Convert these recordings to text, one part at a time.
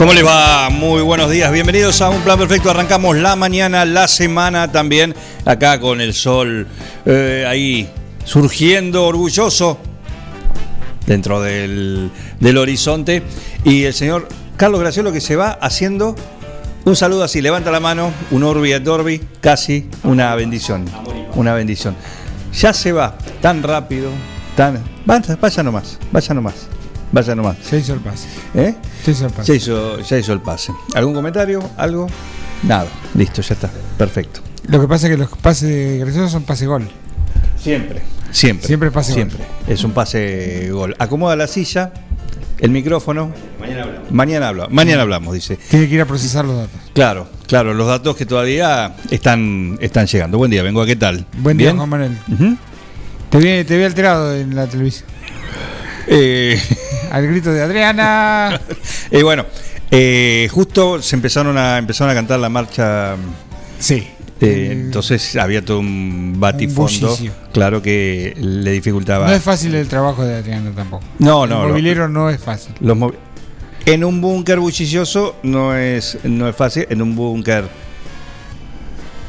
¿Cómo les va? Muy buenos días, bienvenidos a Un Plan Perfecto. Arrancamos la mañana, la semana también, acá con el sol eh, ahí surgiendo orgulloso dentro del, del horizonte. Y el señor Carlos Graciolo que se va haciendo un saludo así, levanta la mano, un orbi et orbi, casi una bendición. Una bendición. Ya se va tan rápido, tan. Vaya, nomás, vaya nomás. Vaya nomás. Se hizo el pase. ¿Eh? Se hizo el pase. Ya hizo, ya hizo el pase. ¿Algún comentario? ¿Algo? Nada. Listo, ya está. Perfecto. Lo que pasa es que los pases graciosos son pase gol. Siempre. Siempre. Siempre pase Siempre. Es un pase gol. Acomoda la silla, el micrófono. Mañana hablamos. Mañana, habla- mañana hablamos, dice. Tiene que ir a procesar los datos. Claro, claro, los datos que todavía están, están llegando. Buen día, vengo a qué tal. Buen día. Juan Manuel. Te vi, te vi alterado en la televisión. Eh, Al grito de Adriana. eh, bueno, eh, justo se empezaron a, empezaron a cantar la marcha Sí. Eh, entonces había todo un batifondo, claro que le dificultaba. No es fácil el trabajo de Adriana tampoco. No, no, El movilero no es fácil. Los en un búnker bullicioso no es, no es fácil, en un búnker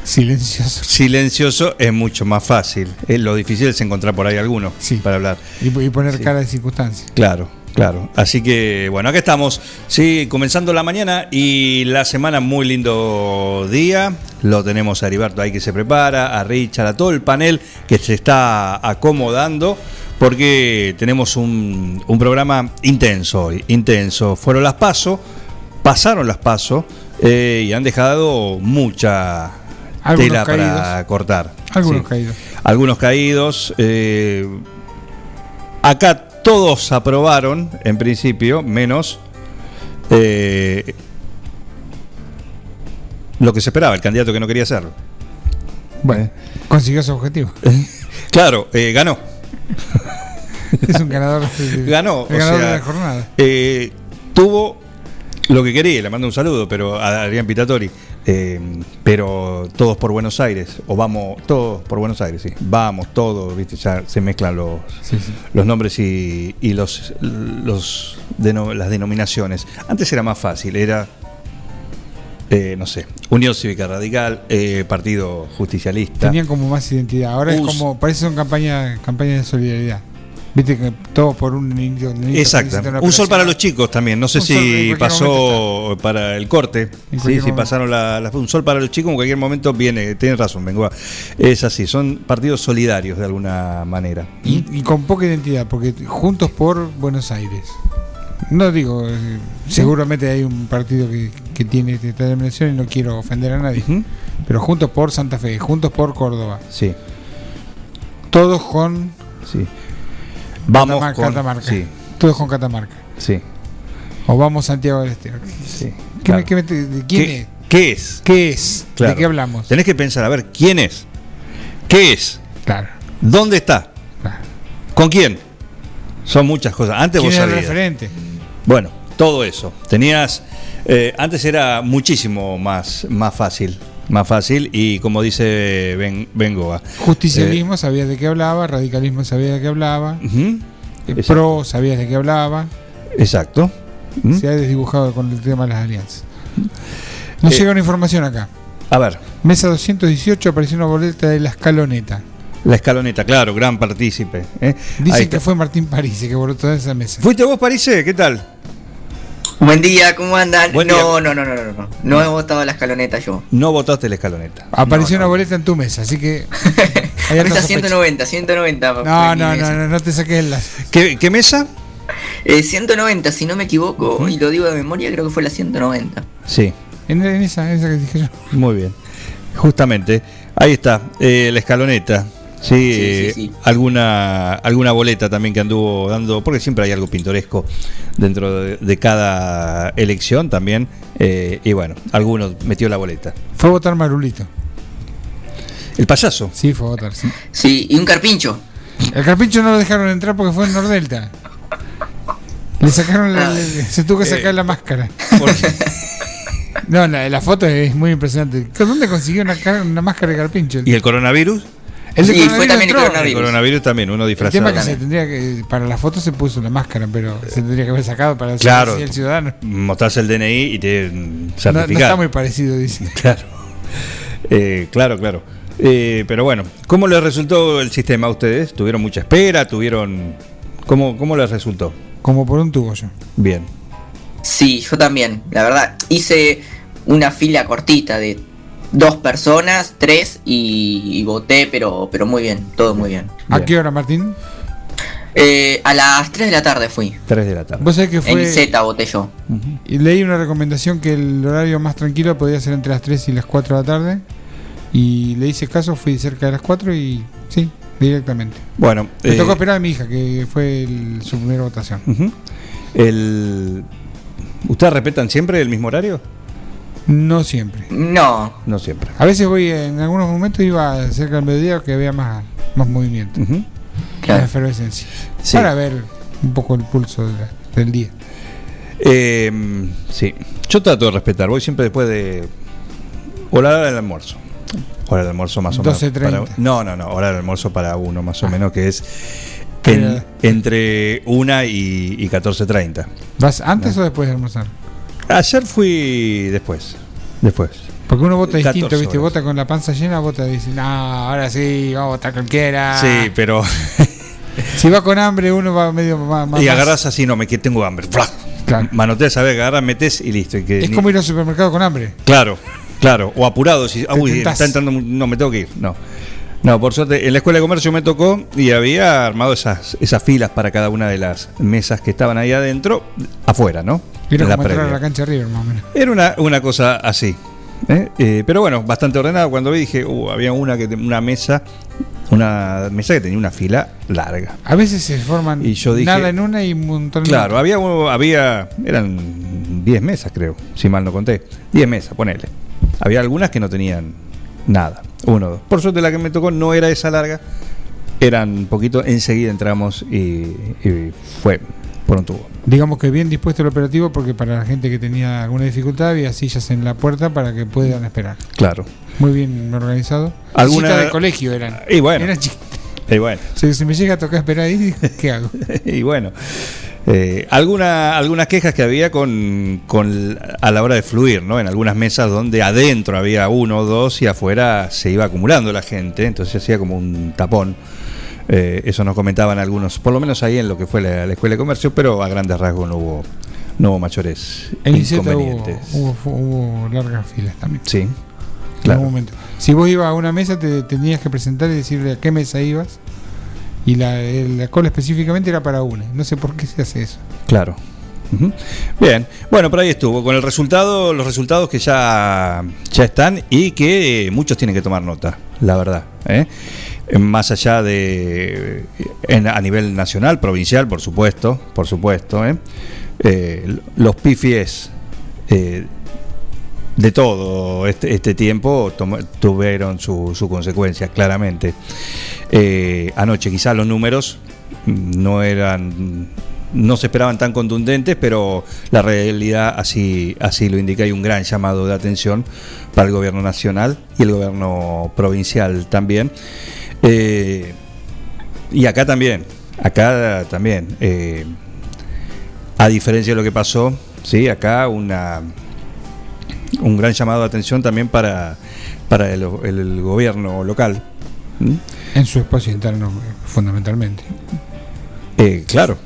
Silencioso. silencioso es mucho más fácil. Eh, lo difícil es encontrar por ahí alguno Sí. para hablar. Y, y poner Sí. cara de circunstancia. Claro, claro. Así que, bueno, acá estamos. Sí, comenzando la mañana y la semana, muy lindo día. Lo tenemos a Heriberto ahí que se prepara, a Richard, a todo el panel que se está acomodando. Porque tenemos un, un programa intenso hoy, intenso. Fueron las pasos, pasaron las pasos eh, y han dejado mucha Algunos tela para cortar. Algunos Sí caídos. algunos caídos. eh, acá todos aprobaron, en principio, menos eh, lo que se esperaba, el candidato que no quería hacerlo. Bueno, consiguió su objetivo. Claro, eh, ganó. Es un ganador. Ganó, El o ganador sea, de la jornada. Eh, tuvo lo que quería, le mando un saludo, pero a Adrián Pitatori. Eh, pero todos por Buenos Aires, o vamos, todos por Buenos Aires, sí. Vamos, todos, viste, ya se mezclan los, Sí, sí. los nombres y, y los, los las denominaciones. Antes era más fácil, era, eh, no sé, Unión Cívica Radical, eh, Partido Justicialista. Tenían como más identidad. Ahora es como, parece son campaña, campaña de solidaridad. Viste que todo por un niño. Exacto. Un sol para los chicos también. No sé Un si pasó para el corte. Sí, si pasaron la, la- un sol para los chicos en cualquier momento viene. Tienes razón, vengo. Es así. Son partidos solidarios de alguna manera. Y, y con poca identidad, porque juntos por Buenos Aires. No digo, eh, seguramente hay un partido que, que tiene esta denominación y no quiero ofender a nadie. Pero juntos por Santa Fe, juntos por Córdoba. Sí, Todos con sí. Vamos Catamarca. con. Catamarca. Sí, Todos con Catamarca. sí, O vamos Santiago del Estero. sí. ¿Qué claro. ¿Quién ¿Qué, es? qué es? ¿Qué es? Claro. ¿De qué hablamos? Tenés que pensar, a ver, ¿quién es? ¿Qué es? Claro. ¿Dónde está? claro. ¿Con quién? Son muchas cosas. Antes ¿Quién vos el sabías. referente? Bueno, todo eso. Tenías. eh, antes era muchísimo más, más fácil. Más fácil y como dice Ben, Bengoa. Justicialismo, sabías de qué hablaba. Radicalismo, sabías de qué hablaba. Eh. Pro, sabías de qué hablaba. Exacto. ¿Mm? Se ha desdibujado con el tema de las alianzas. Nos Eh, llega una información acá. A ver, Mesa 218 apareció una boleta de la escaloneta. La escaloneta, claro, gran partícipe. ¿eh? Dicen que fue Martín París que voló toda esa mesa. ¿Fuiste vos, Parise? ¿Qué tal? Buen día, ¿cómo andan? Buen no, día. no, no, no, no, no. No he votado la escaloneta yo. No votaste la escaloneta. Apareció No, no. una boleta en tu mesa, así que. sospecha. 190, 190. fue No, no, mesa. no, no, no te saques lazo. ¿Qué, qué mesa? Eh, 190, si no me equivoco, y lo digo de memoria, creo que fue la 190. Sí, En, en esa, en esa que dije yo. muy bien. Justamente, ahí está, eh, la escaloneta. Sí, Sí, sí, eh, sí. alguna alguna boleta también que anduvo dando, porque siempre hay algo pintoresco dentro de, de cada elección también. eh, y bueno, algunos metió la boleta. Fue a votar Marulito. El payaso. Sí, fue a votar, sí. Sí, y un carpincho. El carpincho no lo dejaron entrar porque fue en Nordelta. Le sacaron la, le- se tuvo que sacar Eh. la máscara. Porque- No, la, la foto es muy impresionante. ¿Dónde consiguió una, una máscara de carpincho? ¿Y el coronavirus? El Sí, fue también el entró. El coronavirus. coronavirus también, uno El disfrazado. tema es que se tendría que, para la foto se puso la máscara, pero se tendría que haber sacado para Claro. el ciudadano. Mostrarse el DNI y te mm, No, no está muy parecido, dice. Claro, Eh, claro, claro. Eh, pero bueno, ¿cómo les resultó el sistema a ustedes? ¿Tuvieron mucha espera? ¿Tuvieron... ¿Cómo, cómo les resultó? Como por un tubo yo. Bien. Sí, yo también. La verdad, hice una fila cortita de dos personas, tres, y, y voté, pero, pero muy bien, todo muy bien. ¿A qué hora, Martín? Eh, a las 3 de la tarde fui. 3 de la tarde. Vos sabés que En fue. Z voté yo. Y leí una recomendación que el horario más tranquilo podía ser entre las 3 y las 4 de la tarde. Y le hice caso, fui cerca de las 4 y sí, directamente. Bueno, Me eh, tocó esperar a mi hija, que fue el- su primera votación. el... ¿Ustedes respetan siempre el mismo horario? No siempre. No, No siempre. A veces voy, en algunos momentos iba cerca del mediodía que había más, más movimiento, Ujú. más claro. efervescencia. Sí. Para ver un poco el pulso de la- del día. Eh, sí, yo trato de respetar. Voy siempre después de. O la hora del almuerzo. Hora del almuerzo más o menos. 12:30. para- No, no, no. Hora del almuerzo para uno más o Ah. menos, que es en- entre 1 y, y 14.30. ¿Vas antes o después de almorzar? Ayer fui después. Después. Porque uno vota 14 distinto, ¿viste? horas. Vota con la panza llena, vota y dice, no, ahora sí, vamos a votar cualquiera. Sí, pero. Si va con hambre, uno va medio más. más- y agarras así, no, me que tengo hambre. Claro. Manoteas, ¿sabes? Agarras, metes y listo. y que Es ni- como ir al supermercado con hambre. Claro, claro. O apurado. Si, ah, uy, está entrando. No, me tengo que ir. No. No, por suerte, en la escuela de comercio me tocó y había armado esas, esas filas para cada una de las mesas que estaban ahí adentro, afuera, ¿no? Era En la como entrar a previa. la cancha River, más o menos. Era una, una cosa así. ¿eh? Eh, pero bueno, bastante ordenada. Cuando vi dije, uh, había una que una mesa, una mesa que tenía una fila larga. A veces se forman Y yo dije- nada en una y un montón Claro, había, había eran 10 mesas, creo, si mal no conté. 10 mesas, ponele. Había algunas que no tenían nada, uno dos. Por suerte la que me tocó no era esa larga, eran un poquito, enseguida entramos y, y fue por un tubo. Digamos que bien dispuesto el operativo porque para la gente que tenía alguna dificultad había sillas en la puerta para que puedan esperar. Claro. Muy bien organizado. ¿Alguna- Sillitas de colegio eran. Y bueno. Eran Y bueno, Si, si me llega a tocar esperar ahí, ¿qué hago? y bueno. Eh, alguna, algunas quejas que había con, con a la hora de fluir, ¿no? En algunas mesas donde adentro había uno o dos y afuera se iba acumulando la gente, entonces hacía como un tapón. Eh, eso nos comentaban algunos, por lo menos ahí en lo que fue la, la escuela de comercio, pero a grandes rasgos no hubo, no hubo mayores En Iseta hubo, inconvenientes. hubo, hubo largas filas también. Sí, En claro. algún momento. Si vos ibas a una mesa, te tenías que presentar y decirle a qué mesa ibas. Y la, el- la cola específicamente era para una. No sé por qué se hace eso. Claro. Bien, bueno, por ahí estuvo, con el resultado, los resultados que ya, ya están y que eh, muchos tienen que tomar nota, la verdad. ¿eh? Más allá de en- a nivel nacional, provincial, por supuesto, por supuesto. ¿eh? Eh, los pifies eh, de todo este, este tiempo tuvieron su, su consecuencia, claramente. Eh, anoche quizás los números mm, no eran no se esperaban tan contundentes, pero la realidad así, así lo indica. Hay un gran llamado de atención para el gobierno nacional y el gobierno provincial también. Eh, y acá también, acá también. eh, a diferencia de lo que pasó, sí, acá una un gran llamado de atención también para, para el, el gobierno local, ¿Mm? En su espacio interno, fundamentalmente. Eh, claro,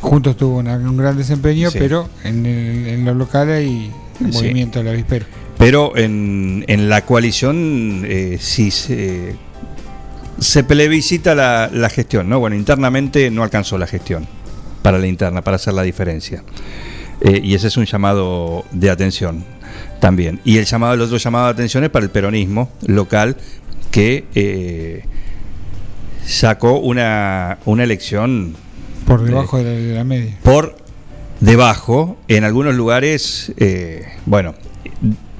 Juntos tuvo una- un gran desempeño, Sí. pero en, el- en lo local hay Sí. movimiento de la avispero. pero en, en la coalición eh, sí se, se plebiscita la, la gestión, ¿no? Bueno, internamente no alcanzó la gestión para la interna, para hacer la diferencia. Eh, y ese es un llamado de atención también. Y el llamado, el otro llamado de atención es para el peronismo local que eh, sacó una, una elección Por debajo de la, de la media. por debajo, en algunos lugares, eh, bueno,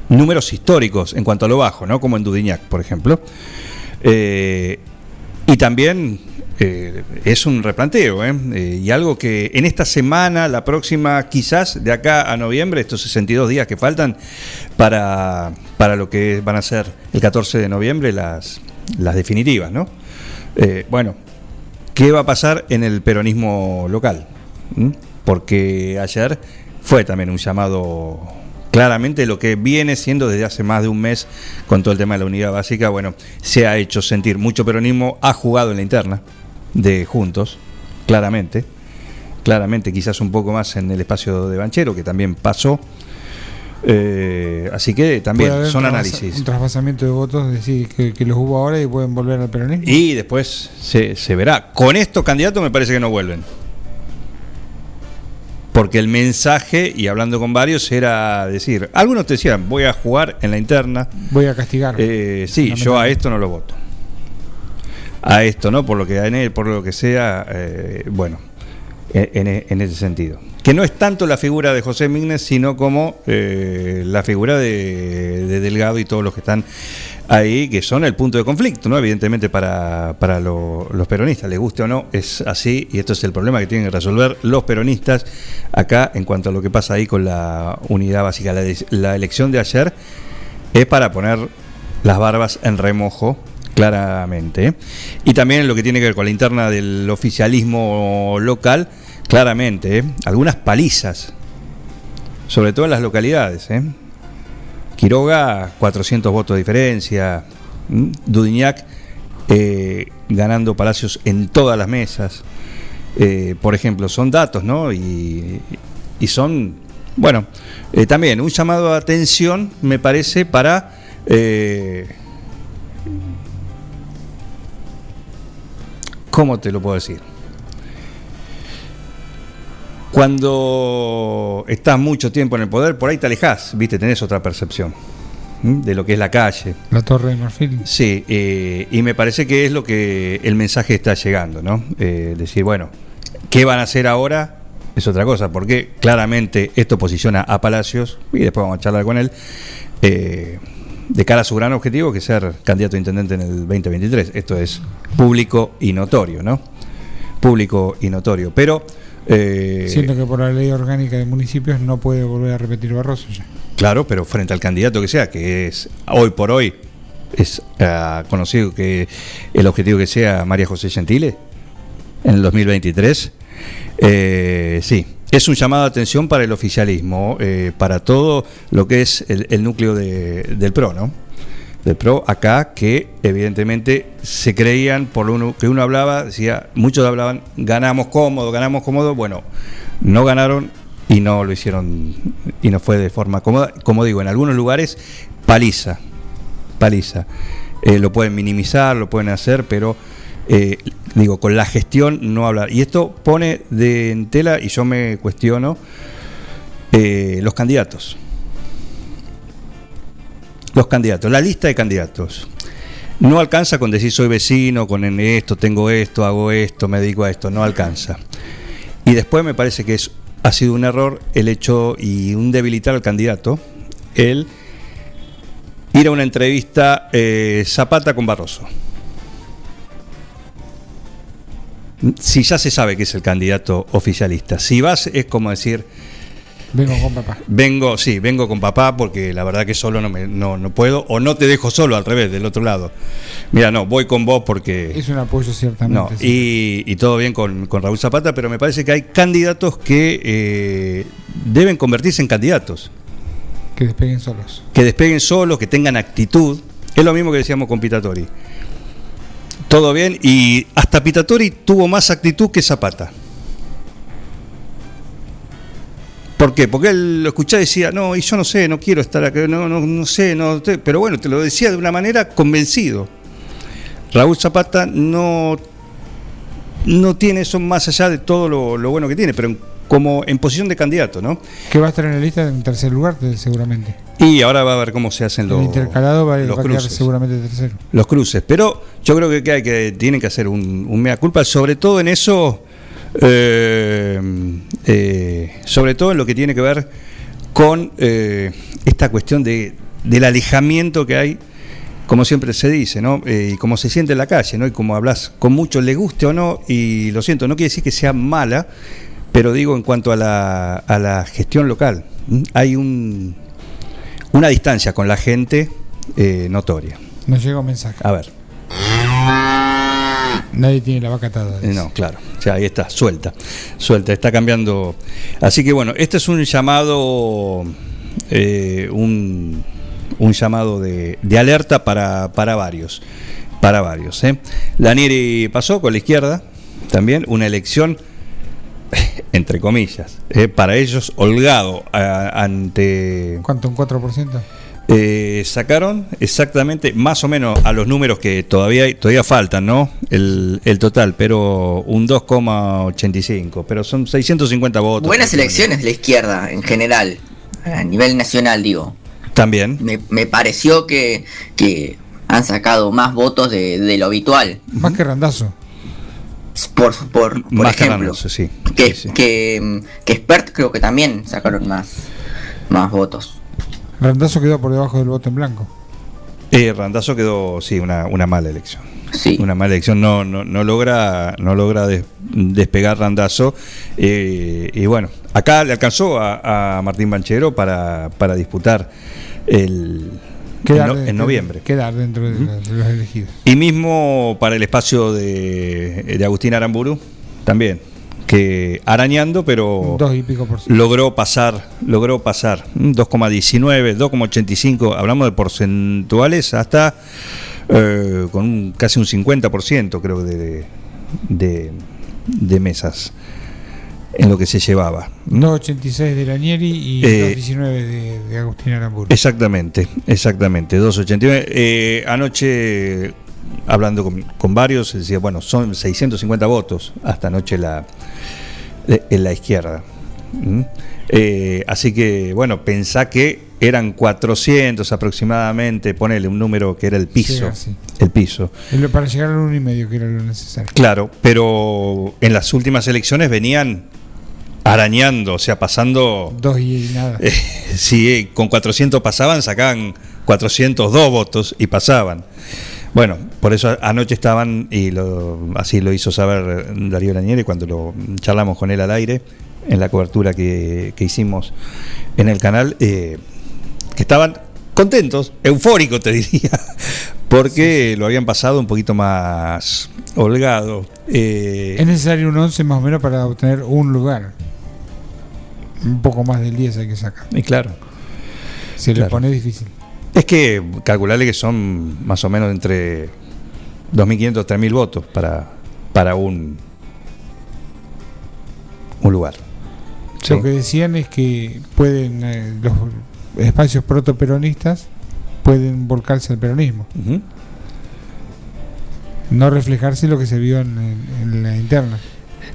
números históricos en cuanto a lo bajo, ¿no? Como en Dudignac, por ejemplo. Eh, y también eh, es un replanteo, ¿eh? Eh, y algo que en esta semana, la próxima, quizás de acá a noviembre, estos 62 días que faltan para, para lo que van a ser el 14 de noviembre las, las definitivas, ¿no? Eh, bueno, ¿Qué va a pasar en el peronismo local? ¿Mm? Porque ayer fue también un llamado claramente lo que viene siendo desde hace más de un mes con todo el tema de la unidad básica, bueno, se ha hecho sentir mucho peronismo, ha jugado en la interna de Juntos, claramente, claramente quizás un poco más en el espacio de Banchero, que también pasó. Eh, así que también son análisis. Un trasvasamiento de votos, es decir, que, que los hubo ahora y pueden volver al peronismo. Y después se, se verá. Con estos candidatos me parece que no vuelven. Porque el mensaje, y hablando con varios, era decir, algunos te decían, voy a jugar en la interna. Voy a castigar. Eh, sí, yo a esto no lo voto. A esto, ¿no? Por lo que en él, por lo que sea, eh, bueno, en, en- en ese sentido. Que no es tanto la figura de José Mignes, sino como eh, la figura de, de Delgado y todos los que están ahí, que son el punto de conflicto, ¿no? Evidentemente para, para lo- los peronistas, les guste o no, es así, y esto es el problema que tienen que resolver los peronistas acá en cuanto a lo que pasa ahí con la unidad básica. La, la elección de ayer es para poner las barbas en remojo, claramente. Y también lo que tiene que ver con la interna del oficialismo local, claramente, ¿eh? algunas palizas, sobre todo en las localidades. ¿eh? Quiroga, 400 votos de diferencia. Dudignac eh, ganando Palacios en todas las mesas. Por ejemplo, son datos, ¿no? Y, son, bueno, también un llamado de atención, me parece, para... ¿Cómo te lo puedo decir? Cuando estás mucho tiempo en el poder, por ahí te alejás, viste, tenés otra percepción ¿m? de lo que es la calle. La Torre de Marfil. Sí, eh, y me parece que es lo que el mensaje está llegando, ¿no? Eh, decir, bueno, ¿qué van a hacer ahora? Es otra cosa, porque claramente esto posiciona a Palacios, y después vamos a charlar con él, eh, de cara a su gran objetivo, que es ser candidato a intendente en el 2023. Esto es público y notorio, ¿no? Público y notorio. Pero... eh, Siento que por la ley orgánica de municipios no puede volver a repetir Barroso ya. Claro, pero frente al candidato que sea, que es hoy por hoy, es ah, conocido que el objetivo que sea María José Gentile en el 2023, eh, sí, es un llamado de atención para el oficialismo, eh, para todo lo que es el, núcleo de- del PRO, ¿no? Del PRO acá, que evidentemente se creían, por lo que uno hablaba, decía, muchos hablaban, ganamos cómodo, ganamos cómodo, bueno, no ganaron y no lo hicieron y no fue de forma cómoda. Como digo, en algunos lugares paliza, paliza. Eh, lo pueden minimizar, lo pueden hacer, pero eh, digo, con la gestión no hablar. Y esto pone de en tela, y yo me cuestiono, eh, los candidatos. Los candidatos, la lista de candidatos. No alcanza con decir soy vecino, con esto, tengo esto, hago esto, me dedico a esto, no alcanza. Y después me parece que es, ha sido un error el hecho y un debilitar al candidato, el ir a una entrevista eh, Zapata con Barroso. Si ya se sabe que es el candidato oficialista, si vas es como decir, Vengo con papá. vengo, sí, vengo con papá porque la verdad que solo no, me, no, no puedo, o no te dejo solo al revés, del otro lado. Mira, no, voy con vos porque... Es un apoyo ciertamente. No, sí. y, y todo bien con, con Raúl Zapata, pero me parece que hay candidatos que eh, deben convertirse en candidatos, Que despeguen solos. que despeguen solos, que tengan actitud. Es lo mismo que decíamos con Pitatori. Todo bien. Y hasta Pitatori tuvo más actitud que Zapata. ¿Por qué? Porque él lo escuchaba y decía, no, y yo no sé, no quiero estar acá, no, no, no sé, no, te-". pero bueno, te lo decía de una manera convencido. Raúl Zapata no, no tiene eso más allá de todo lo, lo bueno que tiene, pero en- como en posición de candidato, ¿no? Que va a estar en la lista en tercer lugar, te- seguramente. Y ahora va a ver cómo se hacen los, el intercalado va, los va a quedar cruces. seguramente tercero. los cruces. Pero yo creo que, hay que tienen que hacer un, un mea culpa, sobre todo en eso, eh, eh, sobre todo en lo que tiene que ver con eh, esta cuestión de, del alejamiento que hay, como siempre se dice, ¿no? Y como se siente en la calle, ¿no? Y como hablas con muchos, le guste o no, y lo siento, no quiere decir que sea mala, pero digo en cuanto a la, a la gestión local, hay un, una distancia con la gente eh, notoria. Nos llega un mensaje. A ver. Nadie tiene la vaca atada. Eh, No, claro. O sea, ahí está, suelta. Suelta, está cambiando. Así que bueno, este es un llamado. eh, un, un llamado de, de alerta para, para varios. Para varios. ¿eh? Lanieri pasó con la izquierda. También una elección. Entre comillas, eh, para ellos holgado a- ante ¿Cuánto? ¿Un 4%? eh, sacaron exactamente más o menos a los números que todavía todavía faltan, ¿no? El, el total, pero un 2,85, pero son 650 votos. Buenas elecciones de la izquierda en general, a nivel nacional digo. También. Me, me pareció que, que han sacado más votos de, de lo habitual. Más que Randazo. Por, por, por Más ejemplo, sí. que, Sí, sí. que, que Spert creo que también sacaron más, más votos. Randazo quedó por debajo del voto en blanco. Eh, Randazzo quedó, sí, una, una mala elección. Sí. Una mala elección, no, no, no logra, no logra des- despegar Randazo. eh, y bueno, acá le alcanzó a, a Martín Banchero para, para disputar el, Quedar, en, no- en noviembre. Quedar dentro de, los- de los elegidos. Y mismo para el espacio de, de Agustín Aramburu, también, que arañando, pero Dos y pico por logró pasar, logró pasar mm, 2,19, 2,85, hablamos de porcentuales hasta eh, con un- casi un 50% creo de, de, de mesas en lo que se llevaba. 2.86 de Lanieri y Eh, 2.19 de, de Agustín Aramburu. Exactamente, exactamente, 289. Eh, anoche, hablando con, con varios, decía, bueno, son 650 votos hasta anoche la, eh, en la izquierda. ¿Mm? Eh, así que, bueno, pensá que eran 400 aproximadamente, ponele un número que era el piso. Sí. El piso. Para llegar al uno y medio, que era lo necesario. Claro, pero en las últimas elecciones venían arañando, o sea, pasando Dos y nada. eh, si eh, con 400 pasaban, sacaban 402 votos y pasaban. Bueno, por eso anoche estaban, y lo, así lo hizo saber Darío Lanieri cuando lo charlamos con él al aire, en la cobertura que, que hicimos en el canal, eh, que estaban contentos, eufóricos te diría, porque lo habían pasado un poquito más holgado. eh, Es necesario un 11 más o menos para obtener un lugar. Un poco más del 10 hay que sacar. y claro. Se Claro. le pone difícil. Es que calcularle que son más o menos entre 2.500 3.000 votos para, para un, un lugar. Sí. Lo que decían es que pueden eh, los espacios protoperonistas pueden volcarse al peronismo, no reflejarse lo que se vio en, en- en la interna,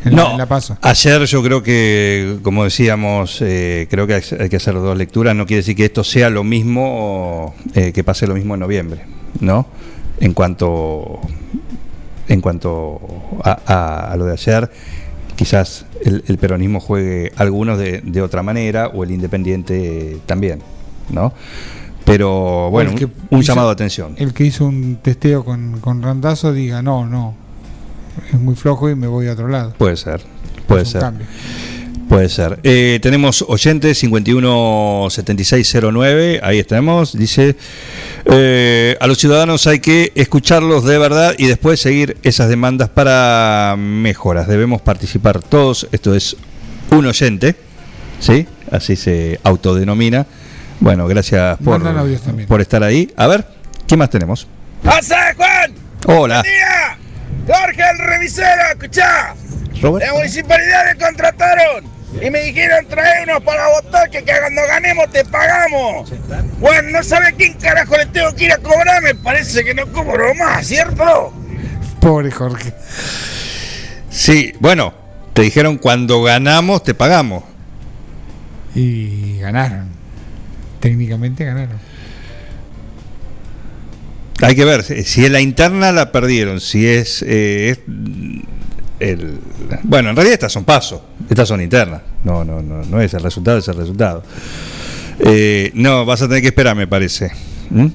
en, la, No, en la paso. ayer yo creo que, como decíamos, eh, creo que hay que hacer dos lecturas. No quiere decir que esto sea lo mismo, eh, que pase lo mismo en noviembre, ¿no? En cuanto, en cuanto a, a- a lo de ayer, quizás el, el peronismo juegue algunos de, de otra manera o el independiente también, ¿no? Pero bueno, que un, un hizo- llamado de atención. El que hizo un testeo con, con Randazo diga, no, no, es muy flojo y me voy a otro lado. Puede ser, puede ser. cambio. Puede ser. Eh, tenemos oyentes 517609, ahí estamos. Dice, eh, a los ciudadanos hay que escucharlos de verdad y después seguir esas demandas para mejoras. Debemos participar todos. Esto es un oyente, ¿sí? Así se autodenomina. Bueno, gracias por, por estar ahí. A ver, ¿qué más tenemos? ¡Pasa, Juan! Hola. Jorge el revisero, escuchá. La municipalidad me contrataron y me dijeron traernos para votar que, que cuando ganemos te pagamos. Bueno, no sabe quién carajo le tengo que ir a cobrar, me parece que no cobro más, ¿cierto? Pobre Jorge. Sí, bueno, te dijeron cuando ganamos te pagamos. Y ganaron. Técnicamente ganaron. Hay que ver, si es la interna la perdieron, si es, eh. Bueno, en realidad estas son pasos, estas son internas, no, no, no, no es el resultado, es el resultado. Eh, no, vas a tener que esperar, me parece. ¿Mm?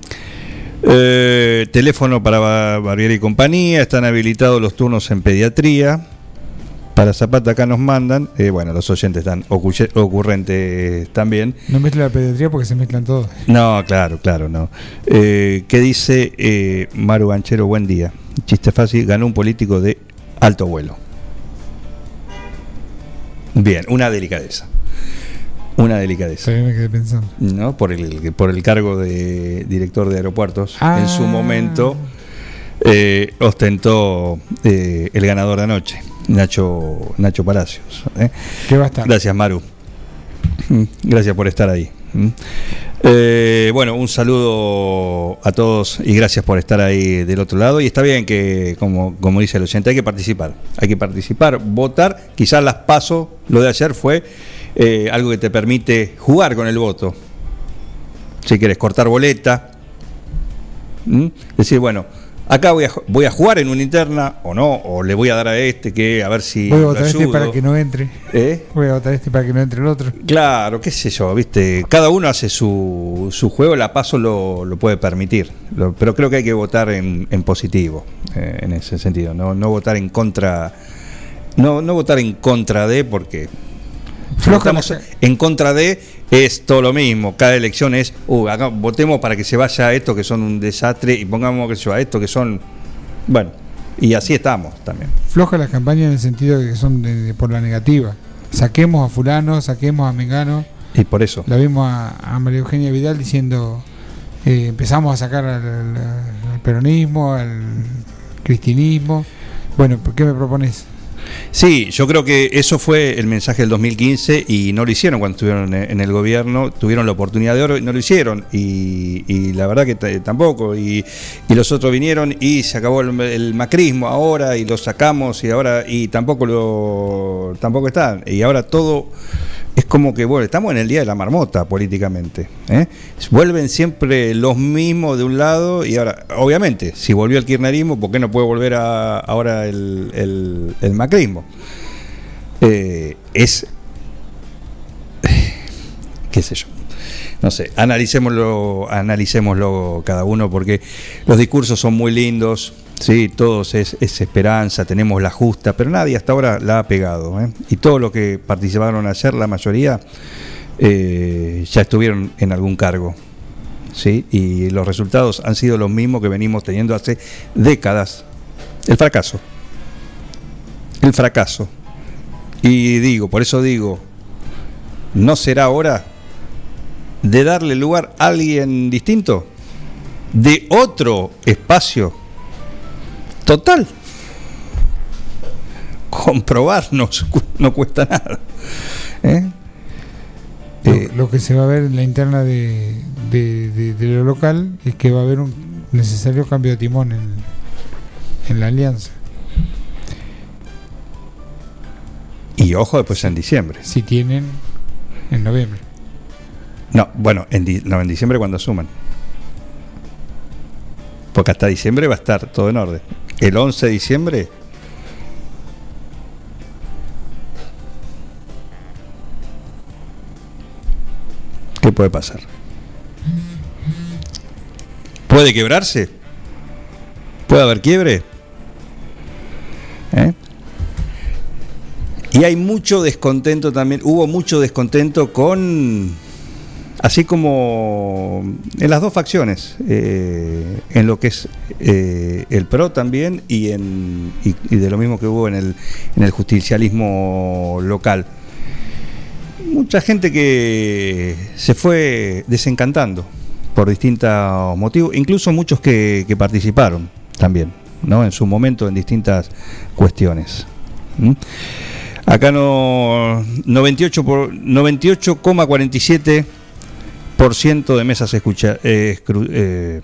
Eh, teléfono para Ba- Barbieri y compañía, están habilitados los turnos en pediatría. Para Zapata acá nos mandan, eh, bueno, los oyentes están ocurrentes también. No mezcla la pediatría porque se mezclan todos. No, claro, claro, no. Eh, ¿Qué dice eh, Maru Ganchero? Buen día. Chiste fácil, ganó un político de alto vuelo. Bien, una delicadeza. Una delicadeza. Me quedé pensando. ¿no? Por el, por el cargo de director de aeropuertos. Ah. En su momento eh, ostentó eh, el ganador de anoche, Nacho, Nacho Palacios. ¿eh? ¿Qué va a estar? Gracias, Maru. Mm, Gracias por estar ahí. Mm. Eh, bueno, un saludo a todos y gracias por estar ahí del otro lado. Y está bien que, como, como dice el oyente, hay que participar. Hay que participar, votar. Quizás las paso, lo de ayer fue eh, algo que te permite jugar con el voto. Si quieres cortar boleta. ¿Mm? Decir, bueno, acá voy a, voy a jugar en una interna o no, o le voy a dar a este que a ver si. Voy a votar este para que no entre. ¿Eh? Voy a votar este para que no entre el otro. Claro, qué sé yo, viste, cada uno hace su, su juego, la paso lo, lo puede permitir, Lo- pero creo que hay que votar en, en positivo, eh, en ese sentido, no, no votar en contra, no, no votar en contra de, porque Floja votamos la- en contra de es todo lo mismo, cada elección es, uh, acá votemos para que se vaya a estos que son un desastre y pongamos que se va a estos que son, bueno, y así estamos también. Floja las campañas en el sentido de que son de- de- por la negativa. Saquemos a fulano, saquemos a Mengano. Y por eso. La vimos a, a María Eugenia Vidal diciendo eh, empezamos a sacar al, al- al peronismo, al cristinismo. Bueno, ¿qué me propones? Sí, yo creo que eso fue el mensaje del 2015 y no lo hicieron cuando estuvieron en el gobierno, tuvieron la oportunidad de oro y no lo hicieron y, y la verdad que t- tampoco y, y los otros vinieron y se acabó el, el macrismo ahora y lo sacamos y ahora y tampoco lo tampoco están y ahora todo es como que bueno estamos en el día de la marmota políticamente ¿eh? vuelven siempre los mismos de un lado y ahora obviamente si volvió el kirchnerismo ¿por qué no puede volver a- ahora el, el- el macrismo? Eh, es qué sé yo no sé, analicémoslo, analicémoslo cada uno porque los discursos son muy lindos, sí, todos es, es esperanza, tenemos la justa, pero nadie hasta ahora la ha pegado. ¿eh? Y todos los que participaron ayer, la mayoría, eh, ya estuvieron en algún cargo. ¿sí? Y los resultados han sido los mismos que venimos teniendo hace décadas. El fracaso. El fracaso. Y digo, por eso digo, ¿no será hora de darle lugar a alguien distinto? ¿De otro espacio? Total. Comprobar no, cu- no cuesta nada. ¿Eh? Lo, Eh, lo que se va a ver en la interna de, de- de- de lo local es que va a haber un necesario cambio de timón en, en la alianza. Y ojo después en diciembre. Si tienen en noviembre. No, bueno, en, di- no, en diciembre cuando asuman. Porque hasta diciembre va a estar todo en orden. El 11 de diciembre. ¿Qué puede pasar? ¿Puede quebrarse? ¿Puede haber quiebre? ¿Eh? Y hay mucho descontento también, hubo mucho descontento con, así como en las dos facciones, eh, en lo que es eh, el PRO también y, en, y, de lo mismo que hubo en el, en el justicialismo local. Mucha gente que se fue desencantando por distintos motivos, incluso muchos que, que participaron también. ¿no? En su momento, en distintas cuestiones. ¿Mm? Acá no 98 por 98,47% de mesas escucha, eh, escru- eh,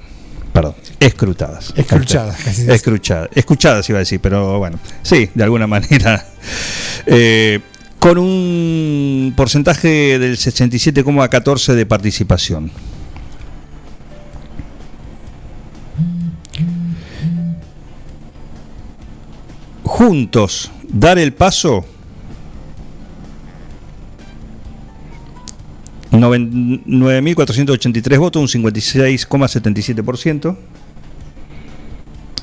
perdón, escrutadas. Escruchadas, casi. Escruchadas, escuchadas iba a decir, pero bueno, sí, de alguna manera. Eh, con un porcentaje del 67,14 de participación. Juntos, dar el paso. 9.483 votos, un 56,77%.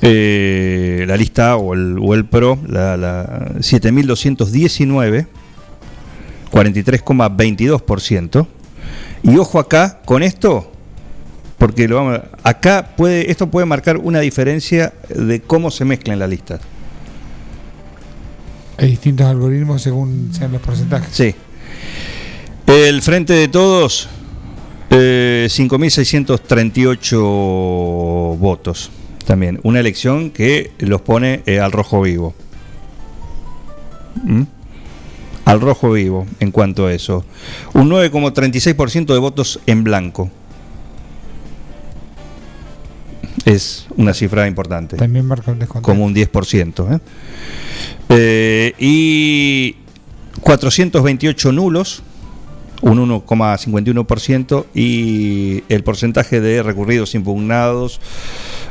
Eh, la lista A o el, o el PRO, la, la 7.219, 43,22%. Y ojo acá con esto, porque lo vamos, a- acá puede, esto puede marcar una diferencia de cómo se mezclan las listas. Hay distintos algoritmos según sean los porcentajes. Sí. El Frente de Todos, eh, 5.638 votos. También, una elección que los pone eh, al rojo vivo. ¿Mm? Al rojo vivo en cuanto a eso. Un 9,36% de votos en blanco. Es una cifra importante También marca un descontento. como un 10%. ¿eh? Eh, y 428 nulos, un 1,51%, y el porcentaje de recurridos impugnados,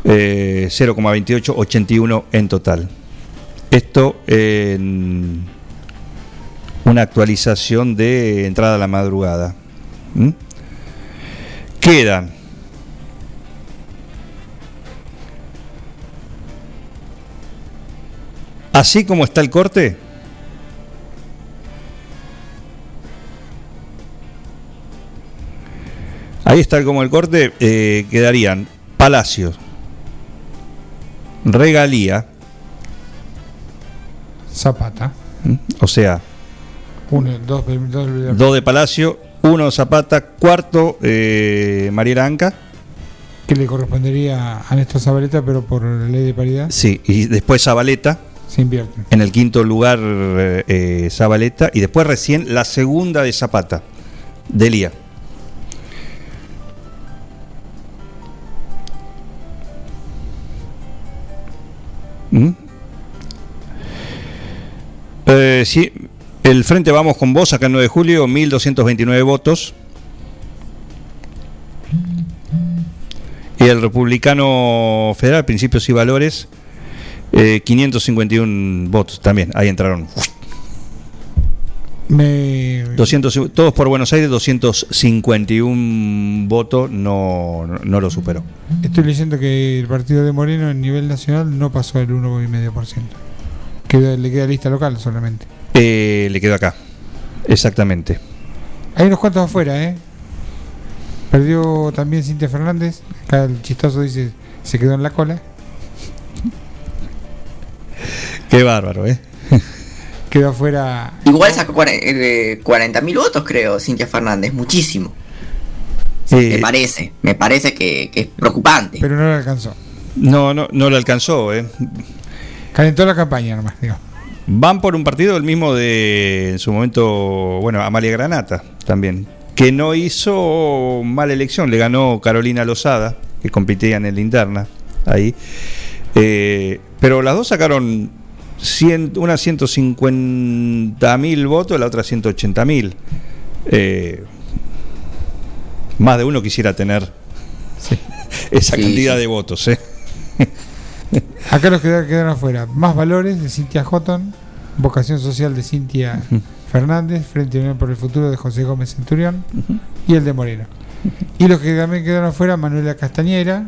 eh, 0,28, 81 en total. Esto en una actualización de entrada a la madrugada. ¿Mm? Quedan Así como está el corte, ahí está como el corte, eh, quedarían Palacios, Regalía, Zapata. ¿m? o sea, Uno, dos, dos, dos de Palacio, uno Zapata, cuarto eh, Mariela Anca, que le correspondería a Néstor Zabaleta, pero por ley de paridad sí, y después Zabaleta, se invierte. en el quinto lugar eh, eh, Zabaleta, y después recién la segunda de Zapata, Delia. Eh, sí, el Frente Vamos con Vos, acá el 9 de julio, 1229 votos. Y el Republicano Federal, Principios y Valores, eh, 551 votos también. Ahí entraron. Me, 200, todos por Buenos Aires, 251 votos, no, no lo superó. Estoy leyendo que el partido de Moreno en nivel nacional no pasó el 1,5%. Queda, le queda lista local solamente. Eh, le quedó acá. Exactamente. Hay unos cuantos afuera, ¿eh? Perdió también Cintia Fernández. Acá el chistoso dice, se quedó en la cola. Qué bárbaro, ¿eh? Quedó afuera. Igual sacó 40.000 votos, creo, Cintia Fernández. Muchísimo. Me Eh, parece. Me parece que, que es preocupante. Pero no le alcanzó. no, no, no lo alcanzó, ¿eh? Calentó la campaña nomás, digo. Van por un partido el mismo de, en su momento, bueno, Amalia Granata también, que no hizo mala elección, le ganó Carolina Lozada, que competía en el interna, ahí. Eh, pero las dos sacaron cien- una 150 mil votos, la otra 180 mil. Eh, más de uno quisiera tener esa Sí, cantidad sí. de votos, ¿eh? Acá los que quedaron afuera. Más valores de Cintia Houghton. Vocación social de Cintia Fernández. Frente Unión por el Futuro de José Gómez Centurión. Y el de Moreno. Y los que también quedaron afuera, Manuela Castañera.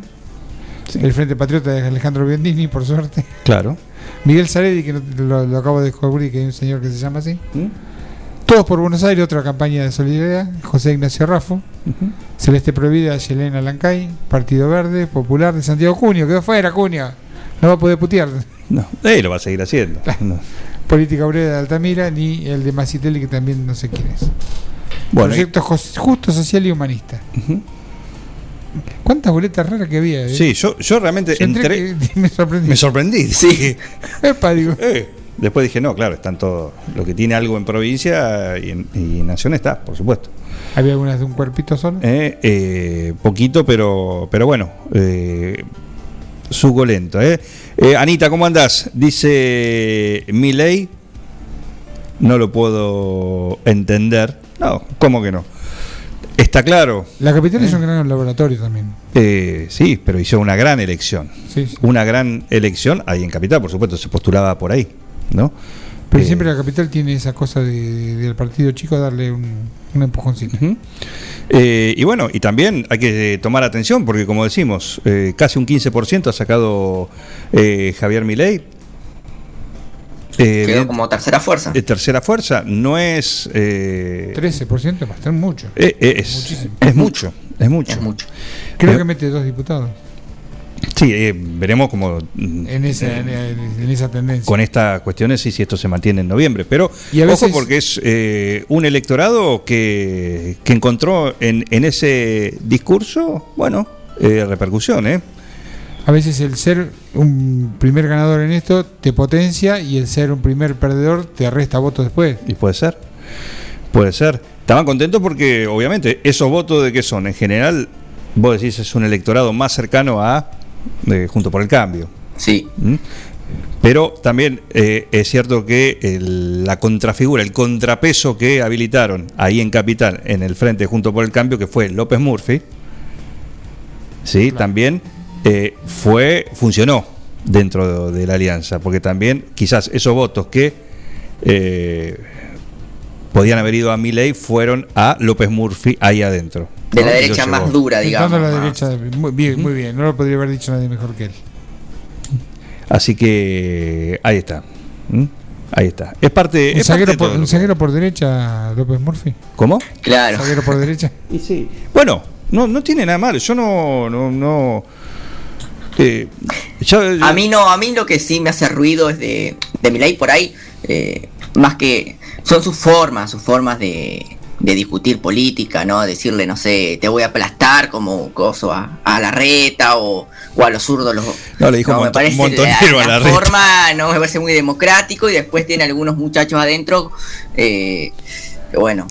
El Frente Patriota de Alejandro Biondini, por suerte. Claro. Miguel Saredi, que lo, lo acabo de descubrir que hay un señor que se llama así. ¿Mm? Todos por Buenos Aires, otra campaña de solidaridad. José Ignacio Raffo. Celeste Provida, Yelena Lancay. Partido Verde, Popular de Santiago Junio. Quedó fuera, Junio. No va a poder putear. No, eh, lo va a seguir haciendo. No. Política Obrera de Altamira, ni el de Macitelli, que también no sé quién es. Bueno, y- Proyecto Jos- Justo, Social y Humanista. ¿Cuántas boletas raras que había? eh? Sí, yo, yo realmente Yo entré entré. que me sorprendí. Me sorprendí. Sí. Epa, digo. Eh, Después dije, no, claro, están todo. Lo que tiene algo en provincia y en, y en Nación está, por supuesto. ¿Había algunas de un cuerpito solo? Eh, eh, poquito, pero, pero bueno, eh, suculento. ¿eh? Eh, Anita, ¿cómo andás? Dice Miley, no lo puedo entender. No, ¿cómo que no? Está claro, La capital es un gran laboratorio también. eh, sí, pero hizo una gran elección. Sí, sí. Una gran elección ahí en Capital, por supuesto, se postulaba por ahí, ¿no? Pero Eh, siempre la capital tiene esa cosa de, de- del partido chico darle un, un empujoncito. Eh, y bueno, y también hay que tomar atención porque como decimos, eh, casi un 15% ha sacado eh, Javier Milei. Eh, Quedó como tercera fuerza. eh, tercera fuerza, no es... eh, 13% es bastante mucho. es, Muchísimo. es mucho, es mucho. Es mucho. Creo eh, que mete dos diputados Sí, eh, veremos cómo mm, en esa, en, en esa tendencia. con estas cuestiones y si esto se mantiene en noviembre. Pero Y a ojo porque es eh, un electorado que, que encontró en, en ese discurso, bueno, eh, repercusión, ¿eh? A veces el ser un primer ganador en esto te potencia y el ser un primer perdedor te resta votos después. Y puede ser. Puede ser. Estaban contentos porque, obviamente, esos votos de qué son, en general, vos decís es un electorado más cercano a Junto por el Cambio. Sí. ¿m? Pero también eh, es cierto que el- la contrafigura, el contrapeso que habilitaron ahí en Capital, en el frente Junto por el Cambio, que fue López Murphy, sí, también eh, fue, funcionó dentro de, de la alianza, porque también quizás esos votos que eh, podían haber ido a Milei fueron a López Murphy ahí adentro. De la derecha más dura, digamos. La derecha, muy bien, muy bien. No lo podría haber dicho nadie mejor que él. Así que ahí está. Ahí está. Es parte, ¿Un es parte zaguero, de por, un zaguero por derecha, López Murphy? ¿Cómo? Claro. ¿Zaguero por derecha? Y sí. Bueno, no, no tiene nada malo. Yo no. no, no eh, ya- A mí no, a mí lo que sí me hace ruido es de, de Milei por ahí, eh, más que son sus formas, sus formas de, de discutir política, ¿no? Decirle, no sé, te voy a aplastar como coso a, a la reta o, o a los zurdos. Los, No, le dijo me monto- parece montonero la, a la reta. forma no me parece muy democrático y después tiene algunos muchachos adentro eh, que bueno,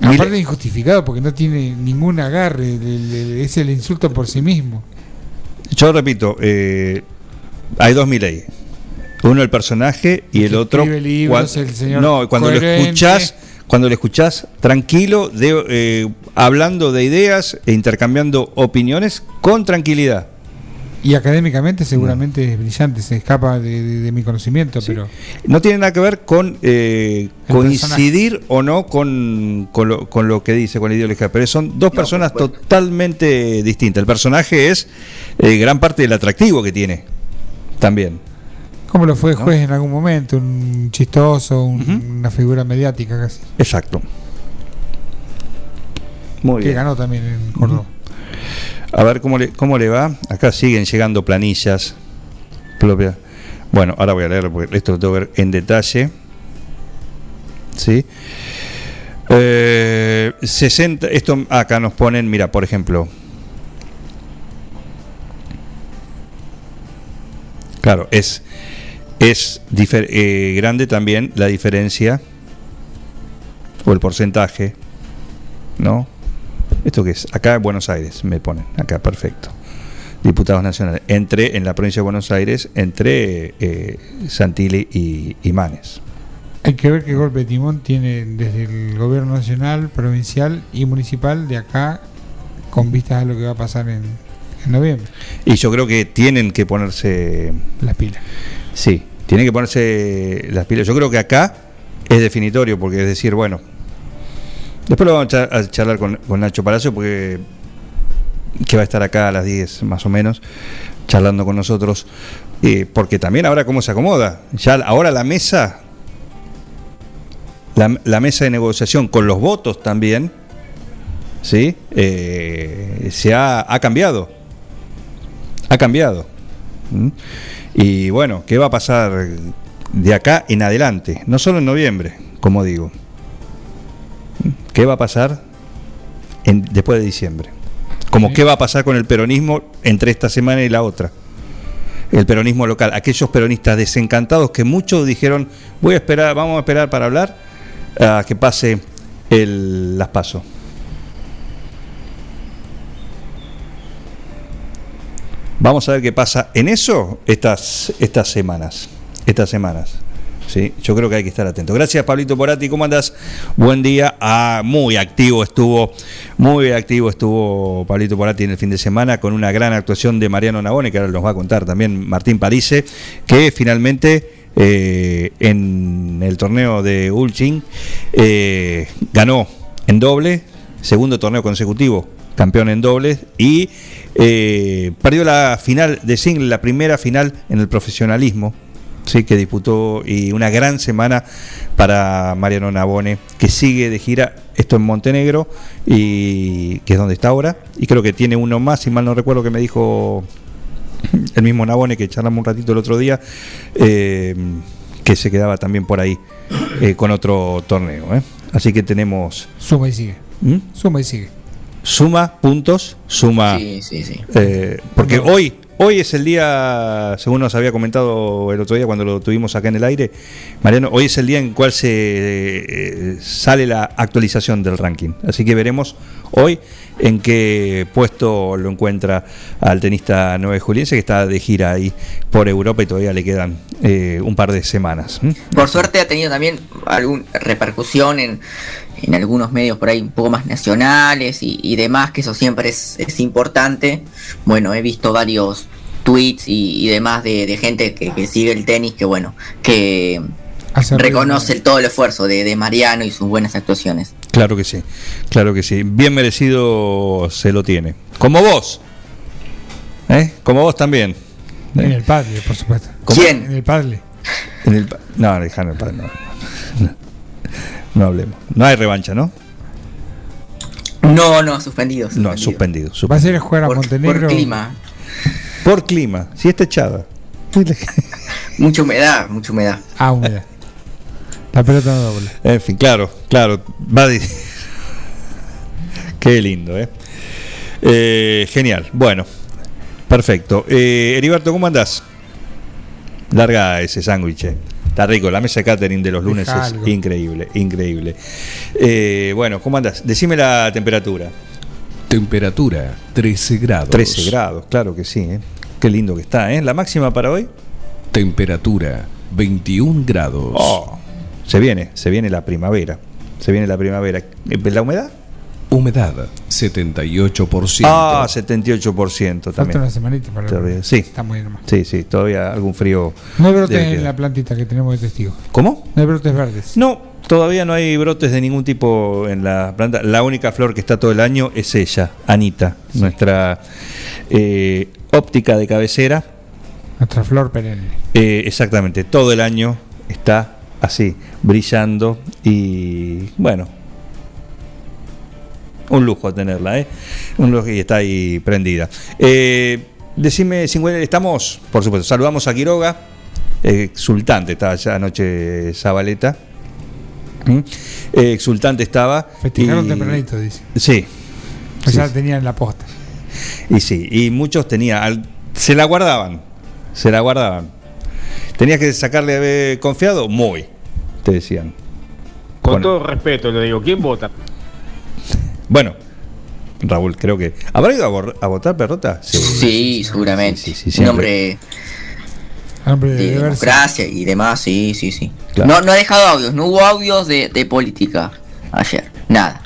Aparte injustificado porque no tiene ningún agarre, es el insulto por sí mismo. yo repito, eh, hay dos Milei. Uno el personaje y el otro. libros, cuan- el señor no, cuando lo escuchás, cuando lo escuchás tranquilo, de, eh, hablando de ideas e intercambiando opiniones con tranquilidad. Y académicamente seguramente es brillante, se escapa de, de- de mi conocimiento, pero No tiene nada que ver con eh, coincidir o no con, con, lo, con lo que dice, con la ideología, pero son dos personas totalmente distintas. El personaje es eh, gran parte del atractivo que tiene también. Como lo fue juez en algún momento, un chistoso, un- una figura mediática casi, Exacto. Muy que bien. ganó también en Córdoba. A ver cómo le, cómo le va. Acá siguen llegando planillas propias. Bueno, ahora voy a leer porque esto lo tengo que ver en detalle. ¿Sí? Eh, 60, esto acá nos ponen, mira, por ejemplo. Claro, es, es eh, grande también la diferencia o el porcentaje, ¿no? ¿Esto qué es? Acá en Buenos Aires me ponen, acá, perfecto. Diputados nacionales. Entre, en la provincia de Buenos Aires, entre eh, Santilli y, y Manes. Hay que ver qué golpe de timón tiene desde el gobierno nacional, provincial y municipal de acá con vistas a lo que va a pasar en, en noviembre, Y yo creo que tienen que ponerse, las pilas. sí, tienen que ponerse las pilas. Yo creo que acá es definitorio, porque es decir, bueno, después lo vamos a char- a charlar con, Nacho Palacio, porque que va a estar acá a las 10 más o menos, charlando con nosotros, eh, porque también ahora cómo se acomoda. Ya ahora la mesa, la, la mesa de negociación con los votos también, ¿sí? Eh, se ha, ha cambiado. Ha cambiado. ¿Mm? Y bueno, ¿qué va a pasar de acá en adelante? No solo en noviembre, como digo. ¿Qué va a pasar en- después de diciembre? Como qué va a pasar con el peronismo entre esta semana y la otra. El peronismo local, aquellos peronistas desencantados que muchos dijeron, voy a esperar, vamos a esperar para hablar a que pase el, las. Vamos a ver qué pasa en eso estas, estas semanas. Estas semanas. Sí, yo creo que hay que estar atento. Gracias, Pablito Porati. ¿Cómo andas? Buen día. Ah, muy activo estuvo, muy activo estuvo Pablito Porati en el fin de semana con una gran actuación de Mariano Nabone, que ahora nos va a contar también Martín Parise, que finalmente eh, en el torneo de Ulching eh, ganó en doble, segundo torneo consecutivo, campeón en doble, y eh, perdió la final de single, la primera final en el profesionalismo sí, que disputó y una gran semana para Mariano Nabone, que sigue de gira, esto en Montenegro, y que es donde está ahora, y creo que tiene uno más, si mal no recuerdo que me dijo el mismo Nabone, que charlamos un ratito el otro día, eh, que se quedaba también por ahí eh, con otro torneo. ¿eh? Así que tenemos... Suma y sigue. ¿Mm? Suma y sigue. Suma puntos, suma... Sí, sí, sí. Eh, porque hoy, hoy es el día, según nos había comentado el otro día cuando lo tuvimos acá en el aire, Mariano, hoy es el día en cual se eh, sale la actualización del ranking. Así que veremos hoy en qué puesto lo encuentra al tenista Nueve Juliense, que está de gira ahí por Europa y todavía le quedan eh, un par de semanas. Por suerte ha tenido también alguna repercusión en, en algunos medios por ahí un poco más nacionales y, y demás, que eso siempre es, es importante. Bueno, he visto varios tweets y, y demás de, de gente que, que sigue el tenis, que bueno, que Hace reconoce el- todo el esfuerzo de, de Mariano y sus buenas actuaciones. Claro que sí, claro que sí. Bien merecido se lo tiene. Como vos. ¿Eh? Como vos también. En el padre, por supuesto. ¿Quién? En el padre. En el pa- no, dejá el padre, no. No, no hablemos. No hay revancha, ¿no? No, no, suspendido. No, suspendido. Va a suspendido. ser a jugar a Por, Montenegro. por clima. Por clima, si está echada. Mucha humedad, mucha humedad. Ah, humedad. La pelota no dobla. En fin, claro, claro. Va de- Qué lindo, ¿eh? Eh, Genial. Bueno, perfecto. Eh, Heriberto, ¿cómo andás? Larga ese sándwich. Está rico. La mesa de catering de los lunes Deja es algo. increíble, increíble. Eh, bueno, ¿cómo andás? Decime la temperatura. Temperatura 13 grados. 13 grados, claro que sí. ¿eh? Qué lindo que está, ¿eh? La máxima para hoy. Temperatura 21 grados. Oh, se viene, se viene la primavera. Se viene la primavera. Eh, ¿La humedad? Humedad 78%. Ah, 78% Falta también. una semanita para Todavía, sí. Está muy normal. Sí, sí, todavía algún frío. No hay brotes en la plantita que tenemos de testigo. ¿Cómo? No hay brotes verdes. No, todavía no hay brotes de ningún tipo en la planta. La única flor que está todo el año es ella, Anita, nuestra eh, óptica de cabecera. Nuestra flor perenne. Eh, exactamente, todo el año está así, brillando y bueno, un lujo tenerla, ¿eh? Un lujo y está ahí prendida. Eh, decime, Cingüel, estamos, por supuesto, saludamos a Quiroga, eh, exultante, estaba ya anoche Zabaleta. ¿Mm? Eh, exultante estaba. Festejaron y- tempranito, dice. Sí, Pues Sí, ya sí. tenían la posta. y sí, y muchos tenían, se la guardaban, se la guardaban. Tenías que sacarle a ver confiado, muy, te decían. Con Bueno. todo respeto le digo, ¿quién vota? Bueno, Raúl, creo que. ¿Habrá ido a, votar Perrota? Sí, seguramente. sí, sí, Un hombre Hombre de de deberse. democracia y demás, sí, sí, sí. Claro. No, no ha dejado audios, no hubo audios de, de política ayer, nada.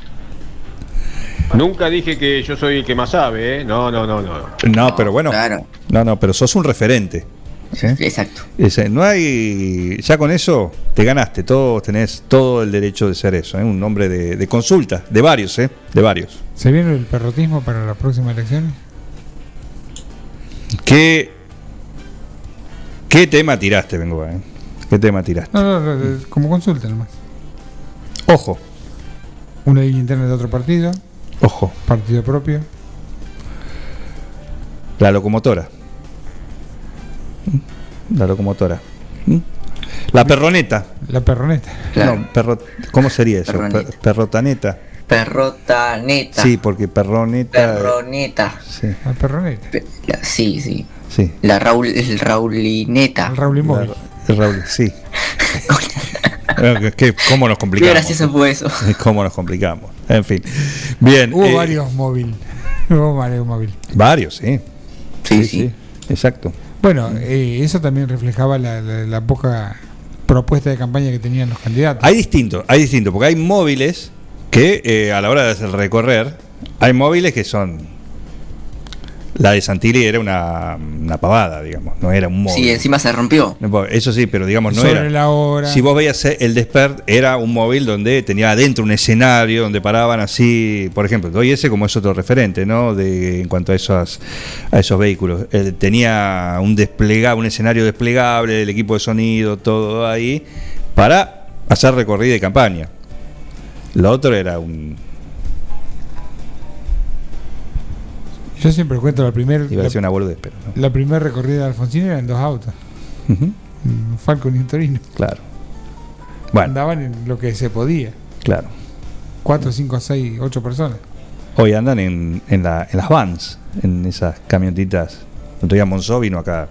Nunca dije que yo soy el que más sabe, ¿eh? No, no, no, no. No, pero bueno. Claro, No, no, pero sos un referente. Exacto. Ese, no hay. Ya con eso te ganaste. Todos tenés todo el derecho de ser eso. ¿eh? Un hombre de, de consulta, de varios, ¿eh? De varios. ¿Se viene el perrotismo para las próximas elecciones? ¿Qué, qué tema tiraste, vengo ¿eh? ¿Qué tema tiraste? No, no, no, no, como consulta nomás. Ojo, Una línea interna de otro partido, ojo. partido propio. La locomotora. La locomotora. ¿Mm? La perroneta. La perroneta. Claro. No, perro, ¿Cómo sería eso? Perroneta. Per- perrotaneta. Perrota neta. Sí, porque perroneta. Perroneta. Sí, Al perroneta. Pe- la- sí, sí. sí. La Raúl, el Raulineta. Al Raúl Móvil. El Raúl, sí. Que- que- ¿Cómo nos Qué complicamos? gracioso fue eso. ¿Cómo nos complicamos? En fin. Bien. Hubo eh, varios móvil. Hubo varios móvil. Varios, sí. Sí, sí. Exacto. Bueno, eh, eso también reflejaba la, la- la poca propuesta de campaña que tenían los candidatos. Hay distinto, hay distinto, porque hay móviles que eh, a la hora de hacer recorrer, hay móviles que son. La de Santilli era una, una pavada, digamos, no era un móvil. Sí, encima se rompió. Eso sí, pero digamos, no Sobre era. la hora. Si vos veías el Despert, era un móvil donde tenía adentro un escenario donde paraban así, por ejemplo, doy ese como es otro referente, ¿no? De, en cuanto a esos, a esos vehículos. Eh, tenía un desplega, un escenario desplegable, el equipo de sonido, todo ahí, para hacer recorrida de campaña. Lo otro era un. Yo siempre cuento la primera Iba a decir la, una boludez, pero no. la primera recorrida de Alfonsín era en dos autos, un Falcon y un Torino. Claro. Bueno, Andaban en lo que se podía. claro. Cuatro, cinco, seis, ocho personas. Hoy andan en, en, la- en las vans, en esas camionetitas. Día Monzó vino acá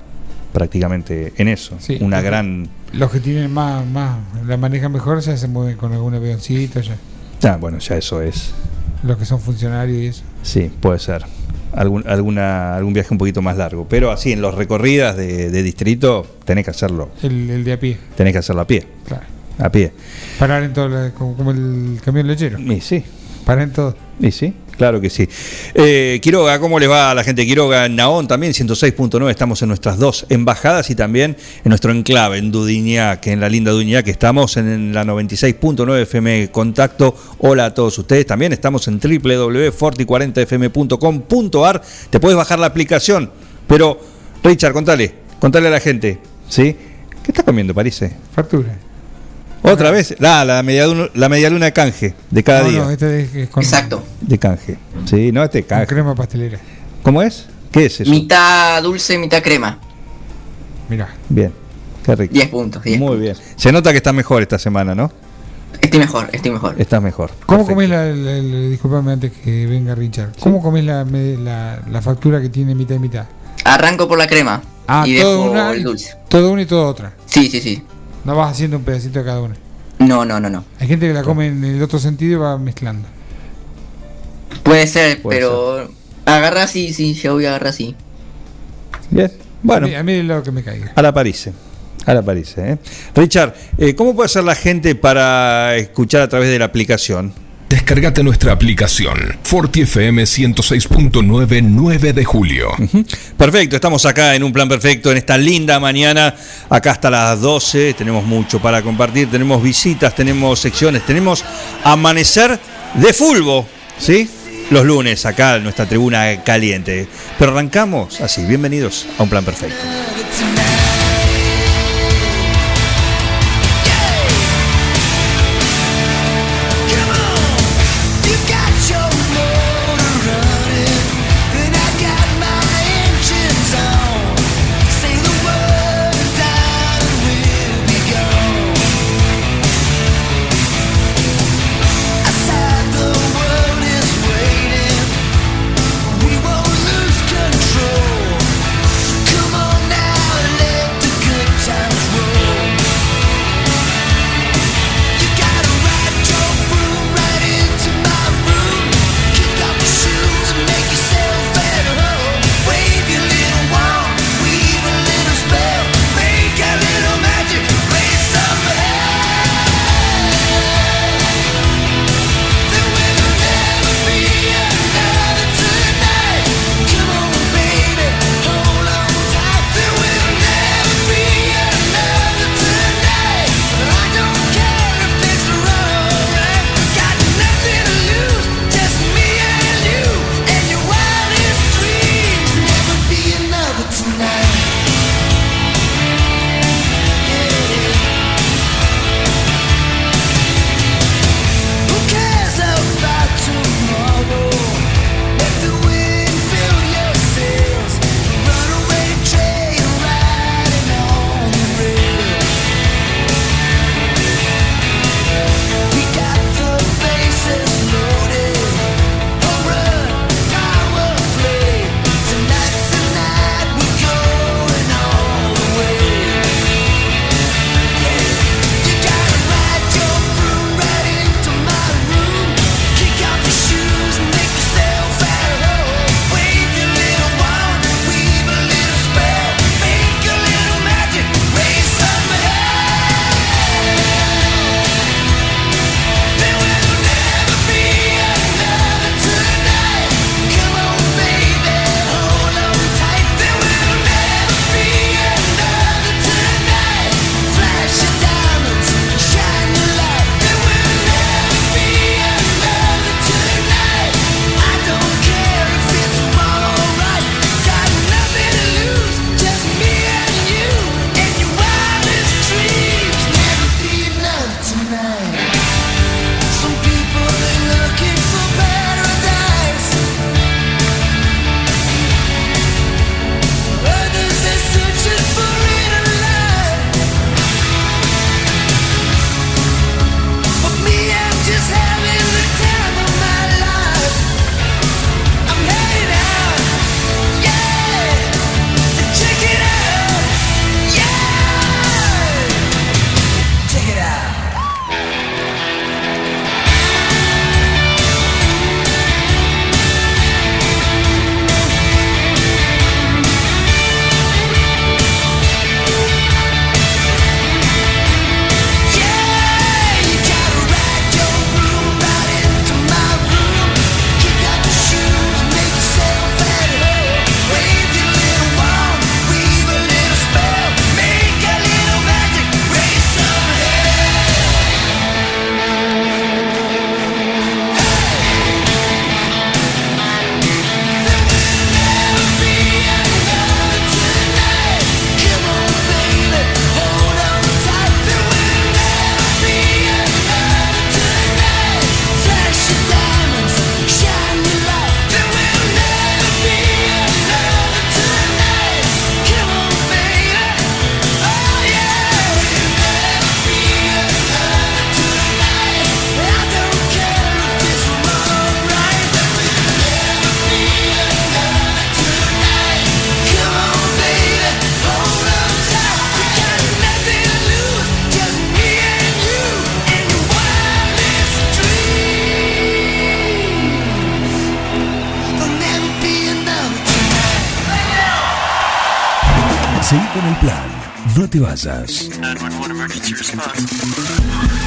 prácticamente en eso. Sí. una gran. Los que tienen más, más, la manejan mejor ya se mueven con algún avioncito ya. Ah, bueno, ya eso es. Los que son funcionarios y eso. Sí, puede ser. Algún, alguna, algún viaje un poquito más largo. Pero así, en los recorridas de, de distrito, tenés que hacerlo. El, el de a pie, Tenés que hacerlo a pie. claro. A pie. Parar en todo, la- como, como el camión lechero. Y sí, Parar en todo. y sí, claro que sí. Eh, Quiroga, ¿cómo les va a la gente Quiroga? En Naón también, 106.9, estamos en nuestras dos embajadas y también en nuestro enclave, en Dudignac, en la linda Dudignac, que estamos en la 96.9 FM Contacto. Hola a todos ustedes. También estamos en www.forti40fm.com.ar. Te puedes bajar la aplicación, pero Richard, contale, contale a la gente, ¿sí? ¿Qué estás comiendo, Parece? Factura. Otra vez, la, la, medialuna, la medialuna de canje de cada no, día. no, este es, es con, Exacto. De canje. Sí, no, este con canje. crema pastelera. ¿Cómo es? ¿Qué es eso? Mitad dulce, mitad crema. Mirá. Bien, qué rico. 10 puntos. 10 Muy bien. Se nota que está mejor esta semana, ¿no? Estoy mejor, estoy mejor. Estás mejor. ¿Cómo Perfecto. comés la, la- la- disculpame antes que venga Richard? ¿Cómo comés la, me- la, la factura que tiene mitad y mitad? Arranco por la crema. Ah, y todo dejo una, el dulce. todo una y todo otra. Sí, sí, sí. No vas haciendo un pedacito de cada una. No, no, no, no. Hay gente que la come en el otro sentido y va mezclando. Puede ser, Puede pero agarra así, sí, yo voy a agarrar así. Bien. Bueno, A mí, a mí es lo que me caiga. a la París. A la París, ¿eh? Richard, eh, ¿cómo puede hacer la gente para escuchar a través de la aplicación? Descargate nuestra aplicación Forti FM 106.9 9 de julio. Perfecto, estamos acá en un plan perfecto en esta linda mañana, acá hasta las 12, tenemos mucho para compartir, tenemos visitas, tenemos secciones, tenemos amanecer de fulbo, ¿sí? Los lunes acá en nuestra tribuna caliente. Pero arrancamos así, bienvenidos a un plan perfecto.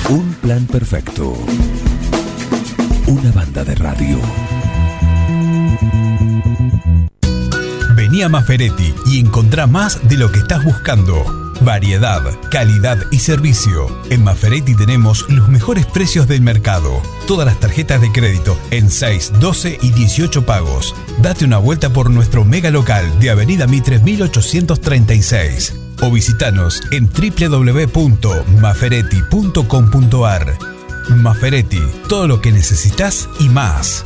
Un plan perfecto. Una banda de radio. Vení a Maferetti y encontrá más de lo que estás buscando. Variedad, calidad y servicio. En Maferetti tenemos los mejores precios del mercado. Todas las tarjetas de crédito en 6, 12 y 18 pagos. Date una vuelta por nuestro mega local de Avenida Mitre 1836 o visitanos en www.maferetti.com.ar. Maferetti, todo lo que necesitas y más.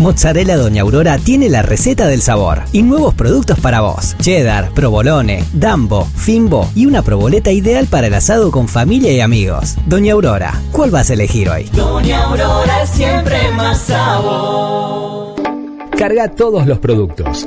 Mozzarella Doña Aurora tiene la receta del sabor y nuevos productos para vos. Cheddar, provolone, dambo, fimbo y una proboleta ideal para el asado con familia y amigos. Doña Aurora, ¿cuál vas a elegir hoy? Doña Aurora siempre más sabor. Carga todos los productos.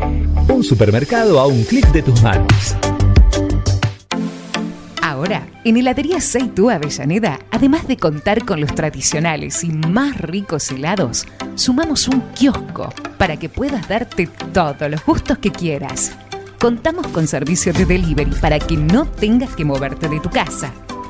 Un supermercado a un clic de tus manos. Ahora, en Heladería Seitú Avellaneda, además de contar con los tradicionales y más ricos helados, sumamos un kiosco para que puedas darte todos los gustos que quieras. Contamos con servicio de delivery para que no tengas que moverte de tu casa.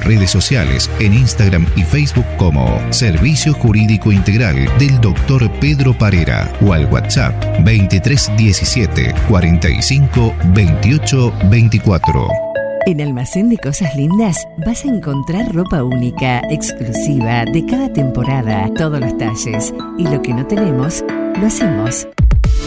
redes sociales en Instagram y Facebook como Servicio Jurídico Integral del Dr. Pedro Parera o al WhatsApp 2317 45 28 24. En Almacén de Cosas Lindas vas a encontrar ropa única, exclusiva, de cada temporada, todos los talles. Y lo que no tenemos, lo hacemos.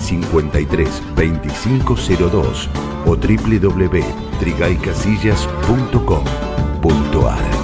532502 o www.trigaycasillas.com.ar.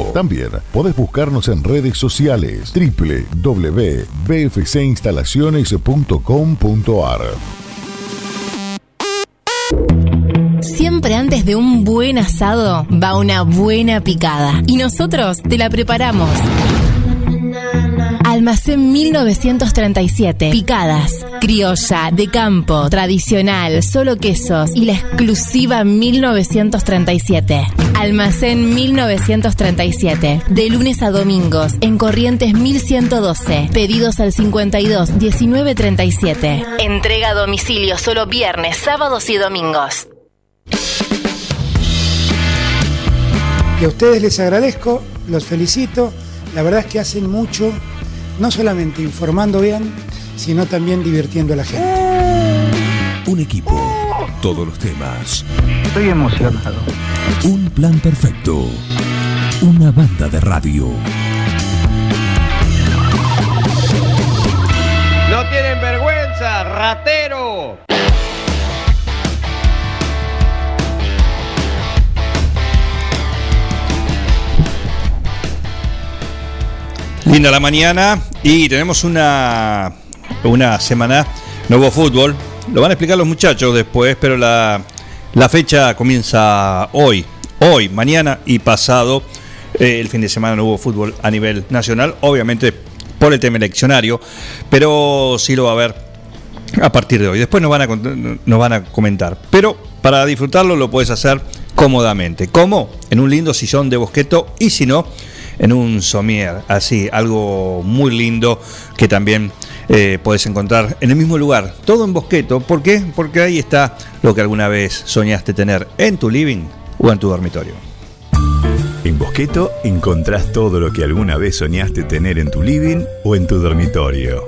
También podés buscarnos en redes sociales www.bfcinstalaciones.com.ar. Siempre antes de un buen asado va una buena picada. Y nosotros te la preparamos. Almacén 1937. Picadas. Criolla, de campo, tradicional, solo quesos y la exclusiva 1937. Almacén 1937. De lunes a domingos en Corrientes 1112. Pedidos al 52 19 37. Entrega a domicilio solo viernes, sábados y domingos. Y a ustedes les agradezco, los felicito. La verdad es que hacen mucho, no solamente informando bien, sino también divirtiendo a la gente. Un equipo, todos los temas. Estoy emocionado. Un plan perfecto. Una banda de radio. ¡No tienen vergüenza, ratero! Linda la mañana y tenemos una, una semana nuevo fútbol. Lo van a explicar los muchachos después, pero la, la fecha comienza hoy, hoy, mañana y pasado. Eh, el fin de semana no hubo fútbol a nivel nacional, obviamente por el tema eleccionario, pero sí lo va a haber a partir de hoy. Después nos van a, nos van a comentar. Pero para disfrutarlo lo puedes hacer cómodamente. ¿Cómo? En un lindo sillón de bosqueto y si no, en un somier. Así, algo muy lindo que también eh, puedes encontrar en el mismo lugar. Todo en bosqueto. ¿Por qué? Porque ahí está lo que alguna vez soñaste tener en tu living o en tu dormitorio. En Bosqueto encontrás todo lo que alguna vez soñaste tener en tu living o en tu dormitorio.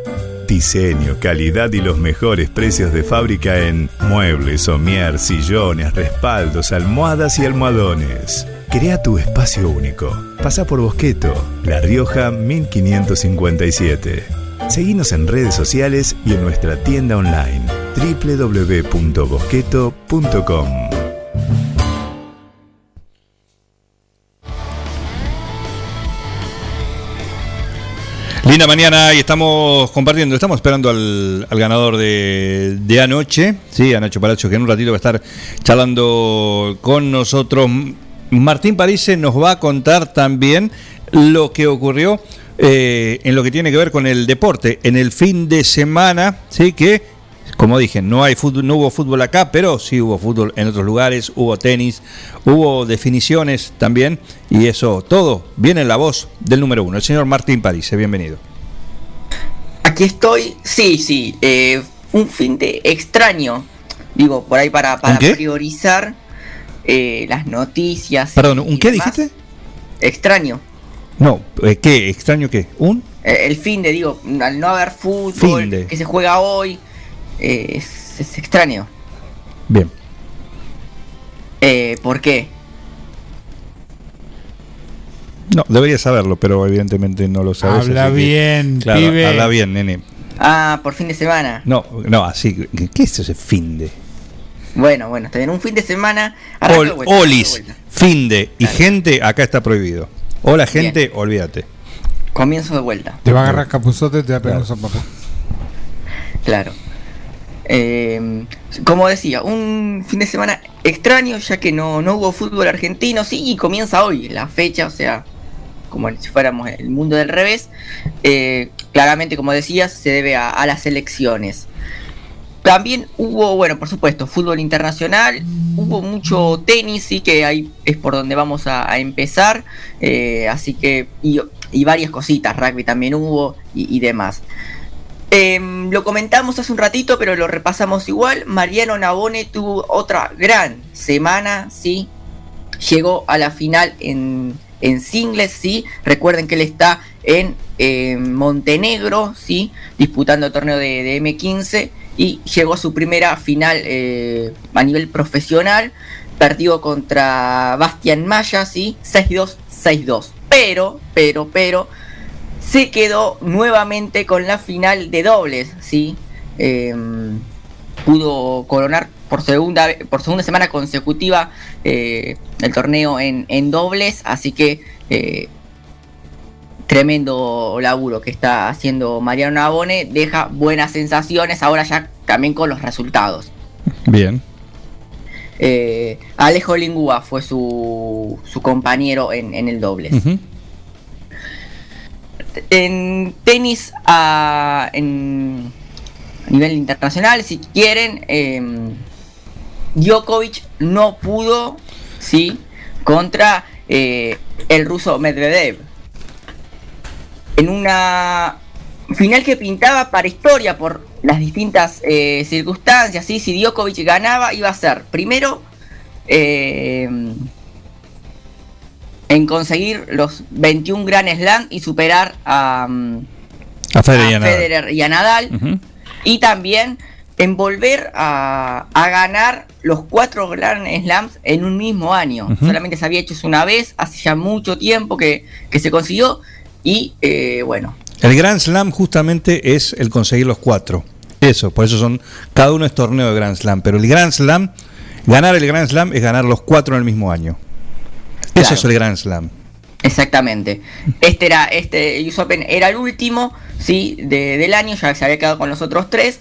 Diseño, calidad y los mejores precios de fábrica en muebles, somier, sillones, respaldos, almohadas y almohadones. Crea tu espacio único. Pasa por Bosqueto, La Rioja 1557. Seguinos en redes sociales y en nuestra tienda online www.bosqueto.com. Linda mañana y estamos compartiendo, estamos esperando al, ganador de, anoche, sí, a Nacho que en un ratito va a estar charlando con nosotros. Martín Parise nos va a contar también lo que ocurrió eh, en lo que tiene que ver con el deporte. En el fin de semana, sí, que como dije, no hay fútbol, no hubo fútbol acá, pero sí hubo fútbol en otros lugares, hubo tenis, hubo definiciones también, y eso todo viene en la voz del número uno, el señor Martín París, bienvenido. Aquí estoy, sí, sí, eh, un fin de extraño, digo, por ahí para, priorizar eh, las noticias. Perdón, ¿un qué demás. dijiste? Extraño. No, eh, ¿qué? ¿Extraño qué? ¿Un? Eh, el fin de, digo, al no haber fútbol, que se juega hoy, eh, es, es extraño. Bien. Eh, ¿Por qué? No, debería saberlo, pero evidentemente no lo sabes. Habla así que- bien, claro, pibe. Habla bien, nene. Ah, por fin de semana. No, no, así. ¿Qué qué es ese fin de? Bueno, bueno, está bien. Un fin de semana. arranca Ol- de vuelta, arranca de olis, fin de y gente, acá está prohibido. Hola, gente, olvídate. Comienzo de vuelta. Te va a agarrar capuzote y te va a pegar un zapato. Claro. Eh, como decía, un fin de semana extraño ya que no, no hubo fútbol argentino, sí, y comienza hoy la fecha, o sea, como si fuéramos el mundo del revés. Eh, claramente, como decías, se debe a, a las elecciones. También hubo, bueno, por supuesto, fútbol internacional, hubo mucho tenis, sí, que ahí es por donde vamos a, empezar, eh, así que, y, varias cositas, rugby también hubo y, y demás. Em, lo comentamos hace un ratito, pero lo repasamos igual. Mariano Nabone tuvo otra gran semana, ¿sí? Llegó a la final en, en singles, ¿sí? Recuerden que él está en eh, Montenegro, ¿sí? Disputando el torneo de, de M15 y llegó a su primera final eh, a nivel profesional. Perdió contra Bastian Maya, ¿sí? 6-2, 6-2. Pero, pero, pero, se quedó nuevamente con la final de dobles, ¿sí? Em, pudo coronar por segunda, por segunda semana consecutiva eh, el torneo en, en dobles, así que eh, tremendo laburo que está haciendo Mariano Navone, deja buenas sensaciones ahora ya también con los resultados. Bien. Eh, Alejo Lingúa fue su, su compañero en, en el dobles. En tenis a, en, a nivel internacional, si quieren, em, Djokovic no pudo, sí, contra eh, el ruso Medvedev. En una final que pintaba para historia por las distintas eh, circunstancias, ¿sí? si Djokovic ganaba iba a ser primero em, en conseguir los 21 Grand Slam y superar a, mm, A Federer y a Nadal. Federer y a Nadal. Ujú. Y también en volver a, a ganar los cuatro Grand Slams en un mismo año. Solamente se había hecho eso una vez, hace ya mucho tiempo que, que se consiguió. Y eh, bueno, El Grand Slam justamente es el conseguir los cuatro. Eso, por eso son, cada uno es torneo de Grand Slam, pero el Grand Slam, ganar el Grand Slam es ganar los cuatro en el mismo año. Eso Claro. es el Grand Slam. Exactamente. Este era, este US Open era el último, sí, de- del año, ya se había quedado con los otros tres.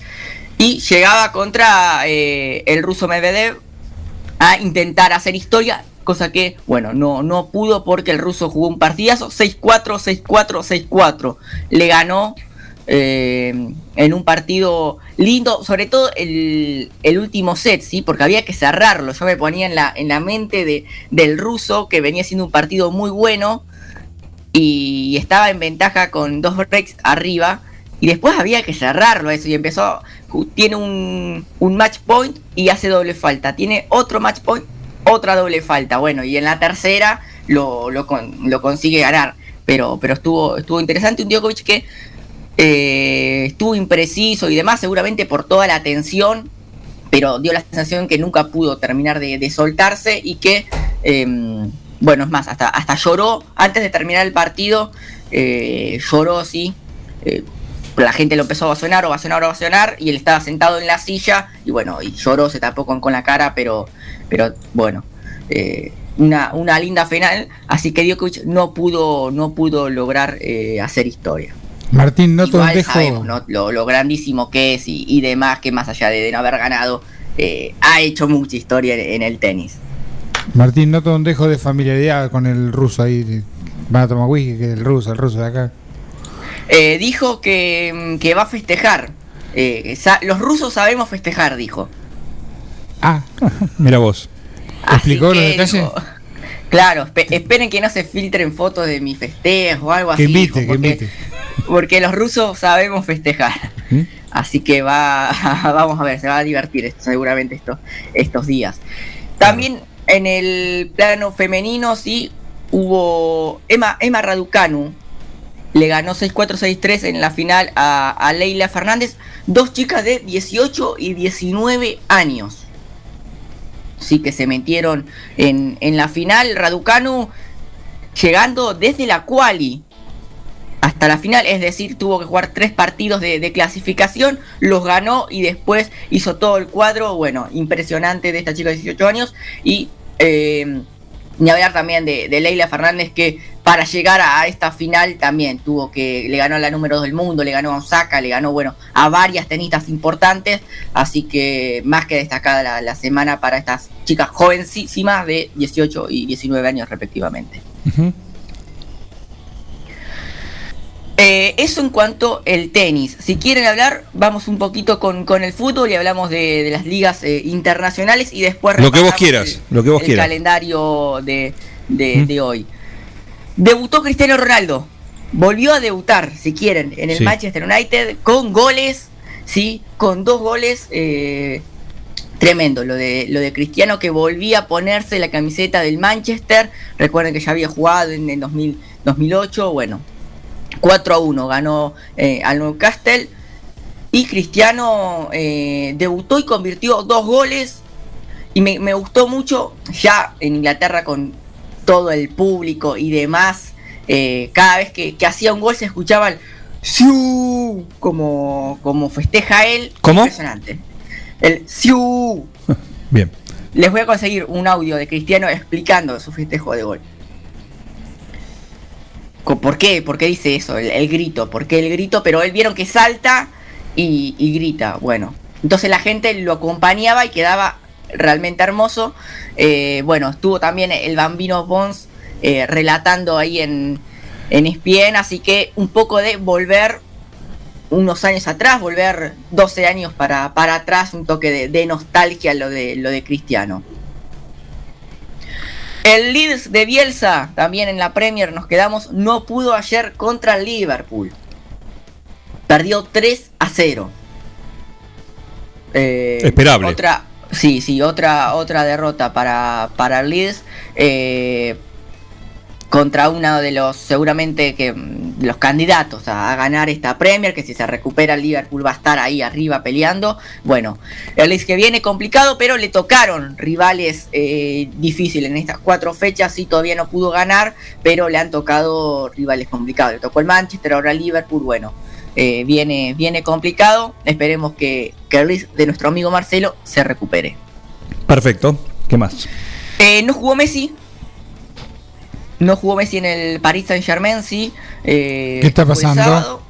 Y llegaba contra eh, el ruso Medvedev a intentar hacer historia, cosa que, bueno, no, no pudo porque el ruso jugó un partidazo, 6-4, 6-4, 6-4. Le ganó eh, en un partido lindo, sobre todo el, el último set, ¿sí? Porque había que cerrarlo. Yo me ponía en la, en la mente de, del ruso, que venía siendo un partido muy bueno, y estaba en ventaja con dos breaks arriba, y después había que cerrarlo eso, y empezó, tiene un, un match point y hace doble falta, tiene otro match point, otra doble falta, bueno, y en la tercera lo, lo, con- lo consigue ganar, pero, pero estuvo, estuvo interesante, un Djokovic que eh, estuvo impreciso y demás, seguramente por toda la tensión, pero dio la sensación que nunca pudo terminar de, soltarse y que, eh, bueno, es más, hasta, hasta lloró. Antes de terminar el partido, eh, lloró, sí. La gente lo empezó a ovacionar, ovacionar, ovacionar, y él estaba sentado en la silla, y bueno, y lloró, se tapó con, con la cara, pero, pero bueno, eh, una, una linda final, así que Djokovic no pudo, no pudo lograr eh, hacer historia. Martín, un igual dejo. sabemos ¿no? lo, lo grandísimo que es y, y demás, que más allá de, de no haber ganado, eh, ha hecho mucha historia en, en el tenis. Martín, noto un dejo de familiaridad con el ruso ahí. Van a tomar whisky, que el ruso, el ruso de acá. Eh, dijo que, mm, que va a festejar. Eh, los rusos sabemos festejar, dijo. Ah, Mira vos. ¿explicó los detalles? dijo, Claro, espe- esperen que no se filtren fotos de mi festejo o algo Que así. invite, dijo, que porque, invite. porque los rusos sabemos festejar. Así que va, vamos a ver, se va a divertir esto, seguramente esto, estos días. También en el plano femenino, sí, hubo Emma, Emma Raducanu. Le ganó 6-4, 6-3 en la final a, a Leila Fernández. Dos chicas de 18 y 19 años sí que se metieron en, en la final. Raducanu llegando desde la quali hasta la final, es decir, tuvo que jugar tres partidos de, de clasificación, los ganó y después hizo todo el cuadro, bueno, impresionante de esta chica de 18 años y eh, ni hablar también de, de Leila Fernández que para llegar a esta final también tuvo que, le ganó a la número 2 del mundo, le ganó a Osaka, le ganó, bueno, a varias tenistas importantes, así que más que destacada la, la semana para estas chicas jovencísimas de 18 y 19 años respectivamente. Eh, eso en cuanto el tenis. Si quieren hablar, vamos un poquito con, con el fútbol y hablamos de, de las ligas eh, internacionales y después Lo que vos quieras, el- lo que vos el quieras. calendario de, de- de hoy. Debutó Cristiano Ronaldo. Volvió a debutar, si quieren, en el Sí. Manchester United con goles, sí, con dos goles. eh, tremendo lo de lo de Cristiano que volvía a ponerse la camiseta del Manchester. Recuerden que ya había jugado en el 2000 2008, bueno, 4 a 1 ganó eh, al Newcastle y Cristiano eh, debutó y convirtió dos goles y me, me gustó mucho ya en Inglaterra con todo el público y demás eh, cada vez que, que hacía un gol se escuchaba el "Siu", como, como festeja él ¿Cómo? impresionante el "Siu". Bien. les voy a conseguir un audio de Cristiano explicando su festejo de gol ¿Por qué? ¿Por qué dice eso? El, el grito. ¿Por qué el grito? Pero él vieron que salta y, y grita. Bueno, entonces la gente lo acompañaba y quedaba realmente hermoso. Eh, bueno, estuvo también el Bambino Bones eh, relatando ahí en, en ESPN, así que un poco de volver unos años atrás, volver 12 años para, para atrás, un toque de, de nostalgia lo de, lo de Cristiano. El Leeds de Bielsa, también en la Premier nos quedamos, no pudo ayer contra el Liverpool. Perdió 3 a 0. Eh, Esperable. Otra, sí, sí, otra, otra derrota para, para Leeds. eh, contra uno de los, seguramente que mm, los candidatos a, a ganar esta Premier, que si se recupera el Liverpool va a estar ahí arriba peleando. Bueno, el Leeds que viene complicado, pero le tocaron rivales eh, difíciles en estas cuatro fechas, sí todavía no pudo ganar, pero le han tocado rivales complicados. Le tocó el Manchester, ahora el Liverpool, bueno. Eh, viene, viene complicado. Esperemos que, que el Leeds de nuestro amigo Marcelo se recupere. Perfecto. ¿Qué más? Eh, no jugó Messi. No jugó Messi en el Paris Saint Germain, sí. Eh, ¿Qué está pasando?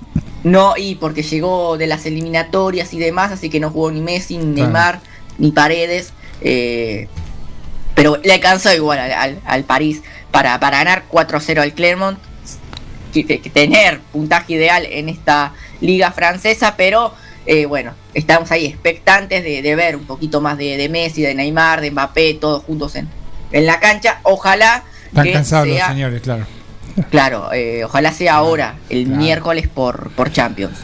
No, y porque llegó de las eliminatorias y demás, así que no jugó ni Messi, ni Claro. Neymar, ni Paredes. eh, pero le alcanzó igual al, al- al París para, para ganar 4-0 al Clermont. Que- que tener puntaje ideal en esta liga francesa, pero eh, bueno, estamos ahí expectantes de, de ver un poquito más de, de Messi, de Neymar, de Mbappé, todos juntos en, en la cancha. Ojalá Están que cansados sea, los señores, claro. Claro, eh, ojalá sea ahora, el miércoles por, por Champions.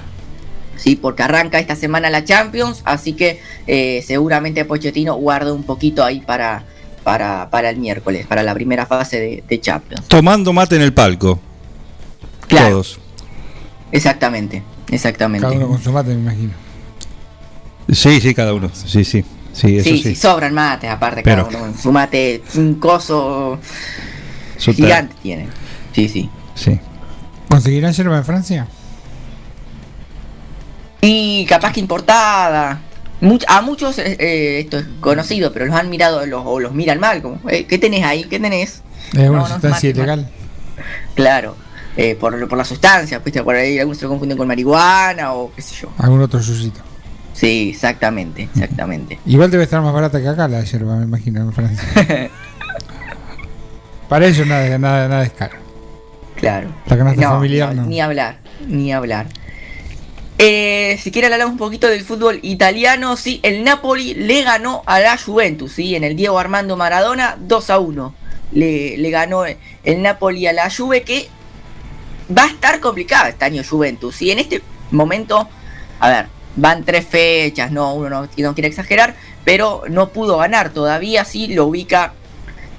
Sí, porque arranca esta semana la Champions, así que eh, seguramente Pochettino guarda un poquito ahí para, para, para el miércoles, para la primera fase de, de Champions. Tomando mate en el palco. Claro. Todos. Exactamente, exactamente. Cada uno con su mate, me imagino. Sí, sí, cada uno. Sí, sí. Sí, eso sí, sobran mates, aparte, Pero- cada uno con su mate, un coso gigante tiene. Sí, sí. Sí. ¿Conseguirán yerba en Francia? Y capaz que importada. Much- a muchos eh, eh, esto es conocido, pero los han mirado los, o los miran mal, como, eh, ¿qué tenés ahí? ¿Qué tenés? Es una No, sustancia ilegal. Claro. Eh, por, por la sustancia, ¿viste? Por ahí algunos se lo confunden con marihuana o qué sé yo. Algún otro yuyito. Sí, exactamente, exactamente. Igual debe estar más barata que acá la yerba, me imagino, en Francia. Para ellos nada, nada, nada es caro. Claro. La canasta No, familiar no, no. Ni hablar, ni hablar. Eh, si quiere hablar un poquito del fútbol italiano, sí, el Napoli le ganó a la Juventus, sí, en el Diego Armando Maradona 2 a 1. Le, le ganó el Napoli a la Juve que va a estar complicada este año Juventus. Y en este momento, a ver, van tres fechas, no, uno no, no quiere exagerar, pero no pudo ganar todavía, sí, lo ubica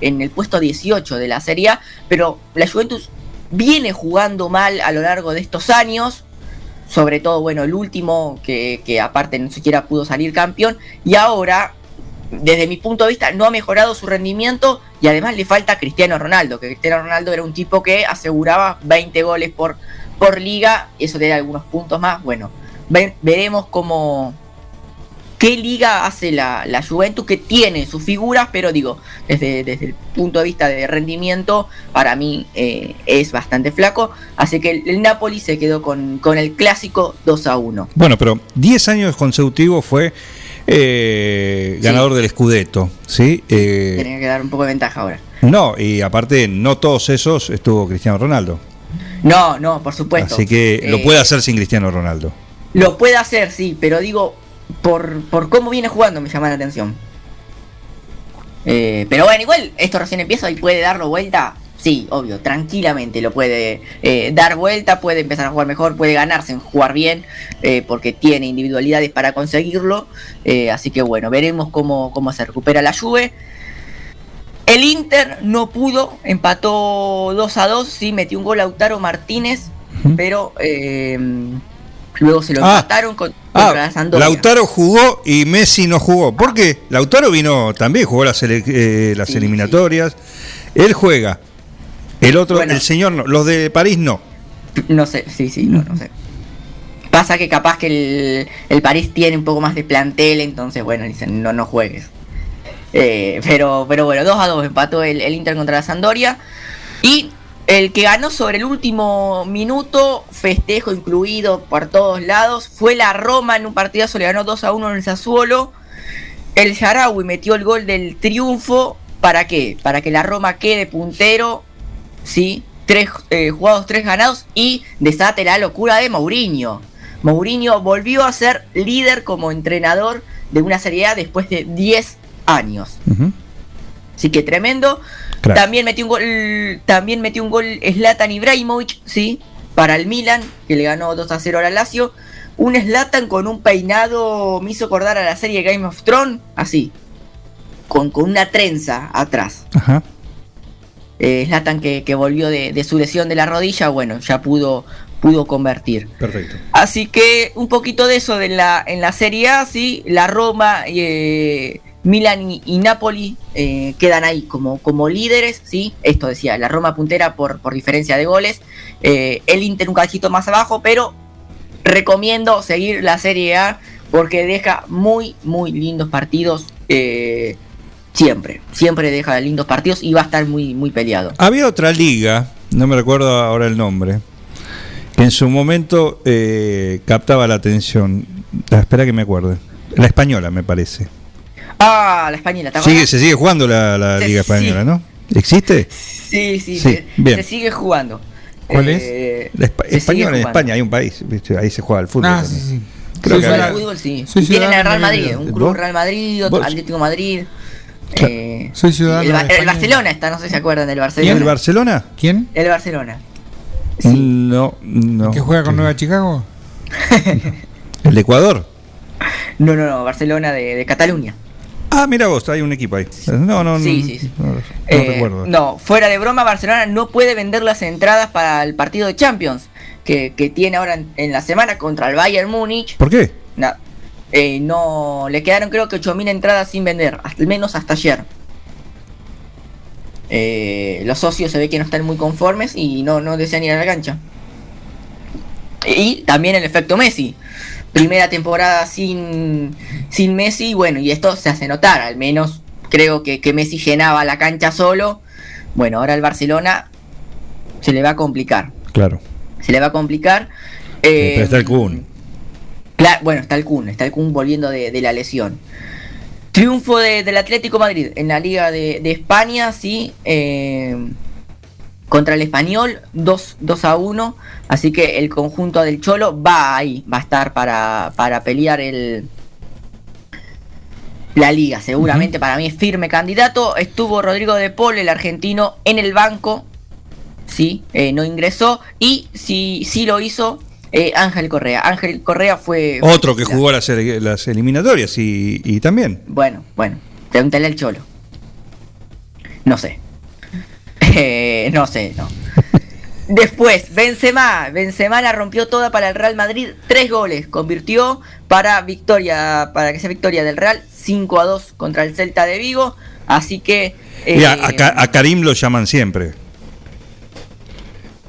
en el puesto 18 de la Serie A, pero la Juventus viene jugando mal a lo largo de estos años, sobre todo, bueno, el último, que, que aparte ni siquiera pudo salir campeón, y ahora, desde mi punto de vista, no ha mejorado su rendimiento y además le falta a Cristiano Ronaldo, que Cristiano Ronaldo era un tipo que aseguraba 20 goles por, por liga, eso te da algunos puntos más, bueno, ve- veremos cómo... ¿Qué liga hace la, la Juventus que tiene sus figuras? Pero digo, desde, desde el punto de vista de rendimiento, para mí eh, es bastante flaco. Así que el, el Napoli se quedó con, con el clásico 2 a 1. Bueno, pero 10 años consecutivos fue eh, ganador del Scudetto, ¿sí? Eh, Tenía que dar un poco de ventaja ahora. no, y aparte, no todos esos estuvo Cristiano Ronaldo. No, no, por supuesto. Así que lo Eh, puede hacer sin Cristiano Ronaldo. Lo puede hacer, sí, pero digo, por, por cómo viene jugando me llama la atención. Eh, pero bueno, igual esto recién empieza y puede darlo vuelta. Sí, obvio, tranquilamente lo puede eh, dar vuelta, puede empezar a jugar mejor, puede ganarse en jugar bien, eh, porque tiene individualidades para conseguirlo. Eh, así que bueno, veremos cómo, cómo se recupera la Juve. El Inter no pudo, empató 2 a 2, sí, metió un gol Lautaro Martínez, pero luego se lo Ah. empataron con, contra Sampdoria. Lautaro jugó y Messi no jugó. ¿Por qué? Lautaro vino también, jugó las eliminatorias. Él juega. El otro, Bueno. el señor no. Los de París no. No sé, sí, sí, no, no sé. Pasa que capaz que el, el París tiene un poco más de plantel, entonces bueno, dicen, no, no juegues. Eh, pero, pero bueno, 2 a 2 empató el, el Inter contra la Sampdoria. Y el que ganó sobre el último minuto, festejo incluido por todos lados, fue la Roma en un partidazo, le ganó 2 a 1 en el Sassuolo. El Sharawi metió el gol del triunfo. ¿Para qué? Para que la Roma quede puntero. ¿Sí? Tres eh, jugados, tres ganados. Y desate la locura de Mourinho. Mourinho volvió a ser líder como entrenador de una Serie A después de 10 años. Así que tremendo. También metió un gol. También metió un gol Zlatan Ibrahimovic, sí. Para el Milan, que le ganó 2 a 0 al Lazio. Un Zlatan con un peinado. Me hizo acordar a la serie Game of Thrones. Así. Con, con una trenza atrás. Ajá. Eh, Zlatan que, que volvió de, de su lesión de la rodilla. Bueno, ya pudo, pudo convertir. Perfecto. Así que un poquito de eso de la, en la Serie A, sí, la Roma, eh, Milan y, y Napoli eh, quedan ahí como, como líderes, sí, esto decía, la Roma puntera por, por diferencia de goles, eh, el Inter un cachito más abajo, pero recomiendo seguir la Serie A porque deja muy, muy lindos partidos, eh, siempre, siempre deja lindos partidos y va a estar muy, muy peleado. Había otra liga, no me recuerdo ahora el nombre, que en su momento eh, captaba la atención. Ah, espera que me acuerde. La española, me parece. Ah, la española, ¿te Sigue, se sigue jugando la, la Liga sí. Española, ¿no? ¿Existe? Sí, sí, Sí, se, bien. se sigue jugando. ¿Cuál Eh, La Espa- española en. España hay un país, ¿viste? ahí se juega el fútbol. Ah, también. sí, sí. Creo Sí, que al fútbol, sí. Tienen el Real Madrid, un club ¿Vos? Real Madrid, otro ¿Vos? Atlético Madrid. Claro. Eh, Soy ciudadano el. Barcelona está, no sé si se acuerdan del ¿Y Barcelona. el Barcelona? ¿Quién? El Barcelona. No, no. ¿Que juega con Nueva Chicago? ¿El de Ecuador? No, no, no, Barcelona de, de Cataluña. Ah, mira vos, hay un equipo ahí. No, no, Sí, no, sí, sí. no, no Eh, recuerdo. no, fuera de broma, Barcelona no puede vender las entradas para el partido de Champions que, que tiene ahora en, en la semana contra el Bayern Múnich. ¿Por qué? Na- eh, no, le quedaron creo que 8.000 entradas sin vender, al menos hasta ayer. Eh, los socios se ve que no están muy conformes y no, no desean ir a la cancha. Y también el efecto Messi. Primera temporada sin, sin Messi, bueno, y esto se hace notar, al menos creo que, que Messi llenaba la cancha solo. Bueno, ahora el Barcelona se le va a complicar. Claro. Se le va a complicar. Eh, está el Kun. Claro, bueno, está el Kun, está el Kun volviendo de, de la lesión. Triunfo de- del Atlético Madrid en la Liga de, de España, sí. eh, contra el Español, 2, 2 a 1. Así que el conjunto del Cholo va ahí, va a estar para, para pelear el, la liga. Seguramente para mí es firme candidato. Estuvo Rodrigo de Paul, el argentino, en el banco. Sí, eh, no ingresó. Y sí, sí lo hizo eh, Ángel Correa. Ángel Correa fue. Otro que jugó las, eliminatorias y, y también. Bueno, bueno, pregúntale al Cholo. No sé. Eh, no sé, no. Después, Benzema. Benzema la rompió toda para el Real Madrid. Tres goles. Convirtió para victoria, para que sea victoria del Real. 5 a 2 contra el Celta de Vigo. Así que. eh, Mira, a, Ka- a Karim lo llaman siempre.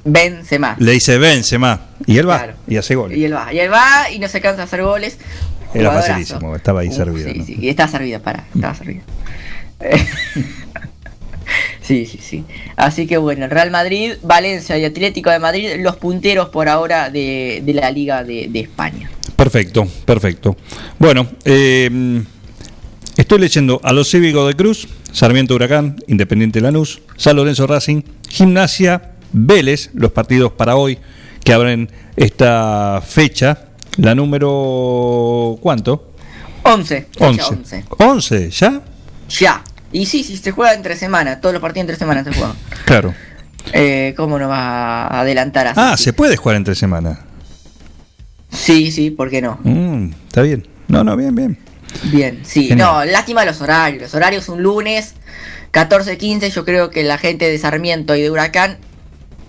Benzema. Le dice Benzema. Y él va Claro. y hace goles. Y él va, y él va y no se cansa de hacer goles. Era Jugadorazo. facilísimo, estaba ahí servido. Sí, ¿no? sí, y estaba servida, para, estaba servida. Eh, sí, sí, sí. Así que bueno, Real Madrid, Valencia y Atlético de Madrid, los punteros por ahora de, de la Liga de, de España. Perfecto, perfecto. Bueno, eh, estoy leyendo a los Cívicos de Cruz, Sarmiento Huracán, Independiente Lanús, San Lorenzo Racing, Gimnasia, Vélez, los partidos para hoy que abren esta fecha. La número. ¿Cuánto? 11. fecha 11. 11. 11, ¿ya? Ya. Y sí, sí, se juega entre semana, todos los partidos entre semana se juegan. Claro. Eh, ¿Cómo no va a adelantar así? Ah, se puede jugar entre semana. Sí, sí, ¿por qué no? Mm, está bien. No, no, bien, bien. Bien, sí, Genial. no, lástima los horarios. Los horarios un lunes, 14-15. Yo creo que la gente de Sarmiento y de Huracán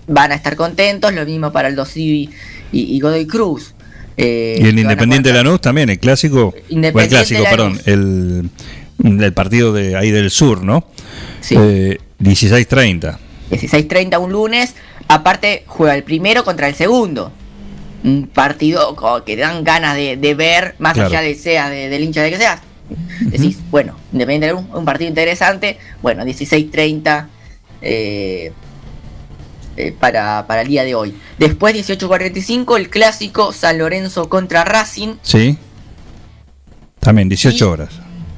van a estar contentos. Lo mismo para el 2 y, y, Godoy Cruz. Eh, Y el Independiente jugar- Lanús también, el clásico. o el Independiente clásico, perdón, Lanús. el, el partido de ahí del sur, ¿no? Sí. Eh, 16-30. 16-30 un lunes. Aparte, juega el primero contra el segundo. Un partido que dan ganas de, de ver, más Claro. allá de sea de- del hincha de que seas. Decís, bueno, Independiente de un, un partido interesante. Bueno, 16-30 eh, eh, para, para el día de hoy. Después, 18-45, el clásico San Lorenzo contra Racing. Sí. También, 18 horas.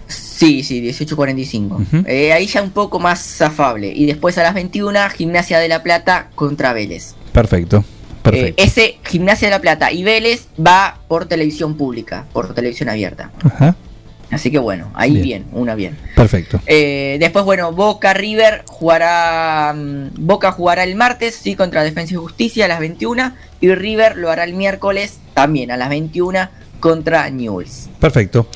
Sí, sí, 18.45. Eh, ahí ya un poco más afable. Y después a las 21, Gimnasia de la Plata contra Vélez. Perfecto. Perfecto. Eh, ese Gimnasia de la Plata y Vélez va por televisión pública, por televisión abierta. Ajá. Así que bueno, ahí Bien. bien, una bien. Perfecto. Eh, después, bueno, Boca River jugará. mm, Boca jugará el martes, sí, contra Defensa y Justicia a las 21. Y River lo hará el miércoles también a las 21 contra Newell's. Perfecto.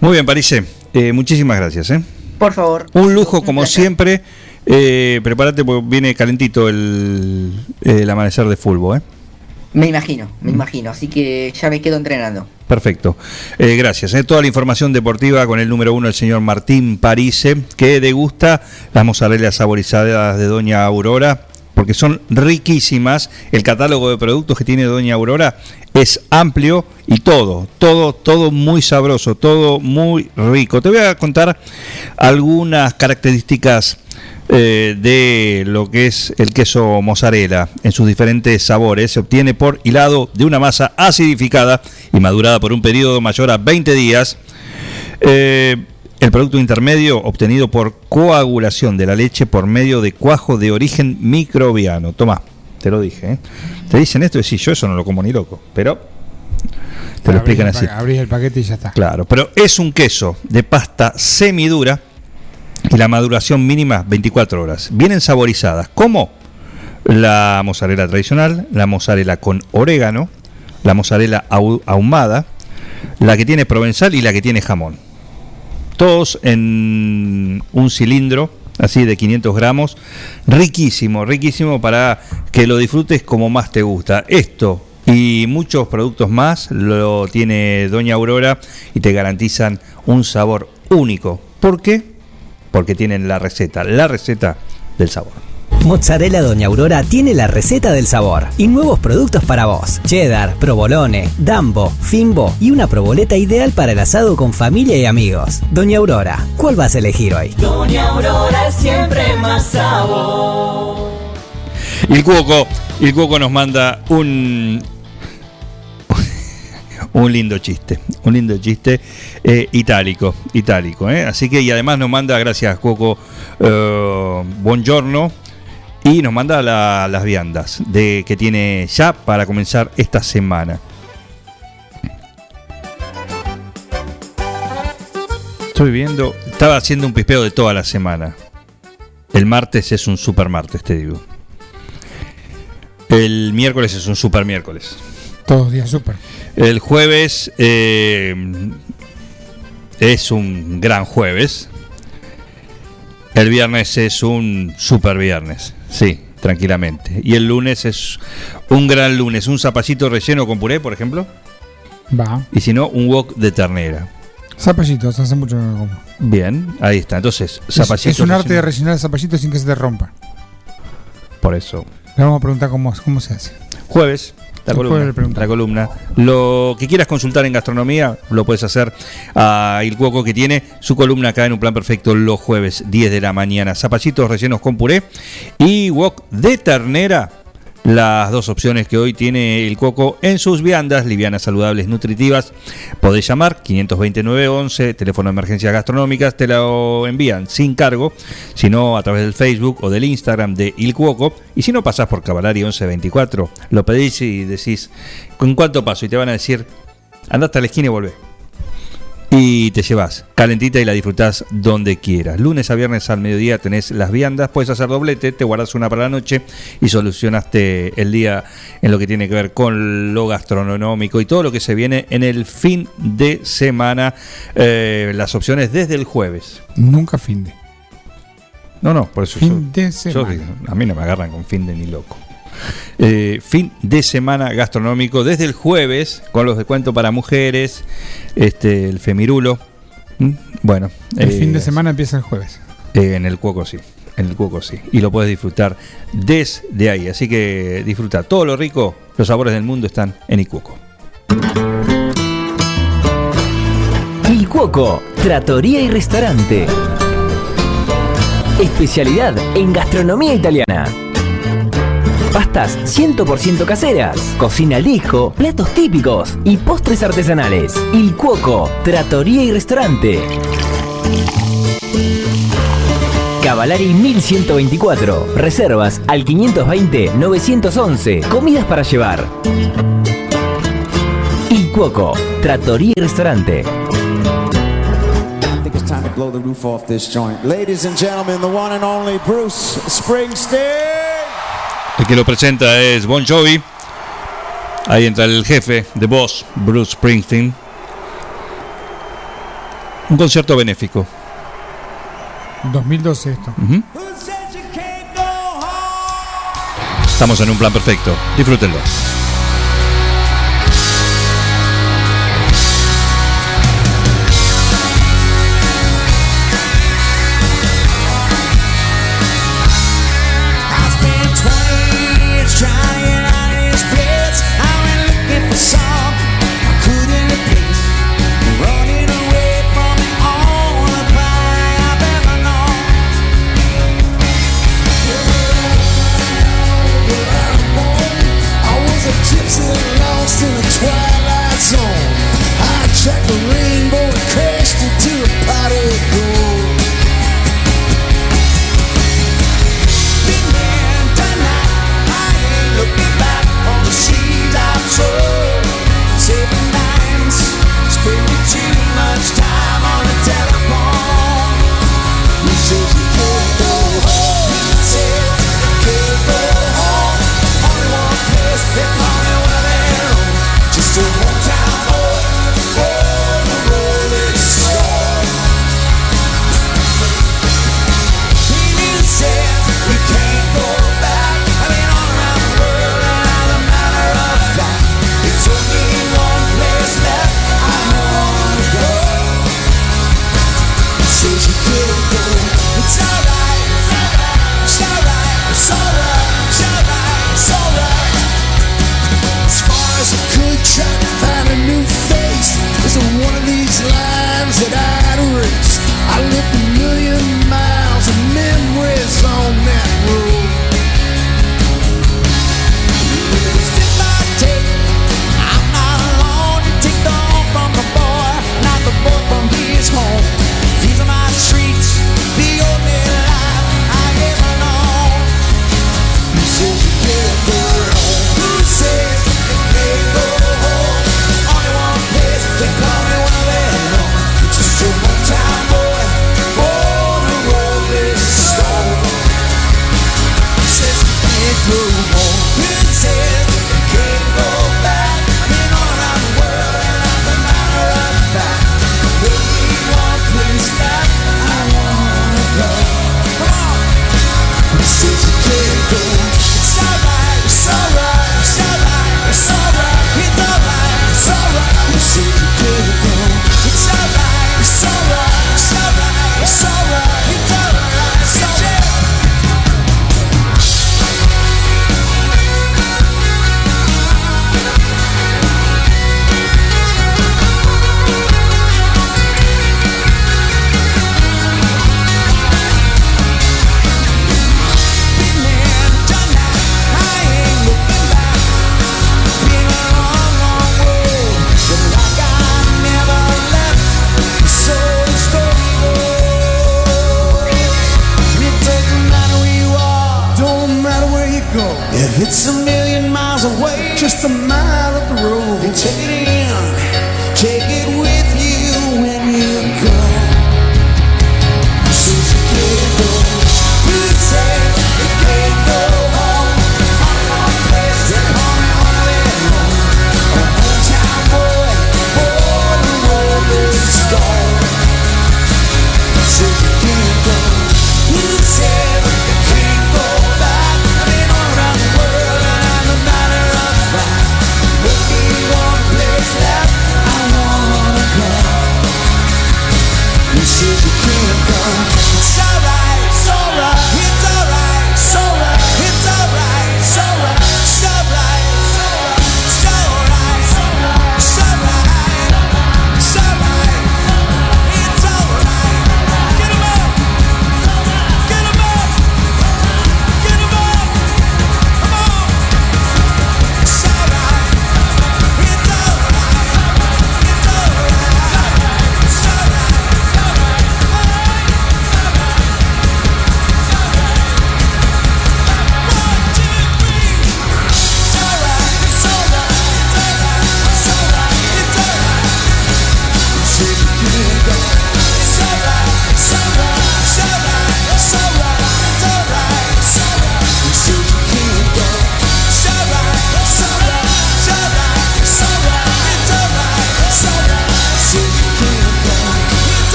Muy bien, Parise. Eh, muchísimas gracias. ¿eh? Por favor. Un lujo, como siempre. Eh, prepárate porque viene calentito el, el amanecer de fútbol. ¿eh? Me imagino, me imagino. Así que ya me quedo entrenando. Perfecto. Eh, gracias. eh. Toda la información deportiva con el número uno, el señor Martín Parise, que degusta las mozzarellas saborizadas de Doña Aurora, porque son riquísimas. El catálogo de productos que tiene Doña Aurora es amplio y todo, todo, todo muy sabroso, todo muy rico. Te voy a contar algunas características eh, de lo que es el queso mozzarella en sus diferentes sabores. Se obtiene por hilado de una masa acidificada y madurada por un periodo mayor a 20 días. Eh, el producto intermedio obtenido por coagulación de la leche por medio de cuajo de origen microbiano. Toma, te lo dije. ¿eh? Te dicen esto y decís, yo eso no lo como ni loco, pero te lo Abrís explican así. Abrís el paquete y ya está. Claro, pero es un queso de pasta semidura la maduración mínima 24 horas. Vienen saborizadas como la mozzarella tradicional, la mozzarella con orégano, la mozzarella ahu- ahumada, la que tiene provenzal y la que tiene jamón. Todos en un cilindro así de 500 gramos. Riquísimo, riquísimo para que lo disfrutes como más te gusta. Esto y muchos productos más lo tiene Doña Aurora y te garantizan un sabor único. ¿Por qué? Porque tienen la receta, la receta del sabor. Mozzarella Doña Aurora tiene la receta del sabor y nuevos productos para vos. Cheddar, provolone, dambo, fimbo y una proboleta ideal para el asado con familia y amigos. Doña Aurora, ¿cuál vas a elegir hoy? Doña Aurora siempre más sabor. Il Cuoco, Il Cuoco nos manda un un lindo chiste, un lindo chiste eh, itálico, itálico, ¿eh? así que y además nos manda gracias Cuoco eh, buongiorno y nos manda la- las viandas de que tiene ya para comenzar esta semana. Estoy viendo, estaba haciendo un pispeo de toda la semana. El martes es un super martes, te digo. El miércoles es un super miércoles. Todos días súper. El jueves eh, es un gran jueves. El viernes es un super viernes. Sí, tranquilamente. Y el lunes es un gran lunes. Un zapallito relleno con puré, por ejemplo. Va. Y si no, un wok de ternera. Zapallitos, hace mucho que no como. Bien, ahí está. Entonces, Es, zapallitos es un arte de rellenar zapallitos sin que se te rompa. Por eso. Le vamos a preguntar cómo, cómo se hace. Jueves, la columna. Lo que quieras consultar en gastronomía, lo puedes hacer a Il Cuoco, que tiene su columna acá en un plan perfecto los jueves, 10 de la mañana. Zapallitos rellenos con puré y wok de ternera. Las dos opciones que hoy tiene el Cuoco en sus viandas, livianas, saludables, nutritivas. Podés llamar 52911, teléfono de emergencias gastronómicas, te lo envían sin cargo, sino a través del Facebook o del Instagram de Il Cuoco. Y si no pasás por Cavalari 1124, lo pedís y decís, ¿con cuánto paso? Y te van a decir, andá hasta la esquina y volvé. Y te llevas calentita y la disfrutás donde quieras. Lunes a viernes al mediodía tenés las viandas, puedes hacer doblete, te guardas una para la noche y solucionaste el día en lo que tiene que ver con lo gastronómico y todo lo que se viene en el fin de semana. Eh, las opciones desde el jueves. Nunca fin de. No, no, por eso Fin yo- de yo- semana. a mí no me agarran con fin de ni loco. Eh, fin de semana gastronómico desde el jueves con los descuentos para mujeres, este, el femirulo. ¿Mm? Bueno, El eh, fin de semana empieza el jueves. eh, en el cuoco sí, en el cuoco sí. Y lo puedes disfrutar desde ahí. Así que disfruta todo lo rico, los sabores del mundo están en Icuoco. Il Cuoco, trattoria y restaurante. Especialidad en gastronomía italiana. Pastas 100% caseras, cocina al platos típicos y postres artesanales. Il Cuoco, trattoria y restaurante. Cavalari 1124. Reservas al 520-911. Comidas para llevar. Il Cuoco, trattoria y restaurante. Blow the roof off this joint. Ladies and gentlemen, the one and only Bruce Springsteen. El que lo presenta es Bon Jovi. Ahí entra el jefe de Boss, Bruce Springsteen. Un concierto benéfico. 2012 esto. Estamos en un plan perfecto. Disfrútenlo.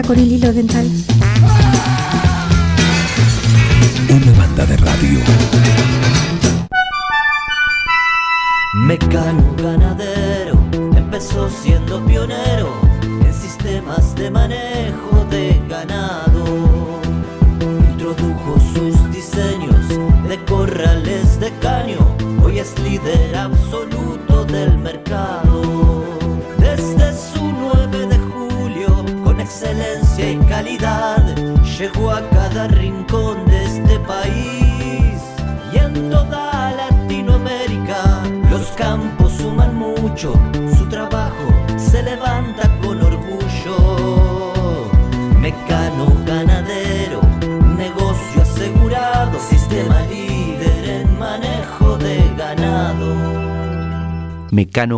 con el hilo dental.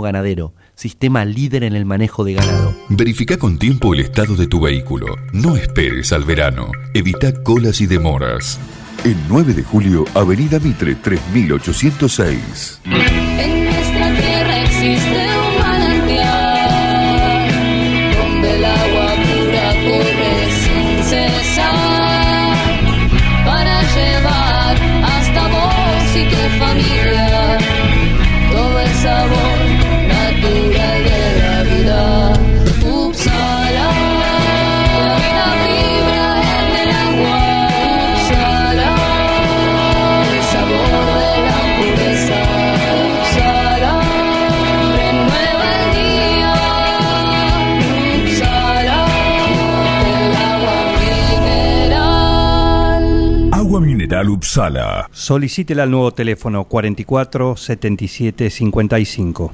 Ganadero, sistema líder en el manejo de ganado. Verifica con tiempo el estado de tu vehículo. No esperes al verano. Evita colas y demoras. El 9 de julio, Avenida Mitre 3806. Upsala. Solicítela al nuevo teléfono 44 77 55.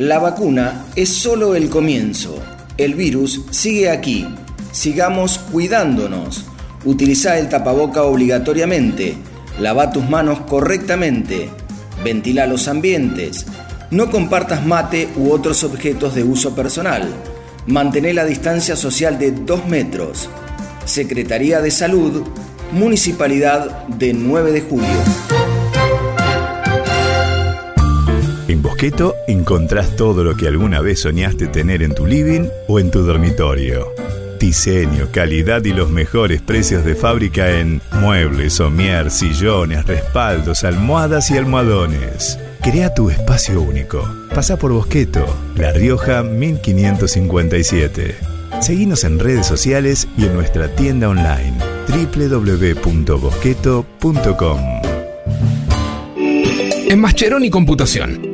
La vacuna es solo el comienzo. El virus sigue aquí. Sigamos cuidándonos. Utiliza el tapaboca obligatoriamente. Lava tus manos correctamente. Ventila los ambientes. No compartas mate u otros objetos de uso personal. Mantén la distancia social de 2 metros. Secretaría de Salud, Municipalidad de 9 de Julio. En Bosqueto encontrás todo lo que alguna vez soñaste tener en tu living o en tu dormitorio. Diseño, calidad y los mejores precios de fábrica en muebles, somier, sillones, respaldos, almohadas y almohadones. Crea tu espacio único. Pasa por Bosqueto, La Rioja 1557. Seguinos en redes sociales y en nuestra tienda online www.bosqueto.com. En Mascheroni Computación,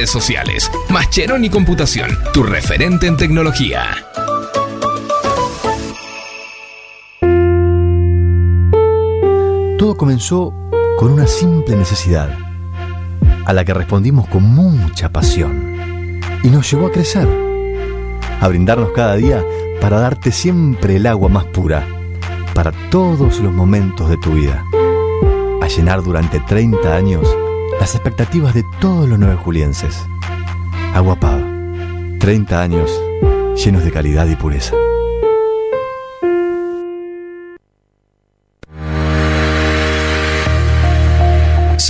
sociales. Mascheroni Computación, tu referente en tecnología. Todo comenzó con una simple necesidad, a la que respondimos con mucha pasión, y nos llevó a crecer, a brindarnos cada día para darte siempre el agua más pura, para todos los momentos de tu vida, a llenar durante 30 años las expectativas de todos los nueve julienses. Agua Pava, 30 años llenos de calidad y pureza.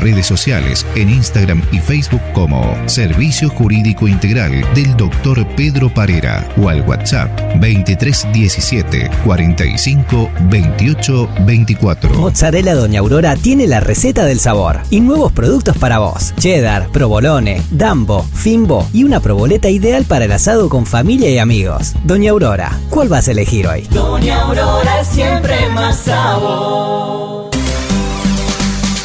redes sociales en Instagram y Facebook como Servicio Jurídico Integral del Dr. Pedro Parera o al WhatsApp 2317 45 28 24. Mozzarella Doña Aurora tiene la receta del sabor y nuevos productos para vos. Cheddar, provolone, dambo, fimbo y una proboleta ideal para el asado con familia y amigos. Doña Aurora, ¿cuál vas a elegir hoy? Doña Aurora siempre más sabor.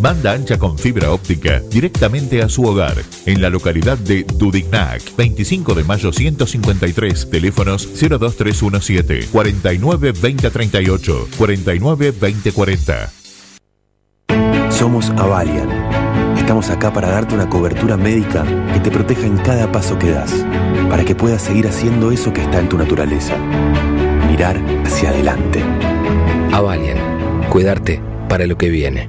Banda ancha con fibra óptica directamente a su hogar, en la localidad de Dudignac, 25 de mayo 153, teléfonos 02317 49 2038, 49 2040. Somos Avalian. Estamos acá para darte una cobertura médica que te proteja en cada paso que das, para que puedas seguir haciendo eso que está en tu naturaleza. Mirar hacia adelante. Avalian, cuidarte para lo que viene.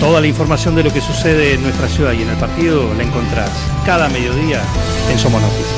Toda la información de lo que sucede en nuestra ciudad y en el partido la encontrás cada mediodía en Somos Noticias.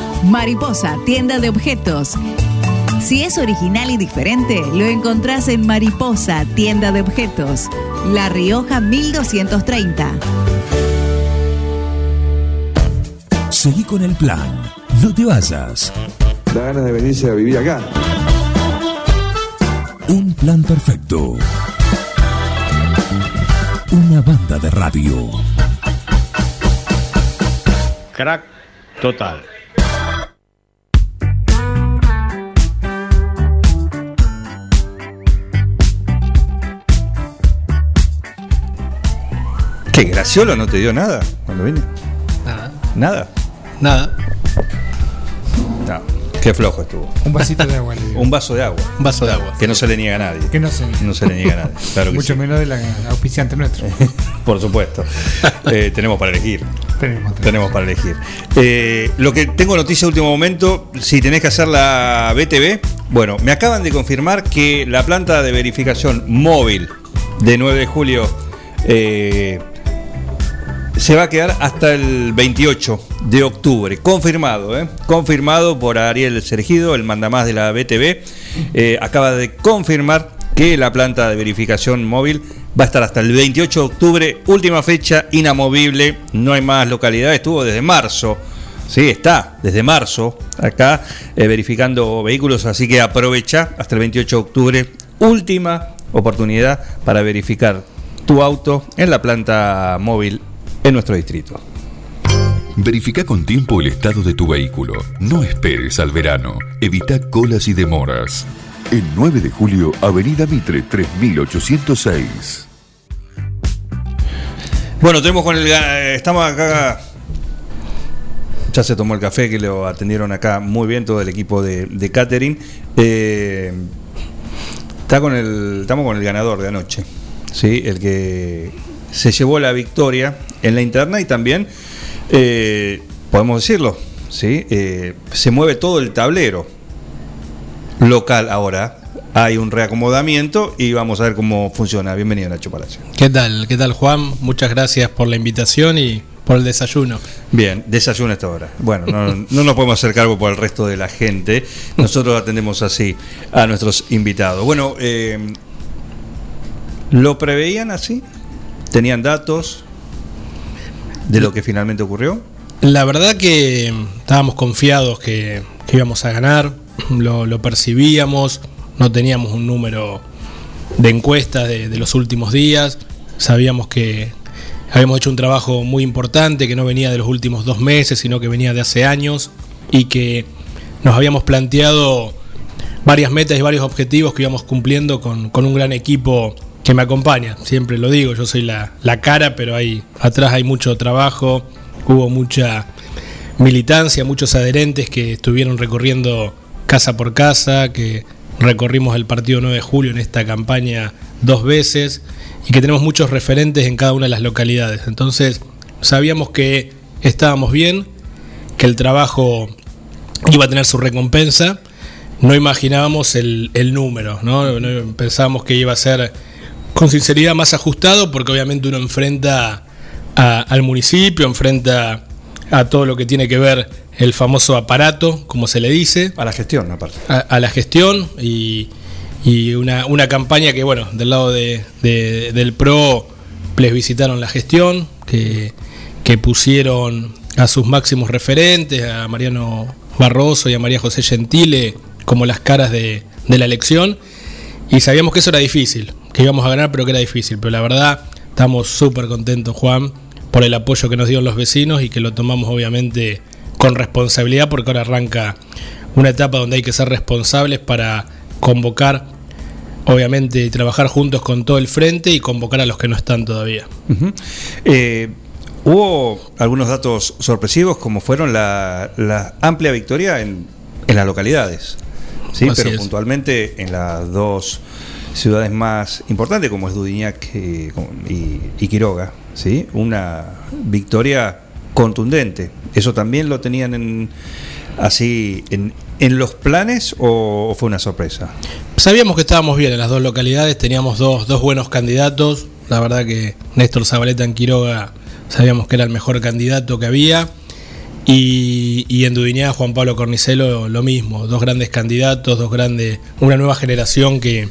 Mariposa, tienda de objetos. Si es original y diferente, lo encontrás en Mariposa, tienda de objetos. La Rioja 1230. Seguí con el plan. No te vayas. Da ganas de venirse a vivir acá. Un plan perfecto. Una banda de radio. Crack total. Che, Graciolo no te dio nada cuando vine. Nada. Nada. Nada. No, qué flojo estuvo. Un vasito de agua. le digo. Un vaso de agua. Un vaso de agua. Que no se le niega a nadie. Que no se niega. No se le niega a nadie. Claro que Mucho sí. menos de la auspiciante nuestro. Por supuesto. Eh, tenemos para elegir. Tenemos, Tenemos para elegir. Eh, lo que tengo noticia de último momento, si tenés que hacer la BTV, bueno, me acaban de confirmar que la planta de verificación móvil de 9 de julio eh, se va a quedar hasta el 28 de octubre. Confirmado, ¿eh? Confirmado por Ariel Sergido, el mandamás de la BTV. Eh, acaba de confirmar que la planta de verificación móvil va a estar hasta el 28 de octubre. Última fecha inamovible. No hay más localidades. Estuvo desde marzo. Sí, está desde marzo acá eh, verificando vehículos. Así que aprovecha hasta el 28 de octubre. Última oportunidad para verificar tu auto en la planta móvil en nuestro distrito. Verifica con tiempo el estado de tu vehículo. No esperes al verano. Evita colas y demoras. El 9 de julio, Avenida Mitre 3806. Bueno, tenemos con el. ga- Estamos acá. Ya se tomó el café que lo atendieron acá muy bien todo el equipo de, de catering. Eh, está con el, estamos con el ganador de anoche. ¿sí? El que se llevó la victoria en la interna y también, eh, podemos decirlo, ¿sí? Eh, se mueve todo el tablero local ahora. Hay un reacomodamiento y vamos a ver cómo funciona. Bienvenido Nacho Palacio. ¿Qué tal? ¿Qué tal, Juan? Muchas gracias por la invitación y por el desayuno. Bien, desayuno a esta hora. Bueno, no, no nos podemos hacer cargo por el resto de la gente. Nosotros atendemos así a nuestros invitados. Bueno, eh, ¿lo preveían así? ¿Tenían datos de lo que finalmente ocurrió? La verdad que estábamos confiados que, íbamos a ganar, lo, lo percibíamos, no teníamos un número de encuestas de, los últimos días, sabíamos que habíamos hecho un trabajo muy importante que no venía de los últimos dos meses, sino que venía de hace años y que nos habíamos planteado varias metas y varios objetivos que íbamos cumpliendo con un gran equipo que me acompaña. Siempre lo digo, yo soy la, la cara, pero hay, atrás hay mucho trabajo, hubo mucha militancia, muchos adherentes que estuvieron recorriendo casa por casa, que recorrimos el partido 9 de julio en esta campaña dos veces y que tenemos muchos referentes en cada una de las localidades. Entonces sabíamos que estábamos bien, que el trabajo iba a tener su recompensa. No imaginábamos el, el número. No pensábamos que iba a ser con sinceridad más ajustado, porque obviamente uno enfrenta a- al municipio, enfrenta a todo lo que tiene que ver el famoso aparato, como se le dice. A la gestión, aparte. A, a la gestión y, y una, una campaña que, bueno, del lado de, de- del PRO les visitaron la gestión, que, que pusieron a sus máximos referentes, a Mariano Barroso y a María José Gentile, como las caras de, de la elección. Y sabíamos que eso era difícil, que íbamos a ganar, pero que era difícil. Pero la verdad, estamos súper contentos, Juan, por el apoyo que nos dieron los vecinos y que lo tomamos obviamente con responsabilidad, porque ahora arranca una etapa donde hay que ser responsables para convocar, obviamente, y trabajar juntos con todo el frente y convocar a los que no están todavía. Eh, Hubo algunos datos sorpresivos, como fueron la, la amplia victoria en, en las localidades. Sí, Así pero es. puntualmente en las dos ciudades más importantes, como es Dudignac eh, y, y Quiroga. ¿sí? Una victoria contundente. ¿Eso también lo tenían en, así en, en los planes o, fue una sorpresa? Sabíamos que estábamos bien en las dos localidades, teníamos dos, dos buenos candidatos. La verdad que Néstor Zabaleta en Quiroga sabíamos que era el mejor candidato que había. Y, y en Dudiñá, Juan Pablo Cornicelo, lo mismo. Dos grandes candidatos, dos grandes, una nueva generación que,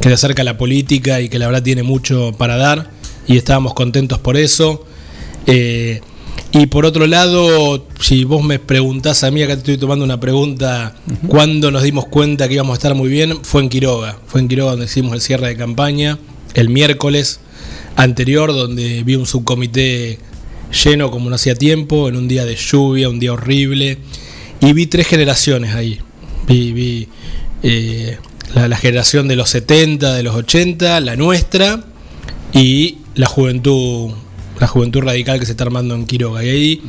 que se acerca a la política y que la verdad tiene mucho para dar. Y estábamos contentos por eso. Eh, y por otro lado, si vos me preguntás a mí, acá te estoy tomando una pregunta, ¿cuándo nos dimos cuenta que íbamos a estar muy bien? Fue en Quiroga. Fue en Quiroga donde hicimos el cierre de campaña, el miércoles anterior, donde vi un subcomité lleno como no hacía tiempo, en un día de lluvia, un día horrible, y vi tres generaciones ahí. Vi, vi eh, la, la generación de los 70, de los 80, la nuestra, y la juventud la juventud radical que se está armando en Quiroga. Y ahí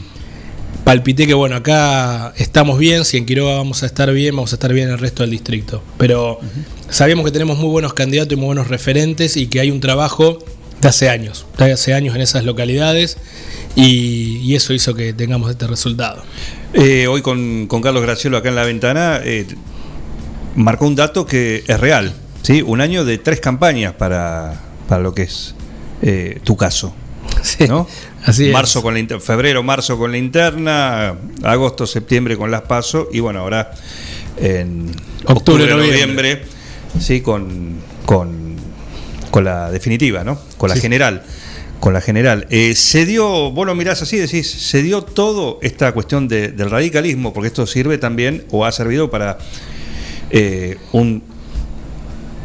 palpité que, bueno, acá estamos bien, si en Quiroga vamos a estar bien, vamos a estar bien en el resto del distrito. Pero sabíamos que tenemos muy buenos candidatos y muy buenos referentes y que hay un trabajo de hace años, de hace años en esas localidades y, y eso hizo que tengamos este resultado. Eh, hoy con, con Carlos Gracielo acá en la ventana eh, marcó un dato que es real, ¿sí? Un año de tres campañas para, para lo que es eh, tu caso. ¿no? así es. marzo con la febrero, marzo con la interna, agosto, septiembre con las paso y bueno, ahora en Octubre, octubre, noviembre. noviembre, sí, con, con, con la definitiva, ¿no? Con la Sí. general. Con la general. Eh, se dio, vos lo mirás así, decís, se dio todo esta cuestión de- del radicalismo, porque esto sirve también, o ha servido para eh, un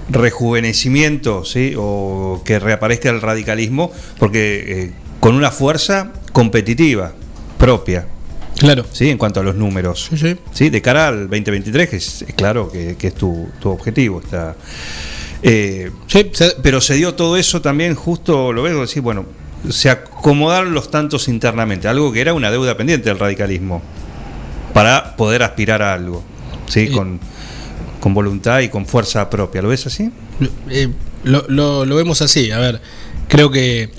rejuvenecimiento, ¿sí? o que reaparezca el radicalismo, porque eh, con una fuerza competitiva propia. Claro. Sí, en cuanto a los números. Sí, de cara al 2023, que es, es claro que, que es tu, tu objetivo. Está, eh, pero se dio todo eso también, justo lo veo decir, bueno, se acomodaron los tantos internamente, algo que era una deuda pendiente del radicalismo, para poder aspirar a algo, ¿sí? Con, con voluntad y con fuerza propia. ¿Lo ves así? Eh, lo, lo- vemos así, a ver, creo que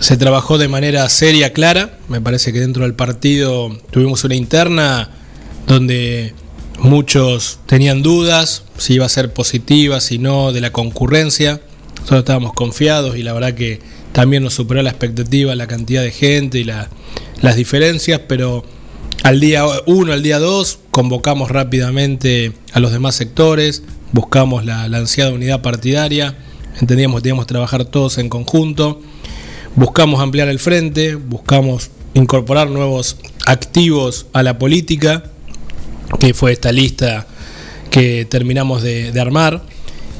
se trabajó de manera seria, clara, me parece que dentro del partido tuvimos una interna donde muchos tenían dudas si iba a ser positiva, si no, de la concurrencia, nosotros estábamos confiados y la verdad que también nos superó la expectativa la cantidad de gente y la- las diferencias, pero al día 1, al día 2, convocamos rápidamente a los demás sectores, buscamos la, ansiada unidad partidaria, entendíamos que teníamos que trabajar todos en conjunto, buscamos ampliar el frente, buscamos incorporar nuevos activos a la política, que fue esta lista que terminamos de, armar.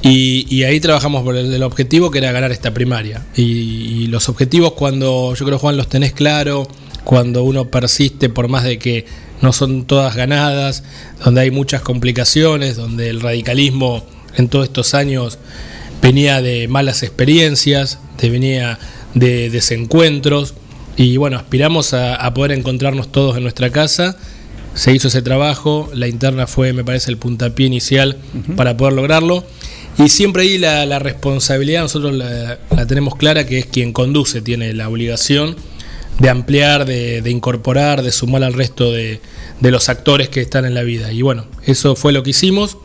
Y, ahí trabajamos por el, el objetivo que era ganar esta primaria. Y, y los objetivos cuando, yo creo Juan, los tenés claro, cuando uno persiste por más de que no son todas ganadas, donde hay muchas complicaciones, donde el radicalismo en todos estos años venía de malas experiencias, de, venía de desencuentros, y bueno, aspiramos a, a poder encontrarnos todos en nuestra casa. Se hizo ese trabajo, la interna fue, me parece, el puntapié inicial para poder lograrlo. Y siempre ahí la, la responsabilidad, nosotros la, la tenemos clara, que es quien conduce, tiene la obligación de ampliar, de, incorporar, de sumar al resto de, de los actores que están en la vida. Y bueno, eso fue lo que hicimos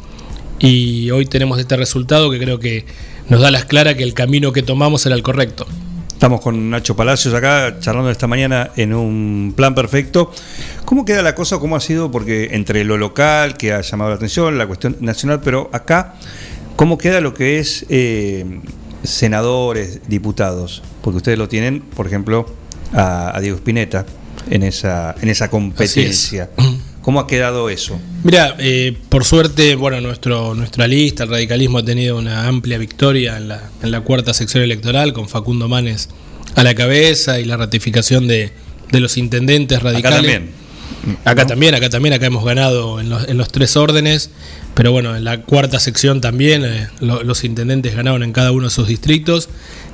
y hoy tenemos este resultado que creo que nos da las claras que el camino que tomamos era el correcto. Estamos con Nacho Palacios acá charlando esta mañana en un plan perfecto. ¿Cómo queda la cosa? ¿Cómo ha sido? Porque entre lo local, que ha llamado la atención, la cuestión nacional, pero acá, ¿cómo queda lo que es eh, senadores, diputados? Porque ustedes lo tienen, por ejemplo, a, a Diego Spinetta en esa, en esa competencia. ¿Cómo ha quedado eso? Mira, eh, por suerte, bueno, nuestro, nuestra lista, el radicalismo ha tenido una amplia victoria en la, en la cuarta sección electoral, con Facundo Manes a la cabeza y la ratificación de, de los intendentes radicales. también. Acá también, acá también, acá hemos ganado en los, en los tres órdenes, pero bueno, en la cuarta sección también eh, lo- los intendentes ganaron en cada uno de sus distritos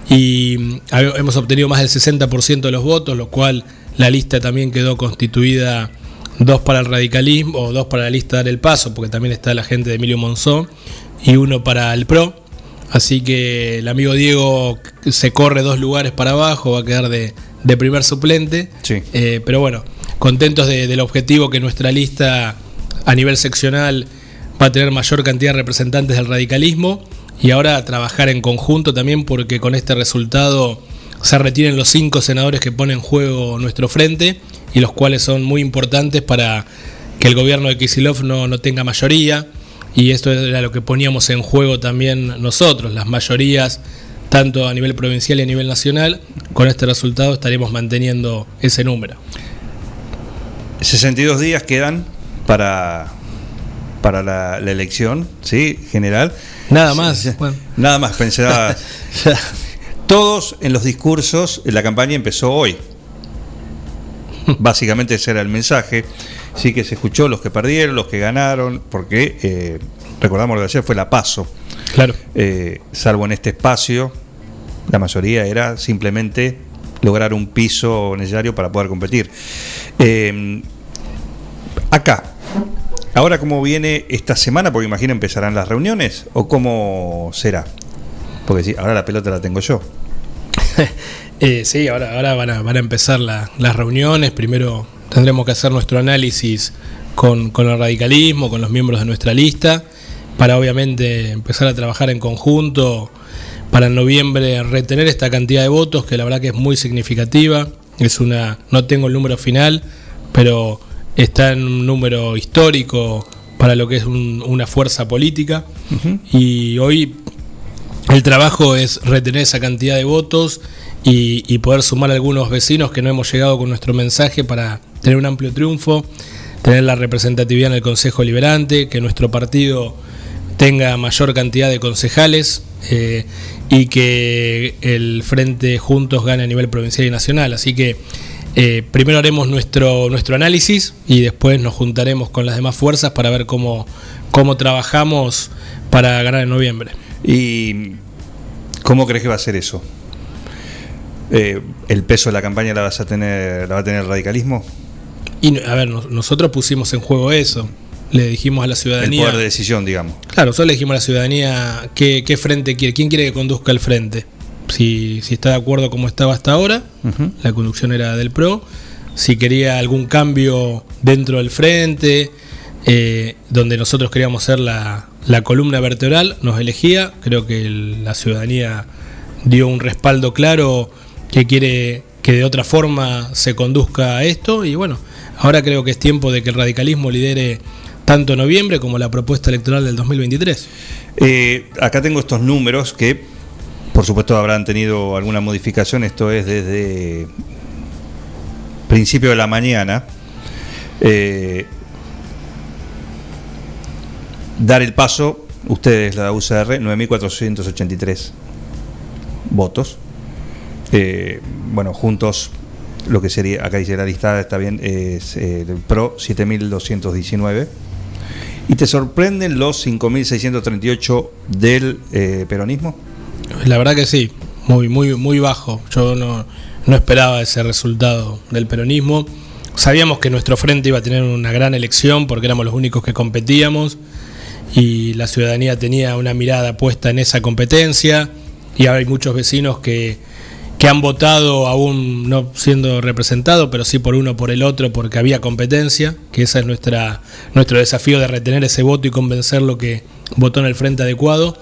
y mm, hemos obtenido más del 60% de los votos, lo cual la lista también quedó constituida dos para el radicalismo, o dos para la lista Dar el Paso, porque también está la gente de Emilio Monzón, y uno para el PRO. Así que el amigo Diego se corre dos lugares para abajo, va a quedar de, de primer suplente. Eh, pero bueno, contentos de- del objetivo que nuestra lista a nivel seccional va a tener mayor cantidad de representantes del radicalismo y ahora trabajar en conjunto también porque con este resultado se retiren los cinco senadores que ponen en juego nuestro frente y los cuales son muy importantes para que el gobierno de Kisilov no, no tenga mayoría y esto era lo que poníamos en juego también nosotros, las mayorías tanto a nivel provincial y a nivel nacional, con este resultado estaremos manteniendo ese número. 62 días quedan para, para la, la elección, ¿sí? General. Nada más. Bueno. Nada más, pensaba. Todos en los discursos, la campaña empezó hoy. Básicamente ese era el mensaje. Sí que se escuchó los que perdieron, los que ganaron, porque eh, recordamos lo de ayer fue la paso. Claro. Eh, salvo en este espacio, la mayoría era simplemente lograr un piso necesario para poder competir. Eh, acá, ahora cómo viene esta semana, porque imagino empezarán las reuniones, o cómo será. Porque sí, ahora la pelota la tengo yo. Eh, sí, ahora, ahora van, a, empezar la- las reuniones. Primero tendremos que hacer nuestro análisis con, con el radicalismo, con los miembros de nuestra lista, para obviamente empezar a trabajar en conjunto para en noviembre retener esta cantidad de votos, que la verdad que es muy significativa. Es una, no tengo el número final, pero está en un número histórico para lo que es un- una fuerza política. Y hoy el trabajo es retener esa cantidad de votos y, y poder sumar a algunos vecinos que no hemos llegado con nuestro mensaje para tener un amplio triunfo, tener la representatividad en el Consejo Liberante, que nuestro partido tenga mayor cantidad de concejales eh, y que el Frente Juntos gane a nivel provincial y nacional. Así que eh, primero haremos nuestro, nuestro análisis y después nos juntaremos con las demás fuerzas para ver cómo, cómo trabajamos para ganar en noviembre. ¿Y cómo crees que va a ser eso? Eh, ¿El peso de la campaña la vas a tener, la va a tener el radicalismo? Y a ver, nos- nosotros pusimos en juego eso. Le dijimos a la El ciudadanía. poder de decisión, digamos. Claro, nosotros le dijimos a la ciudadanía qué, qué frente quiere, quién quiere que conduzca el frente. Si, si está de acuerdo como estaba hasta ahora, la conducción era del PRO. Si quería algún cambio dentro del frente, eh, donde nosotros queríamos ser la, la columna vertebral, nos elegía. Creo que el- la ciudadanía dio un respaldo claro que quiere que de otra forma se conduzca a esto. Y bueno, ahora creo que es tiempo de que el radicalismo lidere tanto noviembre como la propuesta electoral del 2023. Eh, acá tengo estos números que, por supuesto, habrán tenido alguna modificación. Esto es desde principio de la mañana. Eh, dar el paso, ustedes, la UCR, 9.483 votos. Eh, bueno, juntos, lo que sería, acá dice la lista, está bien, es eh, el PRO 7.219. ¿Y te sorprenden los 5.638 del eh, peronismo? La verdad que sí, muy, muy, muy bajo. Yo no, no esperaba ese resultado del peronismo. Sabíamos que nuestro frente iba a tener una gran elección porque éramos los únicos que competíamos y la ciudadanía tenía una mirada puesta en esa competencia y hay muchos vecinos que, que han votado aún no siendo representados, pero sí por uno por el otro porque había competencia, que ese es nuestra, nuestro desafío de retener ese voto y convencerlo que votó en el frente adecuado.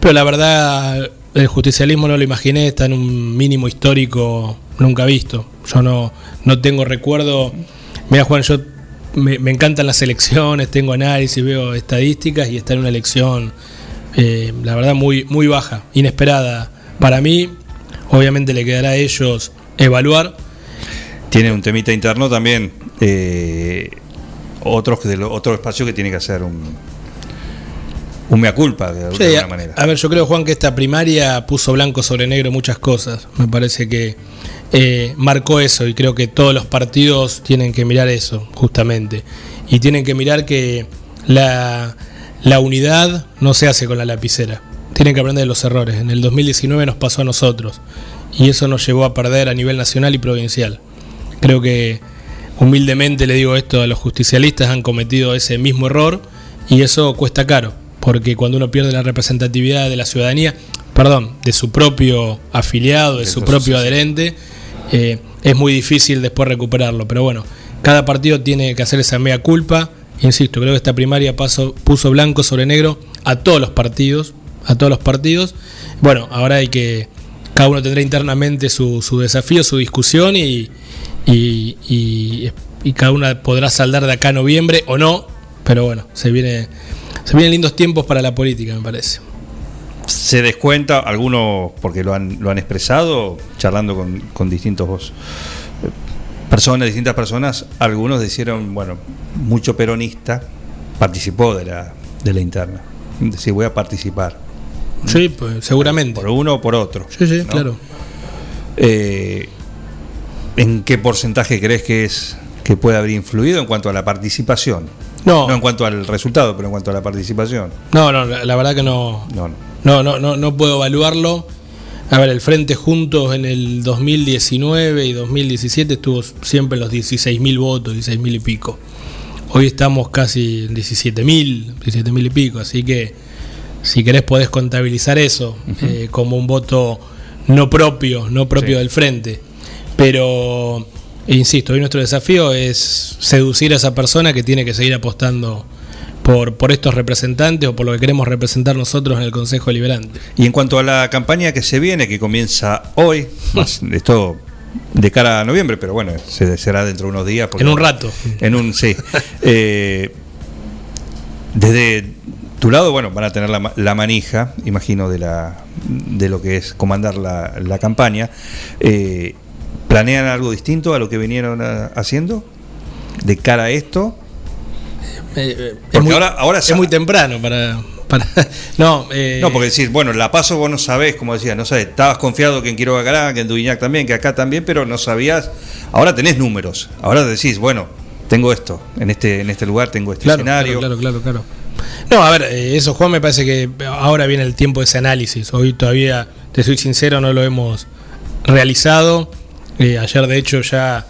Pero la verdad, el justicialismo no lo imaginé, está en un mínimo histórico nunca visto. Yo no, no tengo recuerdo. Mira, Juan, yo me, encantan las elecciones, tengo análisis, veo estadísticas y está en una elección, eh, la verdad, muy, muy baja, inesperada. Para mí, obviamente le quedará a ellos evaluar. Tiene un temita interno también. eh, otros otro espacio que tiene que hacer un, un mea culpa, de, Sí, alguna a, manera. a ver, yo creo, Juan, que esta primaria puso blanco sobre negro muchas cosas. Me parece que eh, marcó eso y creo que todos los partidos tienen que mirar eso, justamente. Y tienen que mirar que la, la unidad no se hace con la lapicera. Tienen que aprender de los errores. En el 2019 nos pasó a nosotros y eso nos llevó a perder a nivel nacional y provincial. Creo que humildemente le digo esto a los justicialistas, han cometido ese mismo error y eso cuesta caro, porque cuando uno pierde la representatividad de la ciudadanía, perdón, de su propio afiliado, de su propio adherente, eh, es muy difícil después recuperarlo. Pero bueno, cada partido tiene que hacer esa mea culpa. Insisto, creo que esta primaria paso- puso blanco sobre negro a todos los partidos, a todos los partidos. Bueno, ahora hay que, cada uno tendrá internamente su, su desafío, su discusión y, y, y- y cada una podrá saldar de acá a noviembre o no, pero bueno, se viene se vienen lindos tiempos para la política, me parece. Se descuenta, algunos, porque lo han, lo han expresado, charlando con, con distintos personas, distintas personas, algunos dijeron, bueno, mucho peronista participó de la, de la interna. Decir, voy a participar. Sí, pues seguramente. Por uno o por otro. Sí, sí, ¿no? claro. Eh, ¿En qué porcentaje crees que es que puede haber influido en cuanto a la participación? No. en cuanto al resultado, pero en cuanto a la participación. No, no, la, la verdad que no, No, no. no, no, no, no puedo evaluarlo. A ver, el Frente Juntos en el 2019 y 2017 estuvo siempre en los 16.000 votos, 16.000 y pico. Hoy estamos casi en 17.000, 17.000 y pico, así que si querés podés contabilizar eso eh, como un voto no propio, no propio Sí. del Frente. Pero, insisto, hoy nuestro desafío es seducir a esa persona que tiene que seguir apostando por, por estos representantes o por lo que queremos representar nosotros en el Consejo Deliberante. Y en cuanto a la campaña que se viene, que comienza hoy, más esto de cara a noviembre, pero bueno, se, será dentro de unos días. porque- En un rato. En un, sí. Eh, desde tu lado, bueno, van a tener la manija, imagino, de, la, de lo que es comandar la, la campaña. Eh, ¿Planean algo distinto a lo que vinieron haciendo de cara a esto? Eh, es Porque muy, ahora- ahora es muy temprano para. para no, eh, No, porque decís, bueno, la paso vos no sabés, como decía, no sabés, estabas confiado que en Quiroga ganaba, que en Duñac también, que acá también, pero no sabías. Ahora tenés números. Ahora decís, bueno, tengo esto, en este, en este lugar tengo este Claro, escenario. claro, claro, claro, claro. No, a ver, eh, eso Juan me parece que ahora viene el tiempo de ese análisis. Hoy todavía, te soy sincero, no lo hemos realizado. Eh, ayer de hecho ya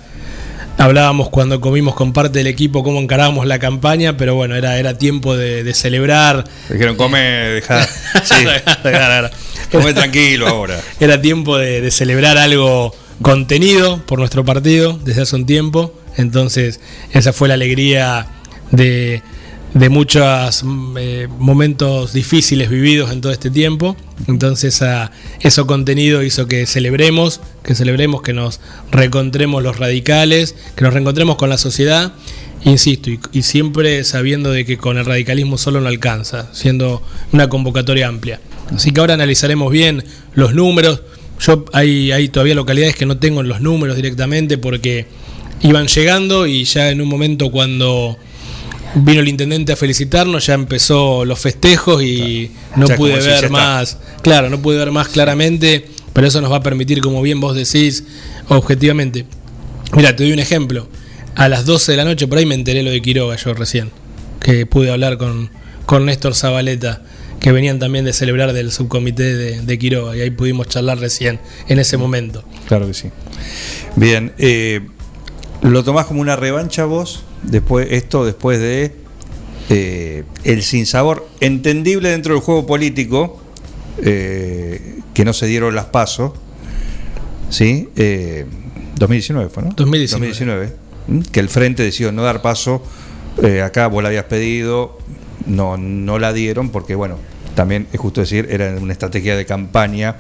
hablábamos cuando comimos con parte del equipo cómo encarábamos la campaña, pero bueno, era, era tiempo de, de celebrar. Dijeron, come, dejá. Sí, come tranquilo ahora. Era tiempo de, de celebrar algo contenido por nuestro partido desde hace un tiempo. Entonces, esa fue la alegría de, de muchos mm, eh, momentos difíciles vividos en todo este tiempo. Entonces, a- eso contenido hizo que celebremos, que celebremos, que nos reencontremos los radicales, que nos reencontremos con la sociedad. Insisto, y, y siempre sabiendo de que con el radicalismo solo no alcanza, siendo una convocatoria amplia. Así que ahora analizaremos bien los números. Yo hay, hay todavía localidades que no tengo en los números directamente porque iban llegando y ya en un momento cuando vino el intendente a felicitarnos ya empezó los festejos y no Ya pude si ver más, claro, no pude ver más claramente, pero eso nos va a permitir, como bien vos decís, objetivamente. Mira, te doy un ejemplo. A las 12 de la noche por ahí me enteré lo de Quiroga yo recién, que pude hablar con, con Néstor Zabaleta, que venían también de celebrar del subcomité de, de Quiroga, y ahí pudimos charlar recién, en ese momento. Claro que sí. Bien, eh, ¿lo tomás como una revancha vos? Después, esto después de eh, el sinsabor entendible dentro del juego político, eh, que no se dieron las pasos, ¿sí? Eh, 2019 fue, ¿no? 2019. 2019, ¿m? Que el Frente decidió no dar paso, eh, acá vos la habías pedido, no, no la dieron, porque bueno, también es justo decir, era una estrategia de campaña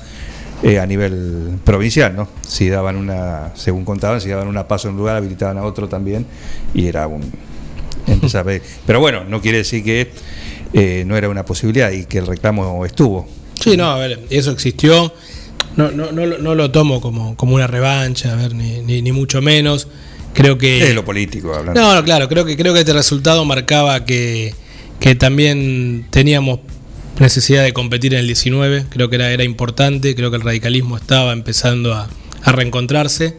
eh, a nivel provincial, ¿no? Si daban una, según contaban, si daban una paso en un lugar, habilitaban a otro también, y era un empezar a pedir. Pero bueno, no quiere decir que eh, no era una posibilidad y que el reclamo estuvo. Sí, no, a ver, eso existió. No, no, no, lo- no lo tomo como, como una revancha, a ver, ni, ni, ni mucho menos. Creo que. Es lo político hablando. No, no, claro, creo que, creo que este resultado marcaba que, que también teníamos necesidad de competir en el 19, creo que era, era importante, creo que el radicalismo estaba empezando a, a reencontrarse.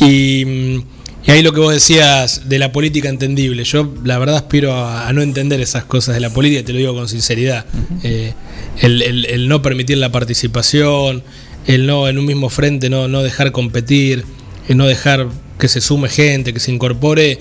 Y, mm, y ahí lo que vos decías de la política entendible, yo la verdad aspiro a, a no entender esas cosas de la política, te lo digo con sinceridad. Eh, el, el- el no permitir la participación, el no en un mismo frente no, no dejar competir, el no dejar que se sume gente, que se incorpore,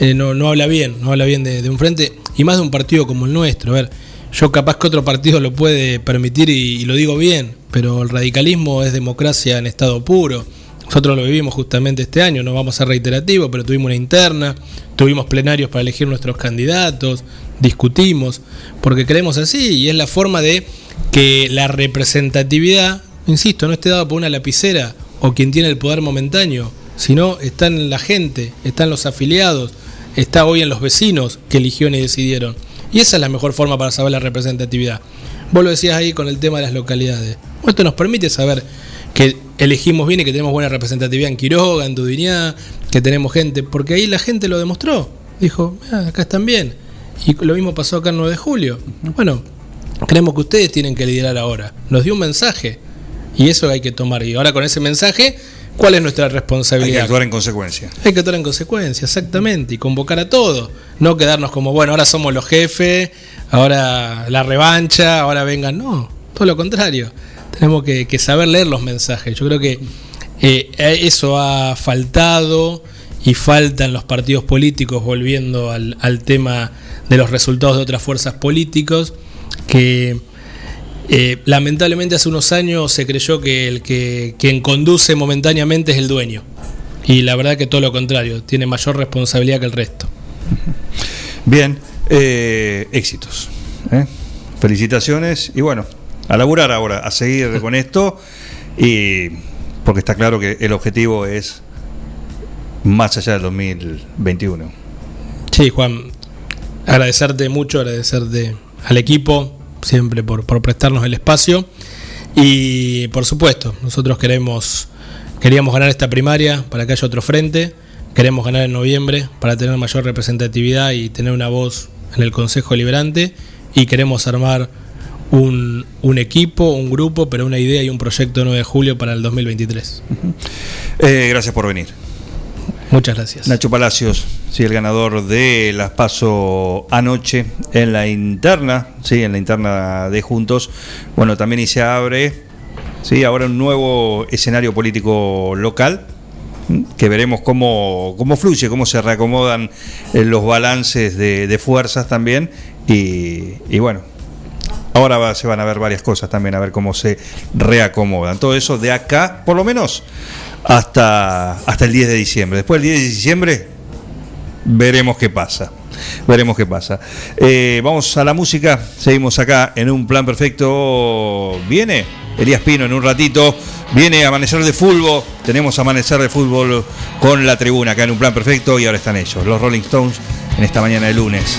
eh, no, no habla bien, no habla bien de, de un frente, y más de un partido como el nuestro. A ver, yo capaz que otro partido lo puede permitir y, lo digo bien, pero el radicalismo es democracia en estado puro. Nosotros lo vivimos justamente este año, no vamos a ser reiterativos, pero tuvimos una interna, tuvimos plenarios para elegir nuestros candidatos, discutimos, porque creemos así y es la forma de que la representatividad, insisto, no esté dada por una lapicera o quien tiene el poder momentáneo, sino está en la gente, están los afiliados, está hoy en los vecinos que eligieron y decidieron. Y esa es la mejor forma para saber la representatividad. Vos lo decías ahí con el tema de las localidades. Esto nos permite saber que elegimos bien y que tenemos buena representatividad en Quiroga, en Dudiñá, que tenemos gente, porque ahí la gente lo demostró. Dijo, "Ah, acá están bien. Y lo mismo pasó acá el 9 de julio. Bueno, creemos que ustedes tienen que liderar ahora. Nos dio un mensaje y eso hay que tomar. Y ahora con ese mensaje, ¿cuál es nuestra Hay que responsabilidad? actuar en consecuencia. Hay que actuar en consecuencia, exactamente, y convocar a todos. No quedarnos como, bueno, ahora somos los jefes, ahora la revancha, ahora vengan. No, todo lo contrario. tenemos que, saber leer los mensajes. Yo creo que eh, eso ha faltado y falta en los partidos políticos, volviendo al, al tema de los resultados de otras fuerzas políticas, que eh, lamentablemente hace unos años se creyó que el que quien conduce momentáneamente es el dueño. Y la verdad que todo lo contrario, tiene mayor responsabilidad que el resto. Bien, eh, éxitos. ¿eh? Felicitaciones y bueno, a laburar ahora, a seguir con esto y porque está claro que el objetivo es más allá del 2021. Sí, Juan, agradecerte mucho, agradecerte al equipo, siempre por, por prestarnos el espacio. Y por supuesto, nosotros queremos queríamos ganar esta primaria para que haya otro frente. Queremos ganar en noviembre para tener mayor representatividad y tener una voz en el Consejo Liberante. Y queremos armar un, un equipo, un grupo, pero una idea y un proyecto 9 de julio para el 2023. Eh, gracias por venir. Muchas gracias. Nacho Palacios, sí, el ganador de las PASO anoche en la interna, sí, en la interna de Juntos. Bueno, también y se abre, sí, ahora un nuevo escenario político local que veremos cómo, cómo fluye, cómo se reacomodan eh, los balances de, de fuerzas también. Y, y bueno, ahora se van a ver varias cosas también, a ver cómo se reacomodan. Todo eso de acá, por lo menos, hasta, hasta el 10 de diciembre. Después del 10 de diciembre, veremos qué pasa. Veremos qué pasa. Eh, vamos a la música. Seguimos acá en un plan perfecto. Viene Elías Pino en un ratito. Viene Amanecer de Fútbol. Tenemos Amanecer de Fútbol con la tribuna acá en un plan perfecto. Y ahora están ellos, los Rolling Stones, en esta mañana de lunes.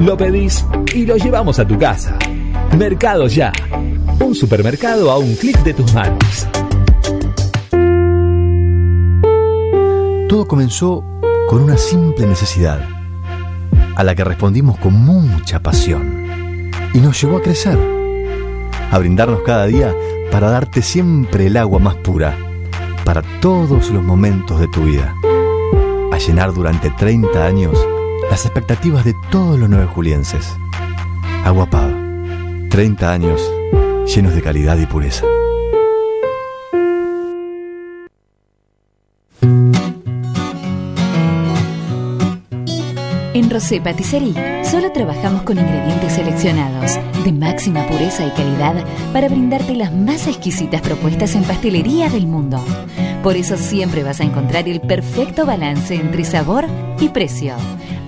Lo pedís y lo llevamos a tu casa. Mercado Ya. Un supermercado a un clic de tus manos. Todo comenzó con una simple necesidad, a la que respondimos con mucha pasión, y nos llevó a crecer, a brindarnos cada día para darte siempre el agua más pura, para todos los momentos de tu vida, a llenar durante 30 años las expectativas de todos los nueve julienses. Agua Pava, 30 años llenos de calidad y pureza. En Rosé Patisserie solo trabajamos con ingredientes seleccionados de máxima pureza y calidad para brindarte las más exquisitas propuestas en pastelería del mundo. Por eso siempre vas a encontrar el perfecto balance entre sabor y precio.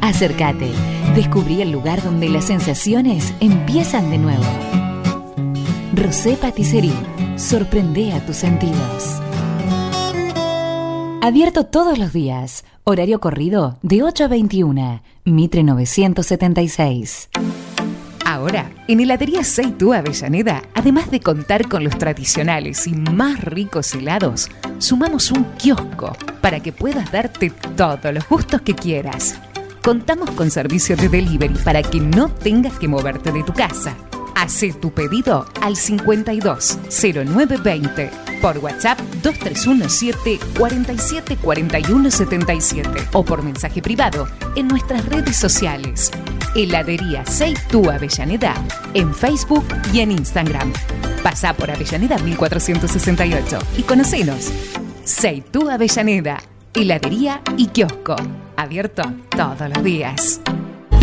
Acércate, descubrí el lugar donde las sensaciones empiezan de nuevo. Rosé Patisserie, sorprende a tus sentidos. Abierto todos los días. Horario corrido de 8 a 21. Mitre 976. Ahora, en Heladería Seitú Avellaneda, además de contar con los tradicionales y más ricos helados, sumamos un kiosco para que puedas darte todos los gustos que quieras. Contamos con servicio de delivery para que no tengas que moverte de tu casa. Hacé tu pedido al 52 0920 por WhatsApp 2317 47 41 77 o por mensaje privado en nuestras redes sociales. Heladería Seitú Avellaneda en Facebook y en Instagram. Pasá por Avellaneda 1468 y conocenos. Seitú Avellaneda, heladería y kiosco. Abierto todos los días.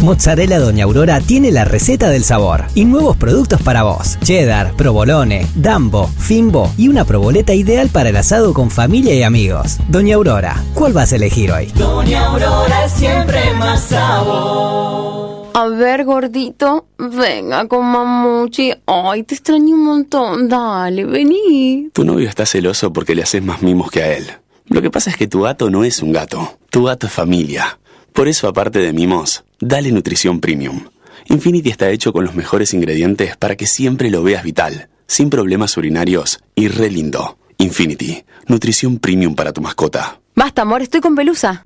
Mozzarella Doña Aurora tiene la receta del sabor y nuevos productos para vos. Cheddar, provolone, dambo, fimbo y una proboleta ideal para el asado con familia y amigos. Doña Aurora, ¿cuál vas a elegir hoy? Doña Aurora siempre más sabor. A ver, gordito, venga con mamuchi. Ay, te extraño un montón. Dale, vení. Tu novio está celoso porque le haces más mimos que a él. Lo que pasa es que tu gato no es un gato. Tu gato es familia. Por eso, aparte de mimos, dale nutrición premium. Infinity está hecho con los mejores ingredientes para que siempre lo veas vital, sin problemas urinarios y re lindo. Infinity, nutrición premium para tu mascota. Basta, amor, estoy con pelusa.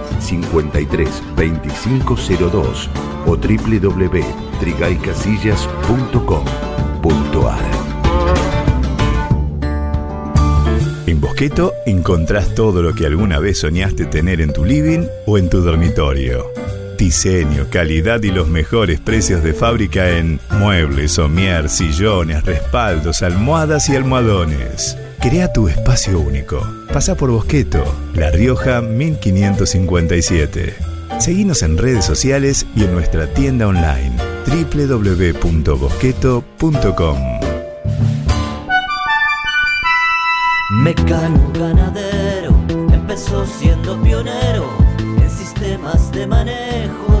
53 2502 o www.trigaycasillas.com.ar En Bosqueto encontrás todo lo que alguna vez soñaste tener en tu living o en tu dormitorio. Diseño, calidad y los mejores precios de fábrica en muebles, somier, sillones, respaldos, almohadas y almohadones. Crea tu espacio único. Pasa por Bosqueto, La Rioja 1557. Seguinos en redes sociales y en nuestra tienda online www.bosqueto.com. Mecano ganadero empezó siendo pionero en sistemas de manejo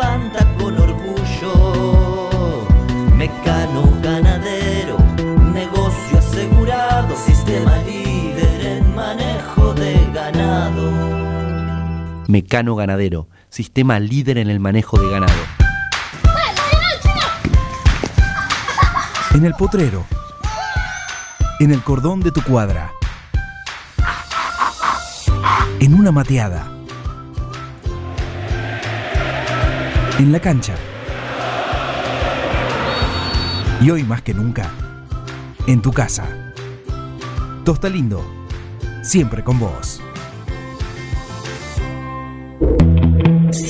Mecano Ganadero, sistema líder en el manejo de ganado. En el potrero. En el cordón de tu cuadra. En una mateada. En la cancha. Y hoy más que nunca, en tu casa. Tosta Lindo, siempre con vos.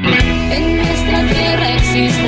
En nuestra tierra existe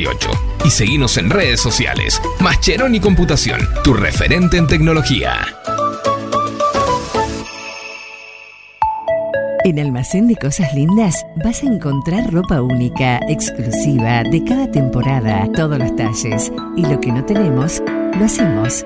1278 y seguinos en redes sociales. Mascheroni Computación, tu referente en tecnología. En Almacén de Cosas Lindas vas a encontrar ropa única, exclusiva, de cada temporada, todos los talles. Y lo que no tenemos, lo hacemos.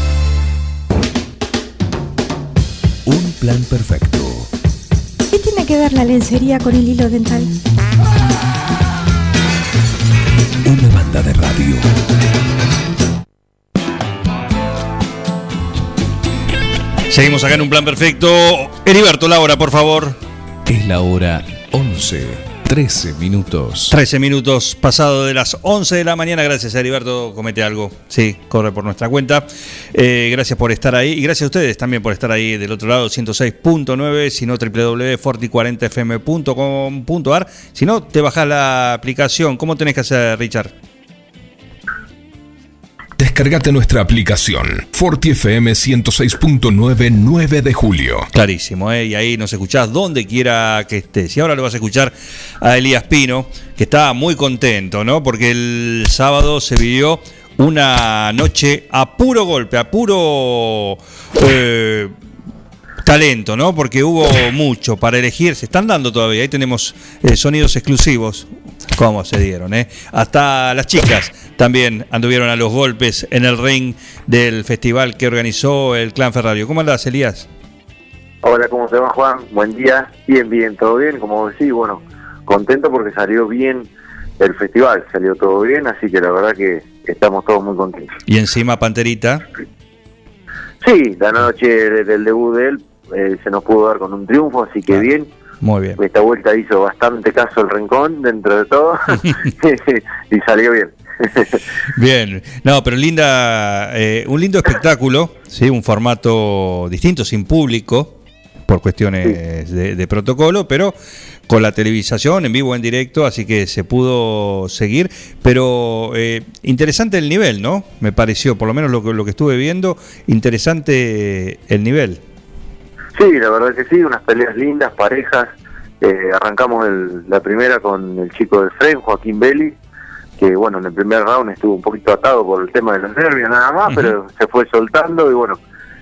Plan perfecto. ¿Qué tiene que ver la lencería con el hilo dental? Una banda de radio. Seguimos acá en un plan perfecto. Heriberto, la hora, por favor. Es la hora 11, 13 minutos. 13 minutos pasado de las 11 de la mañana. Gracias, Heriberto. Comete algo. Sí, corre por nuestra cuenta. Eh, gracias por estar ahí. Y gracias a ustedes también por estar ahí del otro lado, 106.9, si no www.forti40fm.com.ar. Si no, te bajás la aplicación. ¿Cómo tenés que hacer, Richard? Descargate nuestra aplicación Forti FM 106.9 9 de julio. Clarísimo, ¿eh? y ahí nos escuchás donde quiera que estés. Y ahora lo vas a escuchar a Elías Pino, que está muy contento, ¿no? Porque el sábado se vivió una noche a puro golpe, a puro eh, talento, ¿no? Porque hubo mucho para elegir, se están dando todavía, ahí tenemos eh, sonidos exclusivos. ¿Cómo se dieron, eh? Hasta las chicas también anduvieron a los golpes en el ring del festival que organizó el Clan Ferrario. ¿Cómo andás, Elías? Hola, ¿cómo se va Juan? Buen día. Bien, bien, todo bien. Como decís, bueno, contento porque salió bien el festival, salió todo bien, así que la verdad que estamos todos muy contentos. Y encima Panterita. Sí, la noche de- del debut de él eh, se nos pudo dar con un triunfo, así que bien. Muy bien. Esta vuelta hizo bastante caso el rincón dentro de todo y salió bien. Bien, no, pero linda, eh, un lindo espectáculo, sí, un formato distinto, sin público, por cuestiones de, de protocolo, pero con la televisación en vivo, en directo, así que se pudo seguir. Pero eh, interesante el nivel, ¿no? Me pareció, por lo menos lo que, lo que estuve viendo, interesante el nivel. Sí, la verdad que sí, unas peleas lindas, parejas. Eh, arrancamos el- la primera con el chico del Fren, Joaquín Belli, que bueno, en el primer round estuvo un poquito atado por el tema de los nervios nada más, pero se fue soltando y bueno,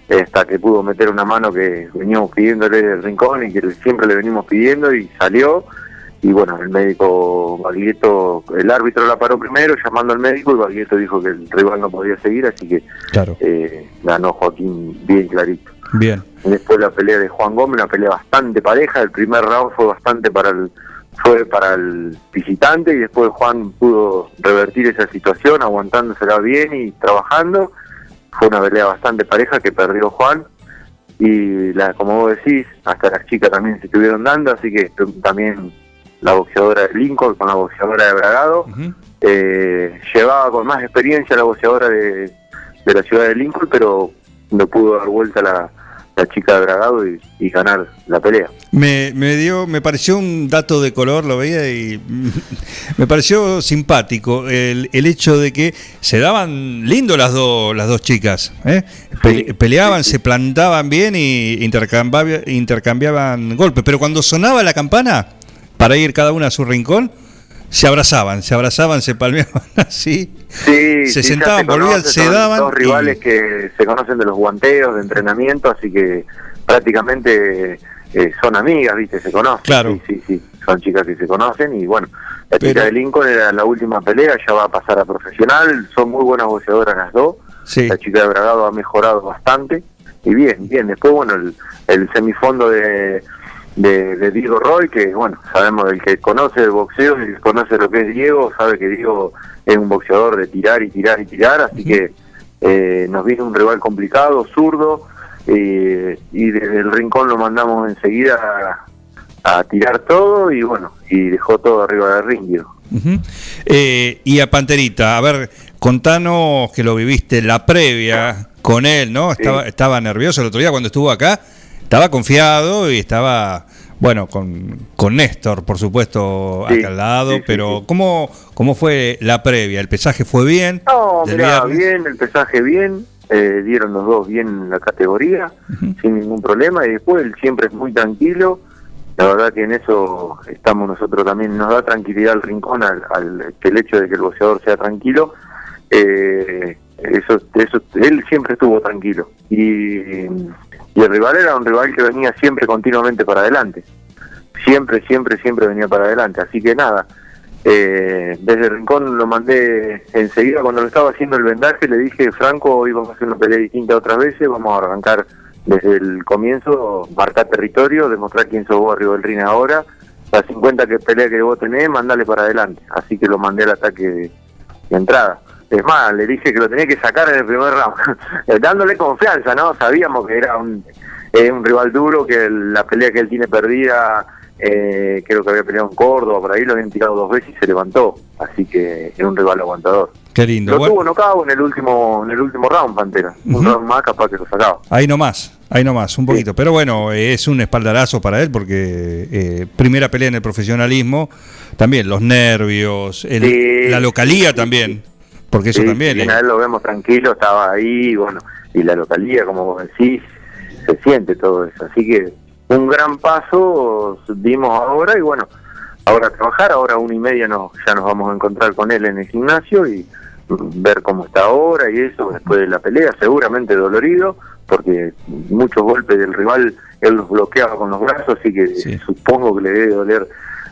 hasta que pudo meter una mano que veníamos pidiéndole del rincón y que siempre le venimos pidiendo y salió. Y bueno, el médico Baglietto, el árbitro la paró primero llamando al médico y Baglietto dijo que el rival no podía seguir, así que Claro. eh, ganó Joaquín bien clarito. Bien. Después la pelea de Juan Gómez, una pelea bastante pareja. El primer round fue bastante para el fue para el visitante y después Juan pudo revertir esa situación aguantándosela bien y trabajando. Fue una pelea bastante pareja que perdió Juan y la como vos decís, hasta las chicas también se estuvieron dando, así que también la boxeadora de Lincoln con la boxeadora de Bragado. Eh, llevaba con más experiencia la boxeadora de, de la ciudad de Lincoln, pero no pudo dar vuelta la, la chica de Bragado y, y ganar la pelea. Me, me dio, me pareció un dato de color, lo veía y me pareció simpático el, el hecho de que se daban lindo las dos las dos chicas, ¿eh? Pe- peleaban, se plantaban bien y intercambia- intercambiaban golpes, pero cuando sonaba la campana para ir cada una a su rincón, se abrazaban, se abrazaban, se palmeaban así, Sí, se sí, sentaban, volvían, conocen, se son daban. Dos y- rivales que se conocen de los guanteos, de entrenamiento, así que prácticamente eh, son amigas, ¿viste? Se conocen. Claro. Sí, sí, sí. Son chicas que se conocen y bueno, la chica de Lincoln era la última pelea, ya va a pasar a profesional. Son muy buenas boxeadoras las dos. La chica de Bragado ha mejorado bastante. Y bien, bien. Después, bueno, el, el semifondo de, de, de Diego Roy, que bueno, sabemos el que conoce el boxeo, el que conoce lo que es Diego, sabe que Diego es un boxeador de tirar y tirar y tirar, así que eh, nos vino un rival complicado, zurdo, eh, y desde el rincón lo mandamos enseguida a, a tirar todo y bueno, y dejó todo arriba del ring. Diego. Eh, y a Panterita, a ver, contanos que lo viviste la previa con él, ¿no? Estaba, estaba nervioso el otro día cuando estuvo acá, estaba confiado y estaba, bueno, con, con Néstor, por supuesto, Sí, acá al lado, sí, sí, pero ¿cómo, ¿cómo fue la previa? ¿El pesaje fue bien? No, mirá, bien, el pesaje bien, eh, dieron los dos bien la categoría, sin ningún problema, y después él siempre es muy tranquilo, la verdad que en eso estamos nosotros también, nos da tranquilidad al rincón, al, al- que el hecho de que el boxeador sea tranquilo, eh, eso, eso, él siempre estuvo tranquilo, y, y el rival era un rival que venía siempre continuamente para adelante, siempre, siempre, siempre venía para adelante, así que nada, eh, desde el rincón lo mandé enseguida. Cuando lo estaba haciendo el vendaje, le dije, Franco, hoy vamos a hacer una pelea distinta otras veces, vamos a arrancar desde el comienzo, marcar territorio, demostrar quién sos vos arriba del ring ahora, las 50 que pelea que vos tenés, mandale para adelante, así que lo mandé al ataque de, de entrada. Es más, le dije que lo tenía que sacar en el primer round, dándole confianza, ¿no? Sabíamos que era un es un rival duro que la pelea que él tiene perdida, eh, creo que había peleado en Córdoba, por ahí lo habían tirado dos veces y se levantó. Así que es un rival aguantador. Qué lindo. Lo Bueno, tuvo nocao en el último en el último round, Pantera. Un round más capaz que lo sacaba. ahí nomás, ahí nomás, un poquito. Pero bueno, eh, es un espaldarazo para él porque eh, primera pelea en el profesionalismo, también los nervios, el- Sí. la localía también, porque eso Sí, también. si bien eh, a él lo vemos tranquilo, estaba ahí, bueno, y la localía, como vos decís, se siente todo eso. Así que un gran paso dimos ahora y bueno, ahora a trabajar, ahora a una y media nos, ya nos vamos a encontrar con él en el gimnasio y ver cómo está ahora y eso después de la pelea, seguramente dolorido, porque muchos golpes del rival él los bloqueaba con los brazos, así que supongo que le debe doler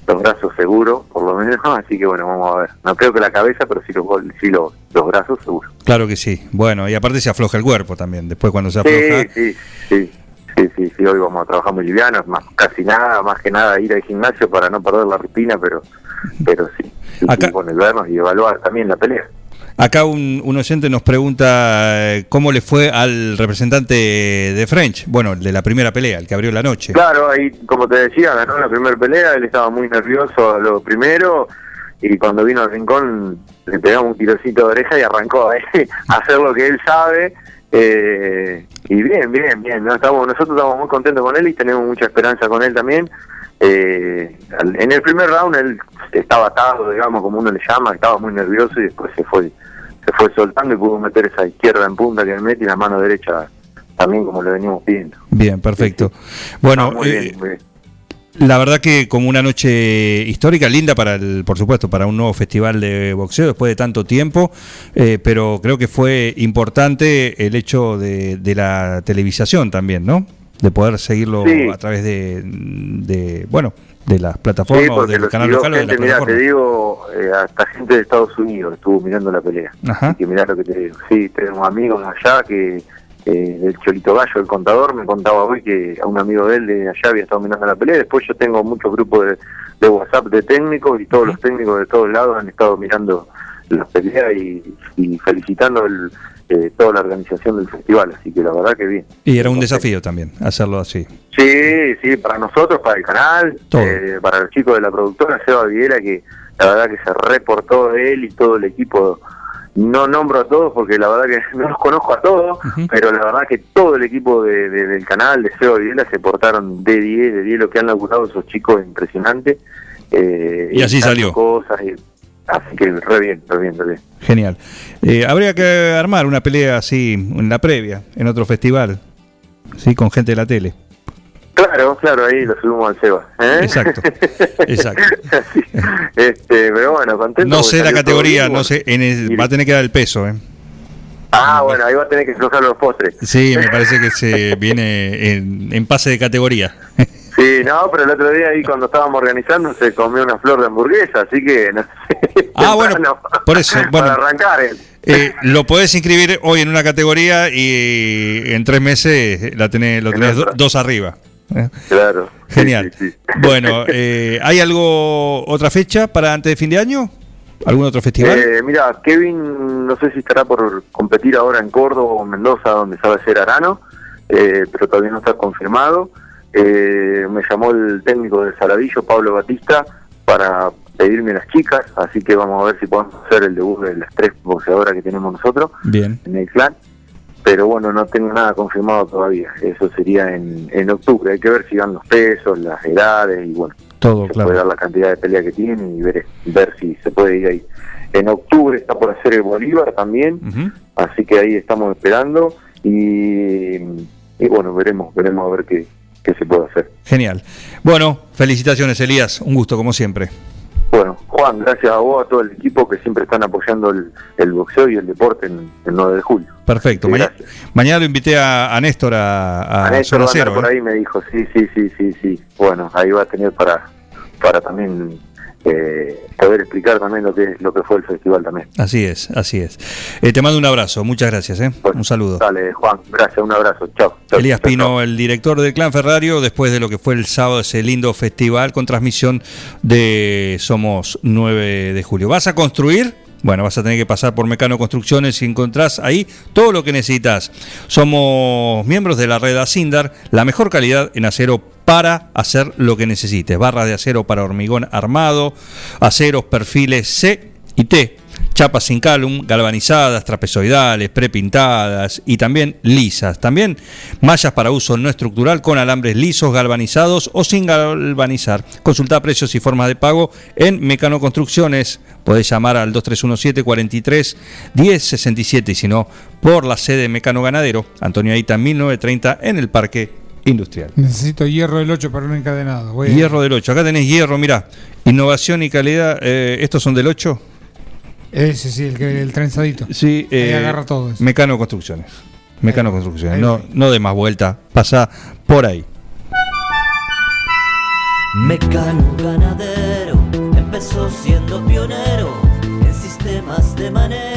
los brazos seguro, por lo menos, así que bueno, vamos a ver. No creo que la cabeza, pero sí los, sí los, los brazos seguro. Claro que sí. Bueno, y aparte se afloja el cuerpo también. Después cuando se Sí, afloja. sí, sí, sí, sí, sí, hoy vamos a trabajar muy livianos, más casi nada, más que nada ir al gimnasio para no perder la rutina, pero pero sí, sí, sí, con el vernos y evaluar también la pelea. Acá un, un oyente nos pregunta eh, cómo le fue al representante de French. Bueno, de la primera pelea, el que abrió la noche. Claro, ahí, como te decía, ganó la primera pelea, él estaba muy nervioso a lo primero, y cuando vino al rincón le pegamos un tirocito de oreja y arrancó eh, a hacer lo que él sabe. eh, y bien, bien, bien. ¿no? Estamos, nosotros estamos muy contentos con él y tenemos mucha esperanza con él también. Eh, en el primer round él estaba atado, digamos, como uno le llama, estaba muy nervioso y después se fue se fue soltando y pudo meter esa izquierda en punta que me mete y la mano derecha también como le venimos pidiendo. Bien, perfecto. Bueno, muy eh, bien, muy bien. la verdad que como una noche histórica, linda para el, por supuesto, para un nuevo festival de boxeo después de tanto tiempo, eh, pero creo que fue importante el hecho de, de la televisación también, ¿no? De poder seguirlo Sí. a través de, de, bueno, de las Sí, plataformas o porque del canal local o de la gente, mirá, te plataforma. digo, eh, hasta gente de Estados Unidos estuvo mirando la pelea. Ajá. Que mirá lo que te digo. Sí, tenemos amigos allá que eh, del Cholito Gallo, el contador, me contaba hoy que a un amigo de él de allá había estado mirando la pelea. Después yo tengo muchos grupos de, de WhatsApp de técnicos y todos los técnicos de todos lados han estado mirando la pelea y, y felicitando el, eh, toda la organización del festival. Así que la verdad que bien. Y era un desafío también hacerlo así. Sí, sí, para nosotros, para el canal, eh, para los chicos de la productora, Seba Viera, que la verdad que se reportó de él y todo el equipo. No nombro a todos porque la verdad que no los conozco a todos, pero la verdad que todo el equipo de- de- del canal de Seba Viera se portaron de 10, de 10 lo que han laburado esos chicos, impresionante. Eh, Y así salió. Cosas y- así que re bien, re bien, re bien. Genial. Eh, habría que armar una pelea así en la previa, en otro festival, sí, con gente de la tele. Claro, claro, ahí lo subimos al Seba. ¿eh? Exacto, exacto. Este, pero bueno, contento. No sé la categoría, bien, no sé, en el- va a tener que dar el peso, ¿eh? Ah, bueno, ahí va a tener que aflojar los postres. Sí, me parece que se viene en, en pase de categoría. Sí, no, pero el otro día ahí cuando estábamos organizando se comió una flor de hamburguesa, así que no sé. Ah, bueno, por eso, bueno. Para arrancar. eh. Eh, lo podés inscribir hoy en una categoría y en tres meses la tenés, lo En tenés do- dos arriba. ¿eh? Claro. Genial. Bueno, eh, ¿hay algo, otra fecha para antes de fin de año? ¿Algún otro festival? Eh, mira, Kevin, no sé si estará por competir ahora en Córdoba o Mendoza, donde sabe ser Arano, eh, pero todavía no está confirmado. Eh, me llamó el técnico de Saladillo, Pablo Batista, para pedirme las chicas, así que vamos a ver si podemos hacer el debut de las tres boxeadoras que tenemos nosotros Bien. en el clan. Pero bueno, no tengo nada confirmado todavía. Eso sería en, en octubre. Hay que ver si dan los pesos, las edades y bueno, Todo, se claro. puede dar la cantidad de pelea que tienen y ver, ver si se puede ir ahí. En octubre está por hacer el Bolívar también, así que ahí estamos esperando y, y bueno, veremos, veremos a ver qué, qué se puede hacer. Genial. Bueno, felicitaciones, Elías. Un gusto, como siempre. Bueno, Juan, gracias a vos, a todo el equipo que siempre están apoyando el, el boxeo y el deporte en el 9 de julio. Perfecto. Sí, Maña- mañana lo invité a, a Néstor a, a A Néstor Zona por ¿eh? ahí me dijo, sí, sí, sí, sí, sí. Bueno, ahí va a tener para para también eh, poder explicar también lo que lo que fue el festival también. Así es, así es. Eh, te mando un abrazo, muchas gracias. ¿eh? Un saludo. Dale, Juan, gracias, un abrazo, chao. Elías Pino, el director del Clan Ferrario, después de lo que fue el sábado, ese lindo festival con transmisión de Somos 9 de julio. ¿Vas a construir Bueno, vas a tener que pasar por Mecano Construcciones y encontrás ahí todo lo que necesitas. Somos miembros de la red Asindar, la mejor calidad en acero para hacer lo que necesites. Barras de acero para hormigón armado, aceros perfiles C y T, chapas sin calum, galvanizadas, trapezoidales, prepintadas y también lisas. También mallas para uso no estructural con alambres lisos, galvanizados o sin galvanizar. Consulta precios y formas de pago en Mecano Construcciones. Podés llamar al 2317 43 1067 y si no, por la sede Mecano Ganadero, Antonio Aita 1930 en el Parque Industrial. Necesito hierro del 8 para un encadenado. Voy a- Hierro del 8. Acá tenés hierro, mira. Innovación y calidad. eh, ¿Estos son del 8? Ese sí, el, que- el trenzadito. Sí, Ahí eh, agarra todo eso. Mecano Construcciones. Mecano Construcciones. ahí No, no de más vuelta. Pasa por ahí. Mecano ganadero empezó siendo pionero en sistemas de manejo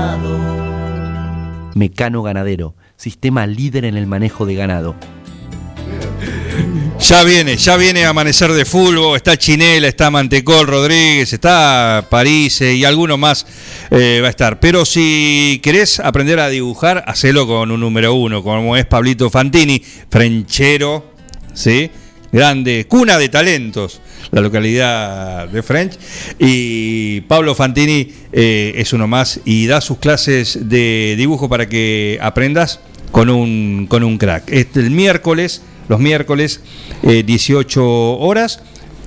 ganado. Mecano Ganadero, sistema líder en el manejo de ganado. Ya viene, ya viene Amanecer de Fulbo, está Chinela, está Mantecol Rodríguez, está París eh, y alguno más eh, va a estar. Pero si querés aprender a dibujar, hacelo con un número uno, como es Pablito Fantini, frenchero, ¿sí? Grande, cuna de talentos, la localidad de French. Y Pablo Fantini eh, es uno más y da sus clases de dibujo para que aprendas con un, con un crack. Este, el miércoles, los miércoles, eh, 18 horas.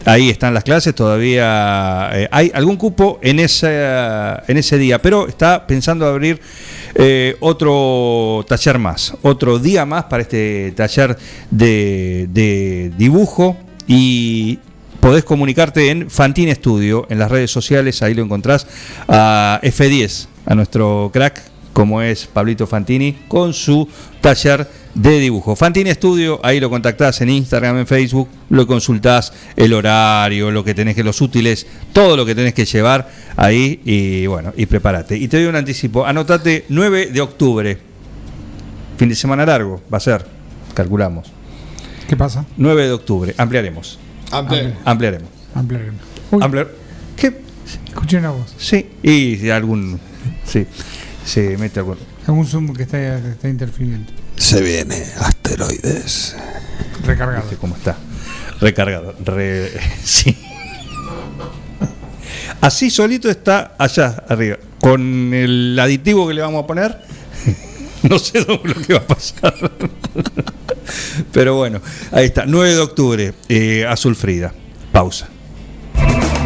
Ahí están las clases, todavía eh, hay algún cupo en, en ese día, pero está pensando abrir eh, otro taller más, otro día más para este taller de, de dibujo y podés comunicarte en Fantine Studio, en las redes sociales, ahí lo encontrás, a F10, a nuestro crack, como es Pablito Fantini, con su taller de dibujo. Fantini Studio, ahí lo contactás en Instagram, en Facebook, lo consultás, el horario, lo que tenés que, los útiles, todo lo que tenés que llevar ahí y bueno, y prepárate. Y te doy un anticipo, anotate 9 de octubre, fin de semana largo, va a ser, calculamos. ¿Qué pasa? 9 de octubre, ampliaremos. Ampliaremos. Ampliaremos. Ampliaremos. Ampliar- ¿Qué? Escuché una voz. Sí, y algún. Sí, se mete algún. Algún zoom que está, que está interfiriendo. Se viene asteroides. Recargado. ¿Viste ¿Cómo está? Recargado. Re- sí. Así solito está allá arriba. Con el aditivo que le vamos a poner, no sé dónde- lo que va a pasar. Pero bueno, ahí está. 9 de octubre, eh, Azul Frida. Pausa.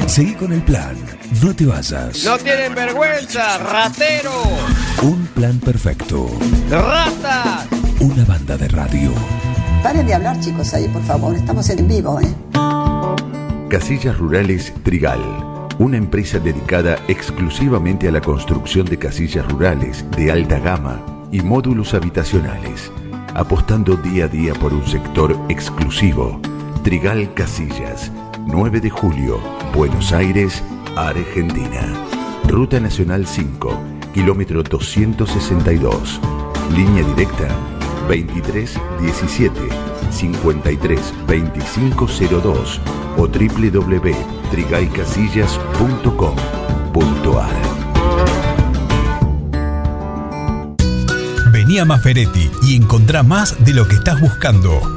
Seguí con el plan. No te vayas. No tienen vergüenza, ratero, Un plan perfecto. rata. Una banda de radio. Paren de hablar, chicos, ahí, por favor. Estamos en vivo, ¿eh? Casillas Rurales Trigal, una empresa dedicada exclusivamente a la construcción de casillas rurales de alta gama y módulos habitacionales, apostando día a día por un sector exclusivo. Trigal Casillas, 9 de julio, Buenos Aires, Argentina. Ruta Nacional 5, kilómetro 262. Línea directa 23 17 53 25 02 o www.trigaycasillas.com.ar Vení a Maferetti y encontrá más de lo que estás buscando.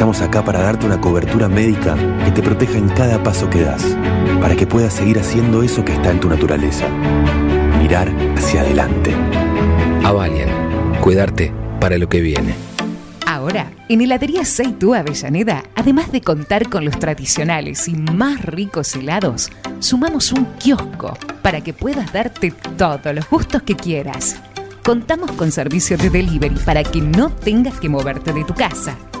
Estamos acá para darte una cobertura médica que te proteja en cada paso que das, para que puedas seguir haciendo eso que está en tu naturaleza. Mirar hacia adelante. Avalian, cuidarte para lo que viene. Ahora, en Heladería Seitú Avellaneda, además de contar con los tradicionales y más ricos helados, sumamos un kiosco para que puedas darte todos los gustos que quieras. Contamos con servicio de delivery para que no tengas que moverte de tu casa.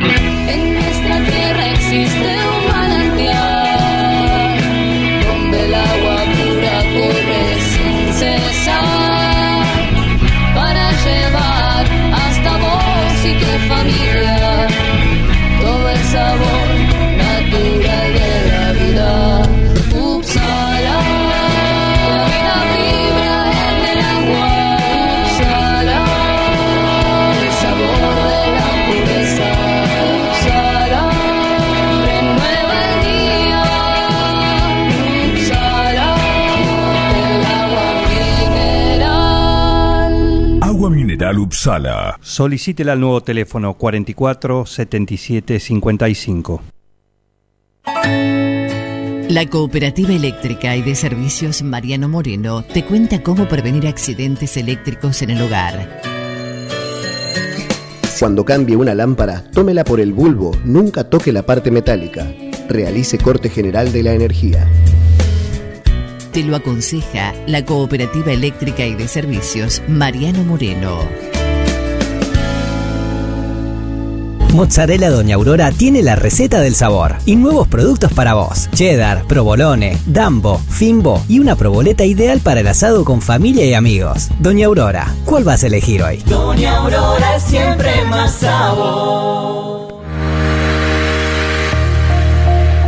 En nuestra tierra existe un manantial donde el agua pura corre sin cesar para llevar hasta vos y tu familia todo el sabor Upsala. Solicítela al nuevo teléfono 44 77 55. La Cooperativa Eléctrica y de Servicios Mariano Moreno te cuenta cómo prevenir accidentes eléctricos en el hogar. Cuando cambie una lámpara, tómela por el bulbo, nunca toque la parte metálica. Realice corte general de la energía. Te lo aconseja la Cooperativa Eléctrica y de Servicios Mariano Moreno. Mozzarella Doña Aurora tiene la receta del sabor y nuevos productos para vos. Cheddar, provolone, dambo, fimbo y una proboleta ideal para el asado con familia y amigos. Doña Aurora, ¿cuál vas a elegir hoy? Doña Aurora es siempre más sabor.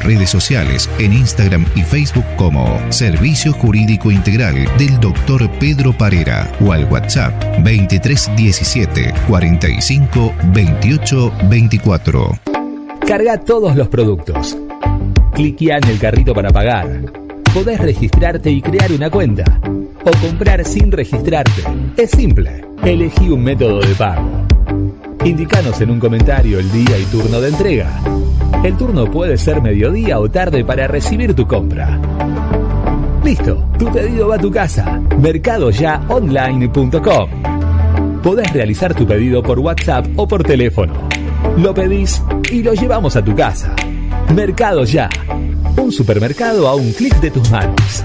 redes sociales en Instagram y Facebook como Servicio Jurídico Integral del Dr. Pedro Parera o al WhatsApp 2317 45 28 24. Carga todos los productos. Cliquea en el carrito para pagar. Podés registrarte y crear una cuenta. O comprar sin registrarte. Es simple. Elegí un método de pago. Indicanos en un comentario el día y turno de entrega. El turno puede ser mediodía o tarde para recibir tu compra. Listo, tu pedido va a tu casa. Mercadoyaonline.com. Podés realizar tu pedido por WhatsApp o por teléfono. Lo pedís y lo llevamos a tu casa. Mercado Ya. Un supermercado a un clic de tus manos.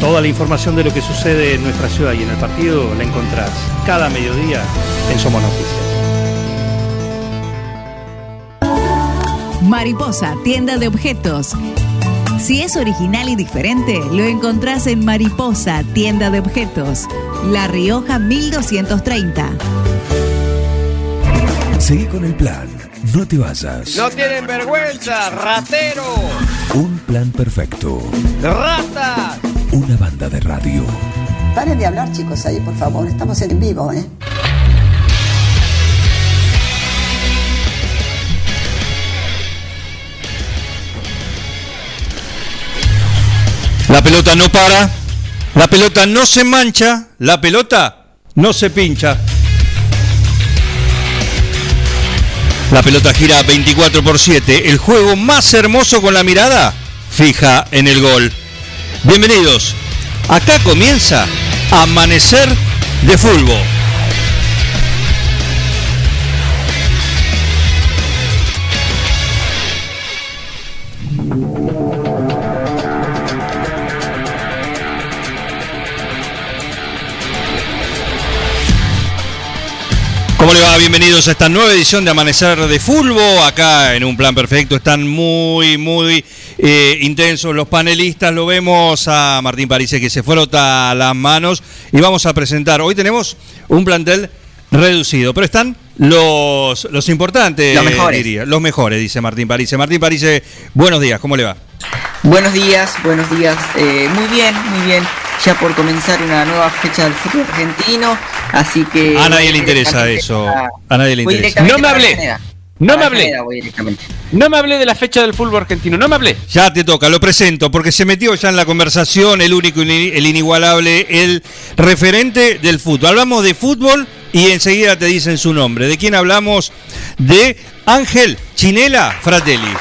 Toda la información de lo que sucede en nuestra ciudad y en el partido la encontrás cada mediodía en Somos Noticias. Mariposa, tienda de objetos. Si es original y diferente, lo encontrás en Mariposa, tienda de objetos. La Rioja 1230. Seguí con el plan. No te vayas. No tienen vergüenza, ratero. Un plan perfecto. Ratas. Una banda de radio. Paren de hablar, chicos, ahí, por favor. Estamos en vivo, ¿eh? La pelota no para, la pelota no se mancha, la pelota no se pincha. La pelota gira 24 por 7, el juego más hermoso con la mirada fija en el gol. Bienvenidos, acá comienza Amanecer de Fútbol. ¿Cómo le va? Bienvenidos a esta nueva edición de Amanecer de Fulbo. Acá en un plan perfecto están muy, muy eh, intensos los panelistas. Lo vemos a Martín Parise que se frota las manos y vamos a presentar. Hoy tenemos un plantel reducido, pero están los, los importantes, Los mejores. diría. Los mejores, dice Martín Parise. Martín Parise, buenos días, ¿cómo le va? Buenos días, buenos días. Eh, muy bien, muy bien. Ya por comenzar una nueva fecha del fútbol argentino, así que... A nadie le interesa eso. A nadie le interesa. No me hablé. No me hablé. No me hablé de la fecha del fútbol argentino, no me hablé. Ya te toca, lo presento, porque se metió ya en la conversación el único, y el inigualable, el referente del fútbol. Hablamos de fútbol y enseguida te dicen su nombre. ¿De quién hablamos? De Ángel Chinela Fratelli.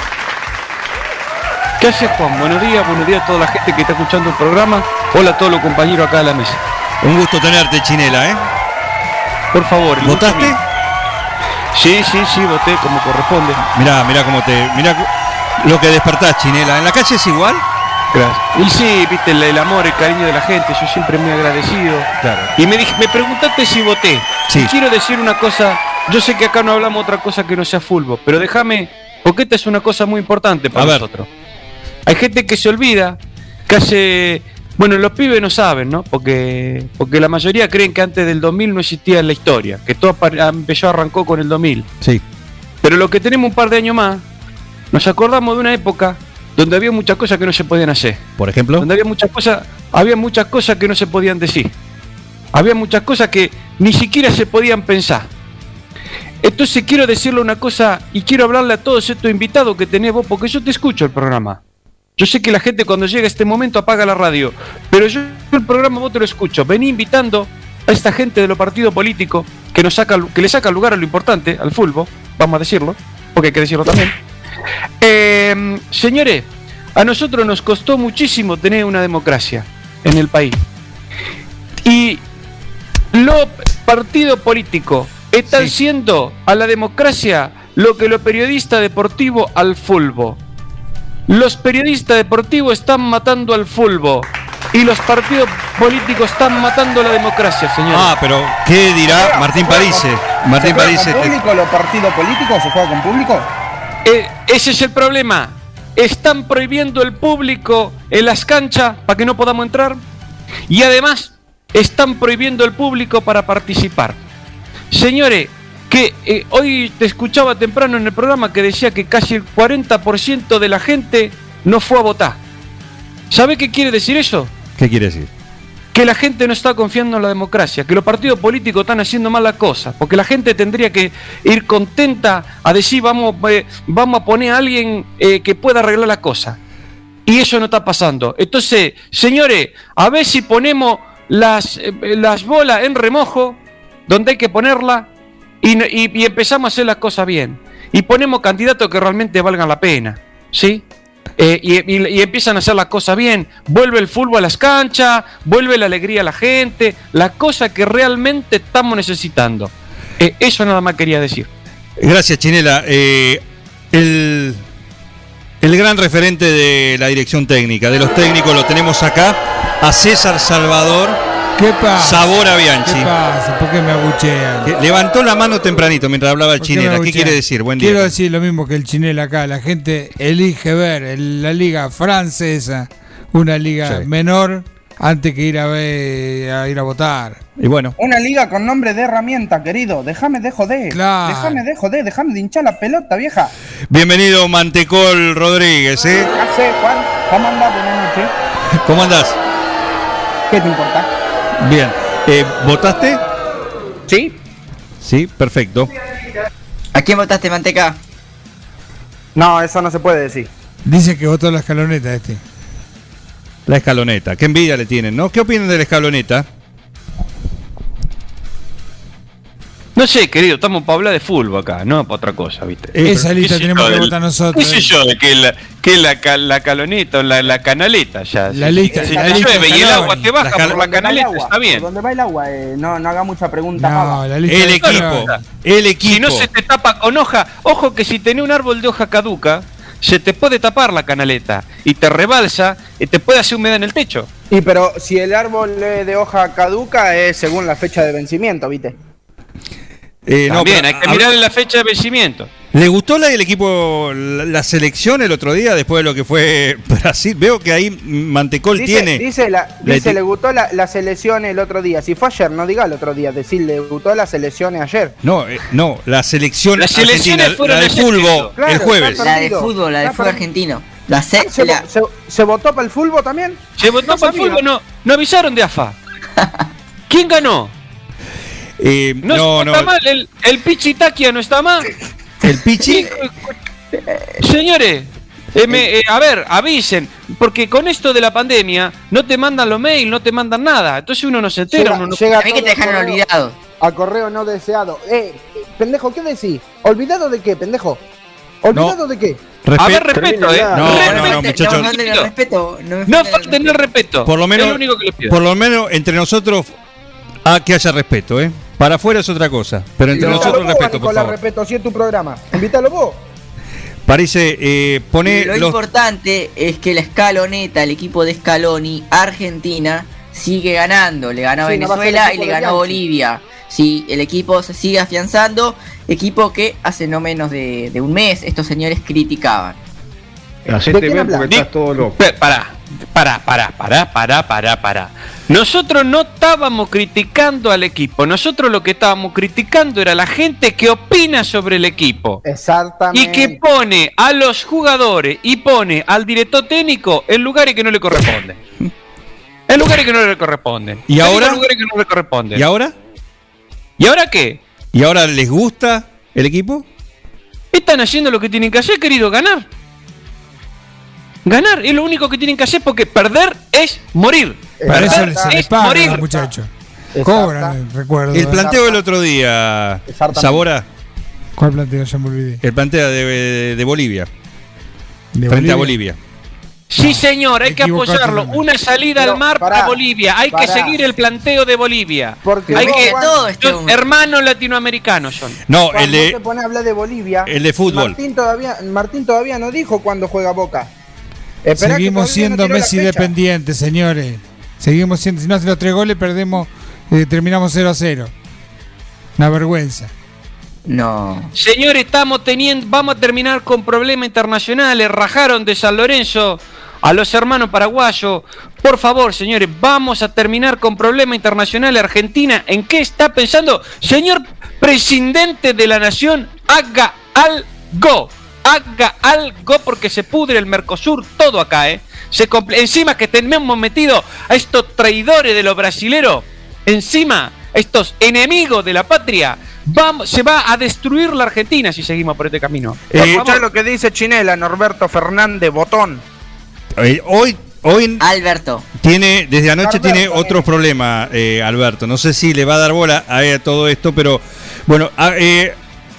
¿Qué haces, Juan? Buenos días, buenos días a toda la gente que está escuchando el programa. Hola a todos los compañeros acá de la mesa. Un gusto tenerte, Chinela, ¿eh? Por favor. ¿Votaste? Sí, sí, sí, voté como corresponde. Mirá, mirá cómo te. Mirá lo que despertás, Chinela. ¿En la calle es igual? Gracias. Y sí, viste, el, el amor, el cariño de la gente, yo siempre muy agradecido. Claro. Y me, dij- me preguntaste si voté. Sí. Y quiero decir una cosa, yo sé que acá no hablamos otra cosa que no sea fútbol, pero déjame, porque esta es una cosa muy importante para A ver. nosotros. Hay gente que se olvida, que hace... Bueno, los pibes no saben, ¿no? Porque, porque la mayoría creen que antes del 2000 no existía en la historia, que todo empezó, arrancó con el 2000. Sí. Pero lo que tenemos un par de años más, nos acordamos de una época donde había muchas cosas que no se podían hacer. Por ejemplo. Donde había muchas cosas, había muchas cosas que no se podían decir. Había muchas cosas que ni siquiera se podían pensar. Entonces quiero decirle una cosa y quiero hablarle a todos estos invitados que tenés vos, porque yo te escucho el programa. Yo sé que la gente cuando llega a este momento apaga la radio, pero yo el programa vos te lo escucho. Vení invitando a esta gente de los partidos políticos que, nos saca, que le saca lugar a lo importante, al fútbol, vamos a decirlo, porque hay que decirlo también. Eh, señores, a nosotros nos costó muchísimo tener una democracia en el país. Y los partidos políticos están siendo a la democracia lo que los periodistas deportivos al fútbol. Los periodistas deportivos están matando al fútbol. Y los partidos políticos están matando la democracia, señores. Ah, pero ¿qué dirá Martín Parise? Martín ¿Se juega con te- público los partidos políticos? ¿Se juega con público? Eh, ese es el problema. Están prohibiendo el público en las canchas para que no podamos entrar. Y además, están prohibiendo el público para participar. Señores, que eh, hoy te escuchaba temprano en el programa que decía que casi el 40% de la gente no fue a votar. ¿Sabe qué quiere decir eso? ¿Qué quiere decir? que la gente no está confiando en la democracia, que los partidos políticos están haciendo mal las cosas, porque la gente tendría que ir contenta a decir vamos, eh, vamos a poner a alguien eh, que pueda arreglar la cosa. Y eso no está pasando. Entonces, señores, a ver si ponemos las, eh, las bolas en remojo, donde hay que ponerla, y, y- y empezamos a hacer las cosas bien. Y ponemos candidatos que realmente valgan la pena. ¿Sí? Eh, y, empiezan a hacer las cosas bien. Vuelve el fútbol a las canchas, vuelve la alegría a la gente, la cosa que realmente estamos necesitando. Eh, eso nada más quería decir. Gracias, Chinela. Eh, el, el gran referente de la dirección técnica, de los técnicos, lo tenemos acá, a César Salvador. ¿Qué pasa? Sabor a Bianchi. ¿Qué pasa? ¿Por qué me abuchean? Que Levantó la mano tempranito mientras hablaba el ¿Por qué me Chinela. ¿Qué quiere decir? Buen día. Quiero decir lo mismo que el chinel acá. La gente elige ver el- la liga francesa, una liga Sí. menor, antes que ir a ver, a ir a votar. Y bueno. Una liga con nombre de herramienta, querido. Déjame de joder. Claro. Déjame de joder, déjame de hinchar la pelota, vieja. Bienvenido, Mantecol Rodríguez. ¿eh? ¿Qué hace, Juan? ¿Cómo andás? Buenas noches. ¿Cómo andás? ¿Qué te importa? Bien. Eh, ¿Votaste? Sí. Sí, perfecto. ¿A quién votaste, Manteca? No, eso no se puede decir. Dice que votó la escaloneta este. La escaloneta. Qué envidia le tienen, ¿no? ¿Qué opinan de la escaloneta? No sé, querido, estamos para hablar de fútbol acá, no para otra cosa, ¿viste? Esa ¿Qué lista tenemos que votar nosotros, ¿Qué sé eh. yo de que la, que la, ca- la caloneta o la, la canaleta ya? La Si- lista- si la lista llueve y el agua te baja La por la canaleta, agua, está bien. Donde va el agua, eh, no, no haga mucha pregunta, No, la lista El de equipo. El equipo. Si no se te tapa con hoja, ojo que si tenés un árbol de hoja caduca, se te puede tapar la canaleta y te rebalsa y te puede hacer humedad en el techo. Y pero si el árbol es de hoja caduca es según la fecha de vencimiento, ¿viste? Eh, no, También pero- hay que mirar en la fecha de vencimiento. ¿Le gustó la, el equipo, la, la selección el otro día después de lo que fue Brasil? Veo que ahí Mantecol Dice, tiene. dice, la, la dice le gustó la, la selección el otro día. Si fue ayer, no diga el otro día, decir le gustó la selección ayer. No, eh, no, la selección Las selecciones fueron la ayer, fútbol. Claro, el jueves. La de fútbol, la de fútbol argentino. La se, ¿Se, la- se- se votó para el fútbol también? Se votó No por el fútbol, no, no avisaron de AFA. ¿Quién ganó? Eh, No, no, no, está mal, el, el Pichi Taquia no está mal. el Pichi. Señores, eh, me- eh, a ver, avisen, porque con esto de la pandemia no te mandan los mails, no te mandan nada. Entonces uno no se entera, Llega- uno no- llega a mí que te dejaron a correo- olvidado. A correo no deseado. Eh, pendejo, ¿qué decís? ¿Olvidado de qué, pendejo? ¿Olvidado de qué? A ver, Respeto. eh. No, no, no, muchachos. No falten el respeto. No, me No falten el falten el respeto. Por lo menos, Es lo único que les pido. por lo menos entre nosotros, a que haya respeto, ¿eh? Para afuera es otra cosa, pero entre Invítalo nosotros vos, respeto, por favor. respeto, si es tu programa. Invítalo vos. Parece, eh, pone Lo los... importante es que la escaloneta, el equipo de Scaloni, Argentina, sigue ganando. Le ganó a Sí, Venezuela el y le ganó. Bolivia. Sí, el equipo se sigue afianzando. Equipo que hace no menos de, de un mes estos señores criticaban. ¿De quién hablas? Di- Pe- Pará, pará, pará, pará, pará, pará, pará. Nosotros no estábamos criticando al equipo, nosotros lo que estábamos criticando era la gente que opina sobre el equipo. Exactamente. Y que pone a los jugadores y pone al director técnico en lugares que no le corresponden. En lugares que no le corresponden. ¿Y ahora? En lugares que no le corresponden. ¿Y ahora? ¿Y ahora qué? ¿Y ahora les gusta el equipo? Están haciendo lo que tienen que hacer, querido, ganar. Ganar es lo único que tienen que hacer porque perder es morir. Para eso se les es paga a morir. los muchachos. Cobran, recuerdo. El eh. planteo del otro día. Sabora, ¿Cuál planteo? Ya me olvidé. el planteo de, de Bolivia, ¿De frente a Bolivia. Sí, señor, hay que apoyarlo. Una salida Pero, al mar pará, para Bolivia. Hay que seguir el planteo de Bolivia. Porque hay que, todo este hermanos latinoamericanos son. No, el de, pones a hablar de Bolivia. el de fútbol. Martín todavía, Martín todavía no dijo cuándo juega Boca. Esperá Seguimos no siendo la Messi dependientes, señores. Seguimos siendo. Si no hace los tres goles, perdemos. eh, terminamos 0 a 0. Una vergüenza. No. Señores, estamos teniendo, vamos a terminar con problemas internacionales. Rajaron de San Lorenzo a los hermanos paraguayos. Por favor, señores, vamos a terminar con problemas internacionales. Argentina, ¿en qué está pensando? Señor presidente de la nación, haga algo. Haga algo porque se pudre el Mercosur todo acá, ¿eh? Se encima que tenemos metido a estos traidores de los brasileros, encima a estos enemigos de la patria, vamos, se va a destruir la Argentina si seguimos por este camino. Por Escuchá lo que dice Chinela, Norberto Fernández Botón. Eh, hoy, hoy Alberto. tiene, desde anoche Alberto, tiene otros problemas, eh, Alberto. No sé si le va a dar bola a, a todo esto, pero bueno, a- eh,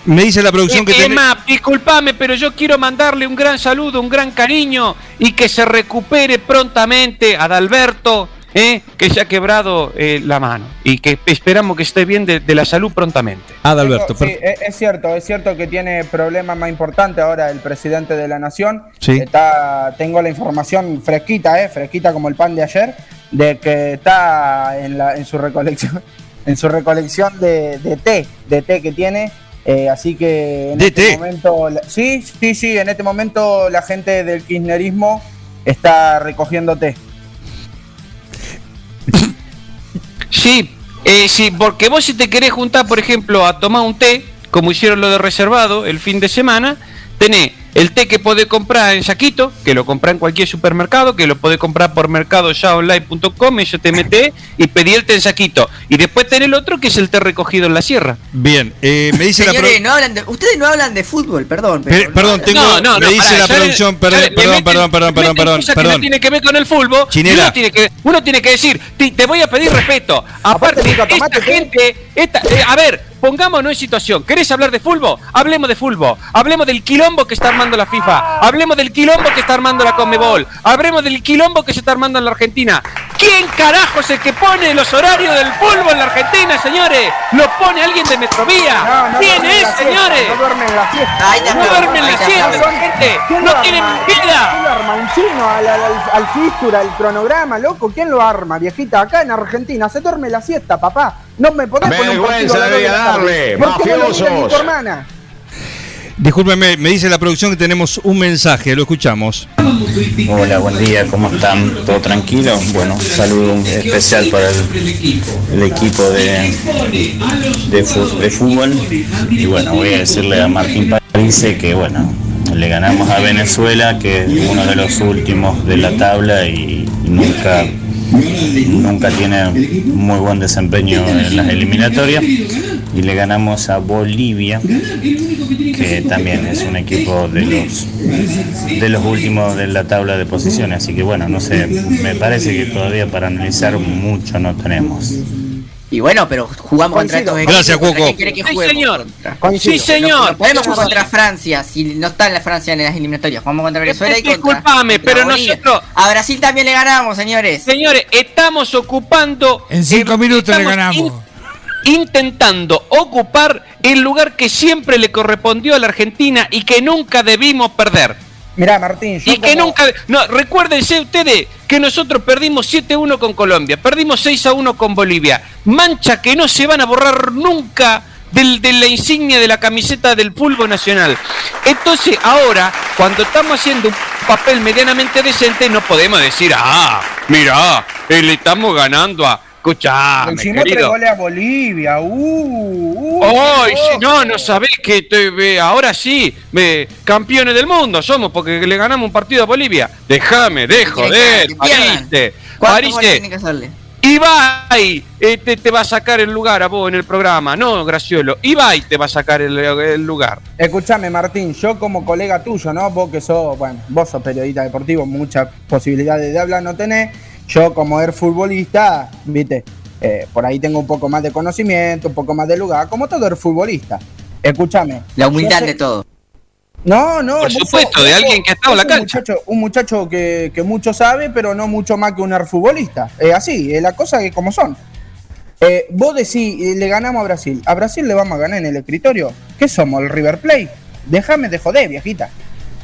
me dice la producción que Eh, tiene. Emma, disculpame, pero yo quiero mandarle un gran saludo, un gran cariño y que se recupere prontamente a Adalberto, eh, que se ha quebrado eh, la mano y que esperamos que esté bien de, de la salud prontamente. Adalberto, Sí, per- es, es cierto, es cierto que tiene problemas más importantes ahora el presidente de la nación. Sí. Está, tengo la información fresquita, eh, fresquita como el pan de ayer, de que está en, la, en su recolección, en su recolección de, de té, de té que tiene. Eh, así que en ¿De este momento, la- sí, sí, sí, en este momento la gente del kirchnerismo está recogiendo té. Sí, eh, sí, porque vos si te querés juntar, por ejemplo, a tomar un té, como hicieron lo de reservado el fin de semana, tenés el té que podés comprar en saquito, que lo comprás en cualquier supermercado, que lo podés comprar por mercadoyaonline.com, eso te metés y pedí el té en saquito. Y después tenés el otro que es el té recogido en la sierra. Bien, eh, me dice la Señores, pro- no hablan de, ustedes no hablan de fútbol, perdón. pero no perdón, tengo, No, no, me no, dice la le- producción, perdón, le- le perdón, meten- perdón, perdón, le perdón, perdón, perdón. no tiene que ver con el fútbol. Uno tiene que, uno tiene que decir, te, te voy a pedir respeto. Aparte, esta gente, esta, eh, a ver, pongámonos en situación. ¿Querés hablar de fútbol? Hablemos de fútbol. Hablemos del quilombo que está armando la FIFA. Hablemos del quilombo que está armando la Conmebol. Hablemos del quilombo que se está armando en la Argentina. ¿Quién carajo es el que pone los horarios del fútbol en la Argentina, señores? ¿Lo pone alguien de Metrovía? no ¿Quién duerme es, señores? no duerme en la siesta. Ahí está, No duermen ahí la siesta, gente. ¿Quién No lo tienen arma? vida. ¿Quién lo arma? ¿Un chino al, al, al, al fístula, al cronograma, loco? ¿Quién lo arma, viejita? Acá en Argentina se duerme la siesta, papá. No me podés poner un Vergüenza a las dos de darle, ¿Por qué no lo mafiosos. tu hermana? Discúlpeme, me dice la producción que tenemos un mensaje, lo escuchamos. Hola, buen día, ¿cómo están? ¿Todo tranquilo? Bueno, un saludo especial para el, el equipo de, de, fútbol. Y bueno, voy a decirle a Martín Parise que bueno, le ganamos a Venezuela, que es uno de los últimos de la tabla y nunca, nunca tiene muy buen desempeño en las eliminatorias. Y le ganamos a Bolivia, que también es un equipo de los de los últimos de la tabla de posiciones, así que bueno, no sé, me parece que todavía para analizar mucho no tenemos. Y bueno, pero jugamos contra Coincido. estos equipos. Gracias, ¿contra Cuoco. quién quiere que Sí, juguemos? señor. Contra- Coincido. Sí, señor. No podemos jugar contra Francia si no está en la Francia en las eliminatorias. Jugamos contra Venezuela y contra. Disculpame, contra pero Bolivia. nosotros- A Brasil también le ganamos, señores. Señores, estamos ocupando. En cinco eh, minutos le ganamos. in- intentando ocupar el lugar que siempre le correspondió a la Argentina y que nunca debimos perder. Mirá, Martín, yo Y que nunca. No, recuérdense ustedes que nosotros perdimos 7-1 con Colombia, perdimos 6-1 con Bolivia. Mancha que no se van a borrar nunca del- de la insignia de la camiseta del fútbol nacional. Entonces, ahora, cuando estamos haciendo un papel medianamente decente, no podemos decir, ah, mira, eh, le estamos ganando a. Escuchame, hicimos tres goles a Bolivia. Uh, uh, ¡Ay, uh, sí, no, no sabés que te- eh, ahora sí, me- campeones del mundo somos porque le ganamos un partido a Bolivia. Déjame, de joder, que pierdan. Parise, ¿Cuántos goles Parise. tiene que hacerle? Ibai eh, te, te va a sacar el lugar a vos en el programa, no, Graciolo. Ibai te va a sacar el, el lugar. Escuchame, Martín, yo como colega tuyo, ¿no? Vos que sos, bueno, vos sos periodista deportivo, muchas posibilidades de hablar no tenés. Yo como er futbolista, viste, Eh, por ahí tengo un poco más de conocimiento, un poco más de lugar, como todo er futbolista. Escúchame. La humildad sé- de todo. No, no. Por supuesto, sos- de vos alguien que ha estado en la cancha. Muchacho, un muchacho que, que mucho sabe, pero no mucho más que un er futbolista. Es así, es la cosa que como son. Eh, vos decís, eh, le ganamos a Brasil. A Brasil le vamos a ganar en el escritorio. ¿Qué somos? ¿El River Plate? Déjame de joder, viejita.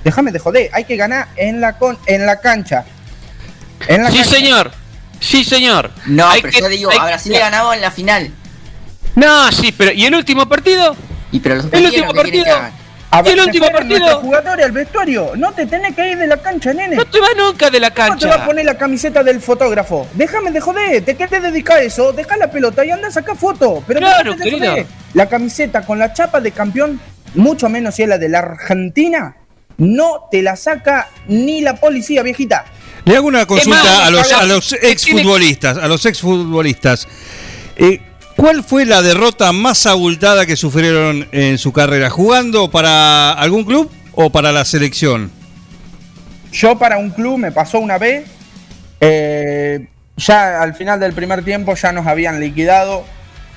Déjame de joder. Hay que ganar en la, con, en la cancha. En la Sí, cancha. señor. Sí, señor. No, Hay pero que- yo digo, hay a que- Brasil le ganamos en la final. No, sí, pero ¿y el último partido? Y pero los El último partido. A ¿Y el último partido? jugadores al vestuario. No te tenés que ir de la cancha, nene. No te vas nunca de la ¿Cómo te cancha. va a poner la camiseta del fotógrafo? Déjame de joder, te querés dedicar a eso, deja la pelota y anda a sacar fotos. Pero Claro, de querido. joder. La camiseta con la chapa de campeón, mucho menos si es la de la Argentina, no te la saca ni la policía, viejita. Le hago una consulta a los, exfutbolistas, a los exfutbolistas. Eh, ¿Cuál fue la derrota más abultada que sufrieron en su carrera? ¿Jugando para algún club o para la selección? Yo para un club me pasó una vez, eh, ya al final del primer tiempo ya nos habían liquidado,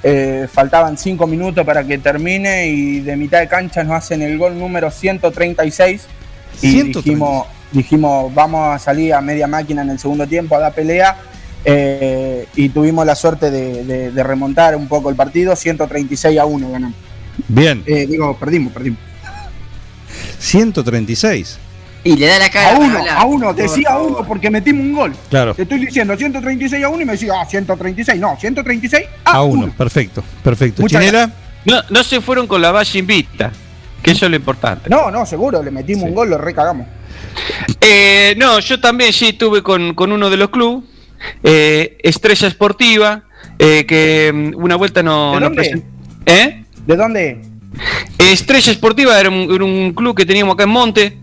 eh, faltaban cinco minutos para que termine y de mitad de cancha nos hacen el gol número 136 y 136. dijimos, dijimos vamos a salir a media máquina en el segundo tiempo a dar pelea eh, y tuvimos la suerte de, de- de remontar un poco el partido, 136 a 1 ganamos. Bien, Eh, digo, perdimos, perdimos. 136. Y le da la cara. A uno, hablar. a uno, decía a uno porque metimos un gol. Claro. Te estoy diciendo 136 a 1 y me decía, ah, 136. No, 136 a, A 1. uno, perfecto, perfecto. Chinela, No, no se fueron con la valla invicta, que eso es lo importante. No, no, seguro, le metimos un gol, lo recagamos. Eh, no, yo también sí estuve con, con uno de los clubes, eh, Estrella Esportiva, eh, que mm, una vuelta no, ¿De nos dónde? present- ¿Eh? ¿De dónde? Estrella Esportiva era un, era un club que teníamos acá en Monte,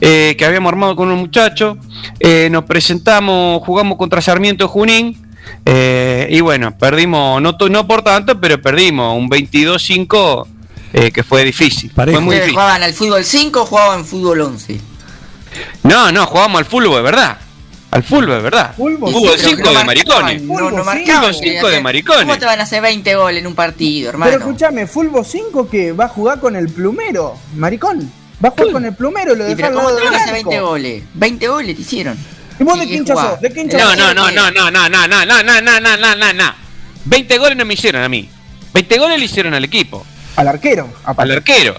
eh, que habíamos armado con unos muchachos. Eh, nos presentamos, jugamos contra Sarmiento Junín. eh, y bueno, perdimos, no, to- no por tanto, pero perdimos un 22-5 eh, que fue difícil. Fue muy ¿Ustedes difícil. jugaban al fútbol 5 o jugaban fútbol 11? No, no, jugamos al fútbol, de verdad. Al fútbol, de verdad. Fútbol, Fútbol Sí, pero 5 no de maricones. No, no Fútbol marcaban. cinco, eh, cinco de hacer- maricones. ¿Cómo te van a hacer 20 goles en un partido, hermano? Pero escúchame, Fulbo 5 que va a jugar con el plumero, maricón. Va a jugar con el plumero, lo ¿Y deja pero al cómo te van a hacer arco. 20 goles? 20 goles te hicieron. ¿Y vos de ¿Y qué qué hincha jugás? sos? ¿De qué hincha No, sos? no, no, no, no, no, no, no, no, no, no, no, no, no, no. 20 goles no me hicieron a mí. 20 goles le hicieron al equipo. Al arquero. Al arquero.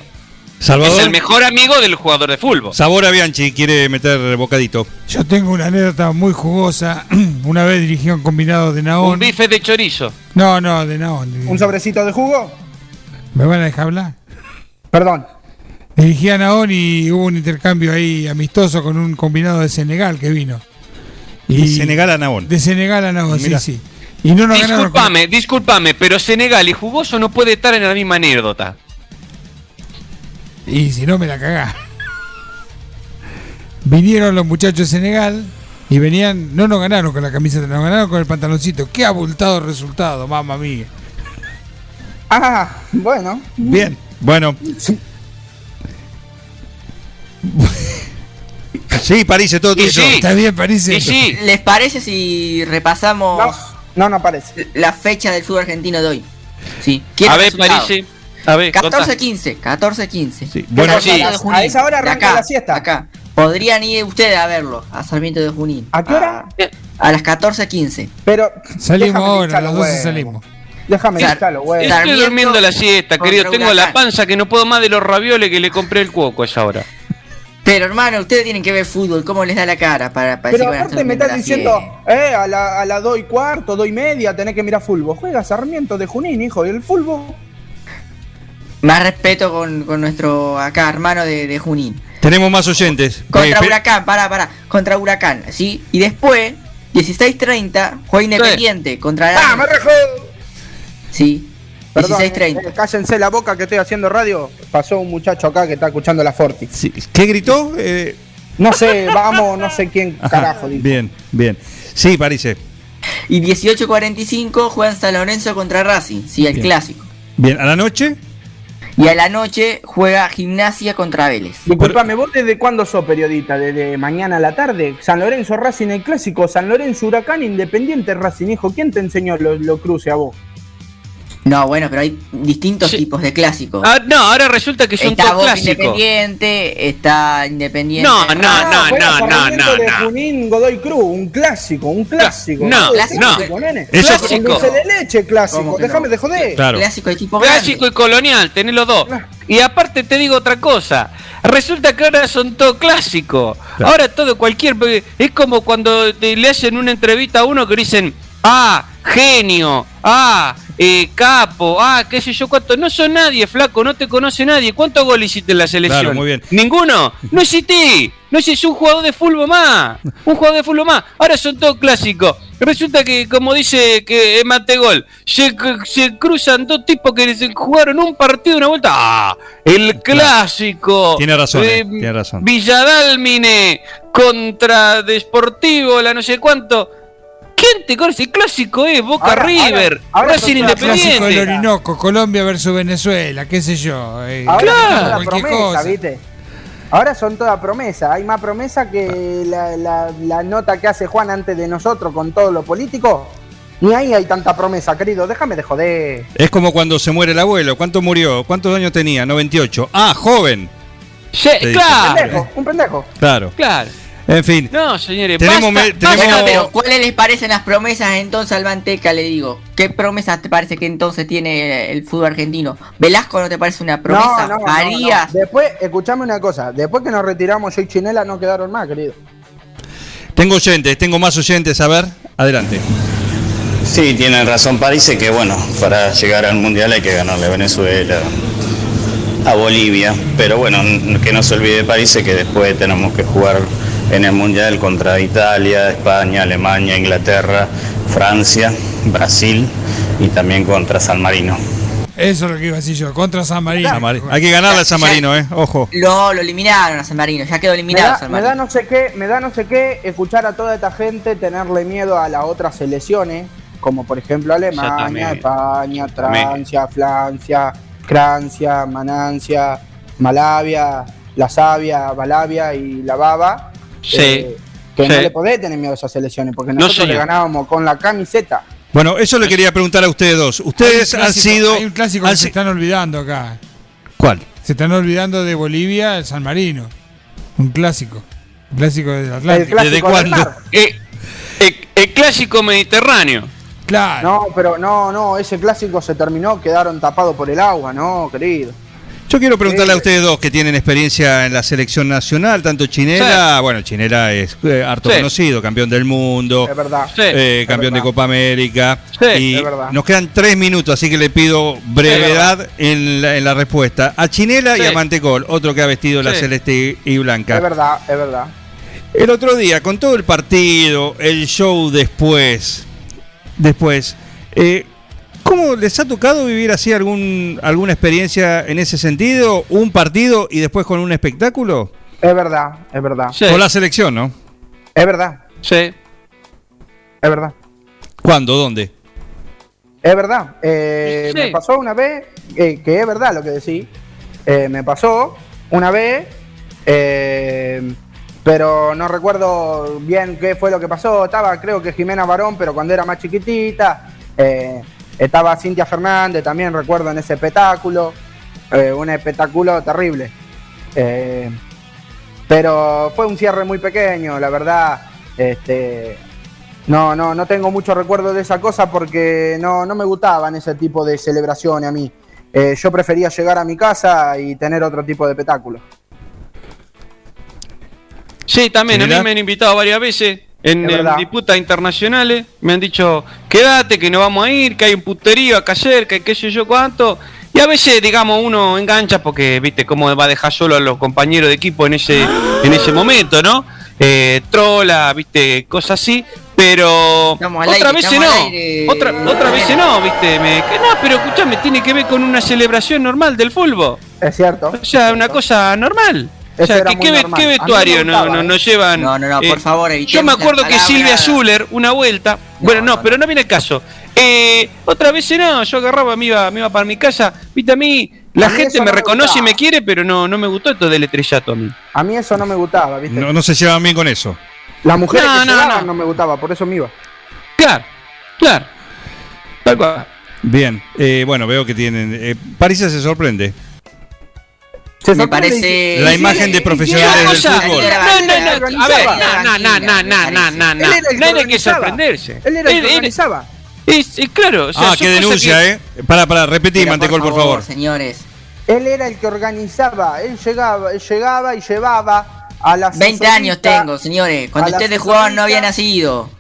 Salvador. Es el mejor amigo del jugador de fútbol. Sabor a Bianchi quiere meter bocadito. Yo tengo una anécdota muy jugosa. Una vez dirigí un combinado de Un Naón. bife de chorizo. No, no, de Naón. ¿Un sobrecito de jugo? ¿Me van a dejar hablar? Perdón. Dirigí a Naón y hubo un intercambio ahí amistoso con un combinado de Senegal que vino. De Senegal a Naón. De Senegal a Naón, sí, sí. Y no nos ganaron. Disculpame, disculpame, pero Senegal y Jugoso no puede estar en la misma anécdota. Y si no, me la cagá. Vinieron los muchachos de Senegal y venían, no nos ganaron con la camiseta, nos ganaron con el pantaloncito. Qué abultado resultado, mamá mía. Ah, bueno. Bien, bueno. Sí, París, todo tuyo. Está bien, París. ¿Les parece si repasamos no, no parece. la fecha del fútbol argentino de hoy? Sí. ¿Quién A es ver? París. A ver, contá. 14-15, 14-15. bueno, sí. A esa hora arranca acá, la siesta. Acá. Podrían ir ustedes a verlo, a Sarmiento de Junín. ¿A qué hora? A, las 14.15. Pero. Salimos ahora, a las los 12 huevos. salimos. Déjame los huevos. Estoy Sarmiento durmiendo la siesta, querido. Tengo la panza que no puedo más de los ravioles que le compré el cuoco a esa hora. Pero hermano, ustedes tienen que ver fútbol, ¿cómo les da la cara para, para Pero a aparte me estás diciendo, eh, a la, a la 2 y cuarto, 2 y media, tenés que mirar fútbol. Juega Sarmiento de Junín, hijo, y el fútbol. Más respeto con, con nuestro acá hermano de, de Junín. Tenemos más oyentes. Contra Eh, Huracán, pará, pará. Contra Huracán, ¿sí? Y después, 16.30, juega Independiente contra la... ¡Ah, me rejó! Sí. Perdón, 16.30. eh, cállense la boca que estoy haciendo radio. Pasó un muchacho acá que está escuchando la Forti. ¿Qué gritó? Eh, No sé, vamos, no sé quién ajá, carajo dijo. Bien, bien. Sí, París. Y 18.45 juegan San Lorenzo contra Racing, sí, el Bien. clásico. Bien, a la noche. Y a la noche juega Gimnasia contra Vélez. Disculpame, ¿vos desde cuándo sos periodista? ¿Desde mañana a la tarde? San Lorenzo Racing el clásico, San Lorenzo Huracán Independiente Racing, hijo. ¿Quién te enseñó lo, lo cruce a vos? No, bueno, pero hay distintos tipos de clásicos. Ah, no, ahora resulta que son está todos clásicos. Independiente, está Independiente. No, no, Ah, no, juega no, no, no, de no. Junín Godoy Cruz, un clásico, un clásico. No, clásico, no. nene. Eso- Clásico, con dulce de leche, ¿Cómo clásico. que no? Déjame de joder. Claro. Clásico de tipo grande. Clásico y colonial, tenés los dos. Y aparte te digo otra cosa. Resulta que ahora son todo clásicos. Ahora todo cualquier. Es como cuando te- le hacen una entrevista a uno que dicen, ah, genio, ah, eh, capo, ah, qué sé yo cuánto. No son nadie, flaco, no te conoce nadie. ¿Cuántos goles hiciste en la selección? Claro, muy bien. Ninguno. No existí. No es un jugador de fútbol más. Un jugador de fútbol más. Ahora son todos clásicos. Resulta que, como dice que es Mategol, se, se cruzan dos tipos que jugaron un partido una vuelta. ¡Ah! El clásico. Tiene razón, eh, Eh, tiene razón. Villadalmine contra Desportivo, la no sé cuánto. ¿Quién te conoce? El clásico es Boca Ahora- River, ahora- ahora Racing todas Clásico del Independiente. Orinoco, Colombia versus Venezuela, qué sé yo. eh, Ahora Claro. son toda cualquier promesa, cosa. ¿viste? Ahora son toda promesa. Hay más promesa que la, la- la nota que hace Juan antes de nosotros con todo lo político. Ni ahí hay tanta promesa, querido. Déjame de joder. Es como cuando se muere el abuelo. ¿Cuánto murió? ¿Cuántos años tenía? 98. Ah, joven. Sí, Te dice. Un claro, pendejo, un pendejo. Claro. claro. En fin. No, señores, Tenemos basta, tenemos-. Bueno, pero ¿cuáles les parecen las promesas entonces al Manteca? Le digo, ¿qué promesas te parece que entonces tiene el fútbol argentino? ¿Velasco no te parece una promesa? No, no, no, ¿Farías? no. Después, escuchame una cosa. Después que nos retiramos yo y Chinela no quedaron más, querido. Tengo oyentes, tengo más oyentes. A ver, adelante. Sí, tiene razón Parece que bueno, para llegar al Mundial hay que ganarle a Venezuela, a Bolivia, pero bueno, que no se olvide Parece que después tenemos que jugar en el Mundial contra Italia, España, Alemania, Inglaterra, Francia, Brasil y también contra San Marino. Eso es lo que iba a decir yo, contra San Marino. San Marino. Hay que ganarle a San Marino, ¿eh? Ojo. Lo, lo eliminaron a San Marino, ya quedó Me eliminado da, San me Marino. da no sé qué, me da no sé qué escuchar a toda esta gente tenerle miedo a las otras selecciones, como por ejemplo Alemania. España, Francia, Francia, Francia, Manancia, Malavia, La Sabia, Balavia y La Baba. Sí. eh, que no le podés tener miedo a esas selecciones, porque No, nosotros le ganábamos con la camiseta. Bueno, eso le quería preguntar a ustedes dos. Ustedes han sido. Hay un clásico han que se están olvidando acá. ¿Cuál? Se están olvidando de Bolivia, el San Marino. Un clásico. Un clásico del Atlántico. ¿Desde cuándo? Eh, eh, el clásico mediterráneo. Claro. No, pero no, no, ese clásico se terminó, quedaron tapados por el agua, no, querido. Yo quiero preguntarle a Eh. ustedes dos que tienen experiencia en la selección nacional, tanto Chinela, bueno, Chinela es eh, harto Sí. conocido, campeón del mundo, Es verdad. Sí. eh, es campeón de. Copa América. Sí, y es verdad. nos quedan tres minutos, así que le pido brevedad en la, en la respuesta. A Chinela y a Mantecol, otro que ha vestido la celeste y blanca. Es verdad, es verdad. El otro día, con todo el partido, el show después, después, eh, ¿cómo les ha tocado vivir así algún, alguna experiencia en ese sentido? ¿Un partido y después con un espectáculo? Es verdad, es verdad. Sí. Con la selección, ¿no? Es verdad, Sí. es verdad. ¿Cuándo? ¿Dónde? Es verdad. Eh, Sí. Me pasó una vez, eh, que es verdad lo que decís. Eh, me pasó una vez, eh, pero no recuerdo bien qué fue lo que pasó. Estaba, creo que Jimena Barón, pero cuando era más chiquitita. Estaba Cintia Fernández, también recuerdo en ese espectáculo. Eh, un espectáculo terrible. Eh, pero fue un cierre muy pequeño, la verdad. Este, no, no, no tengo mucho recuerdo de esa cosa porque no, no me gustaban ese tipo de celebraciones a mí. Eh, yo prefería llegar a mi casa y tener otro tipo de espectáculo. Sí, también, a mí me han invitado varias veces en, en disputas internacionales. Me han dicho, quédate, que no vamos a ir, que hay un puterío acá cerca, y qué sé yo cuánto. Y a veces, digamos, uno engancha porque, viste, cómo va a dejar solo a los compañeros de equipo en ese, en ese momento, ¿no? Eh, trola, viste, cosas así. Pero otra estamos no, otra, otra veces no, viste, me, que no, pero escuchame, tiene que ver con una celebración normal del fútbol. Es cierto. O sea, una cosa normal. O sea, ¿qué, qué qué vestuario no, gustaba, no, ¿eh? no llevan? No, no, no, por favor, evitemos Yo me acuerdo que Silvia. Zuller, una vuelta. bueno, no, no, pero no viene el caso. Eh, otra vez no, yo agarraba, me iba, me iba para mi casa. Viste, a mí, la A mí gente me no me reconoce y gustaba. me quiere, pero no, no me gustó esto del estrellato a mí. A mí eso no me gustaba, ¿viste? No, no se llevan bien con eso. Las mujeres No, que no. no. me gustaba, por eso me iba. Claro, claro. Tal cual. Bien, eh, bueno, veo que tienen... eh, París se sorprende. Se Me parece. La imagen de profesionales del fútbol. No, no, no, a ver, organizaba. no, no, no, no, no, no, no, Él era el que no hay organizaba. sorprenderse. Él era el que Él- él- organizaba. es, claro, o sea, ah, qué denuncia, que- ¿eh? Para, para, repetí, Mantecol, por favor. Señores, Él era el que organizaba. Él llegaba, él llegaba y llevaba a las 20 años tengo, señores. Cuando ustedes jugaban no había nacido.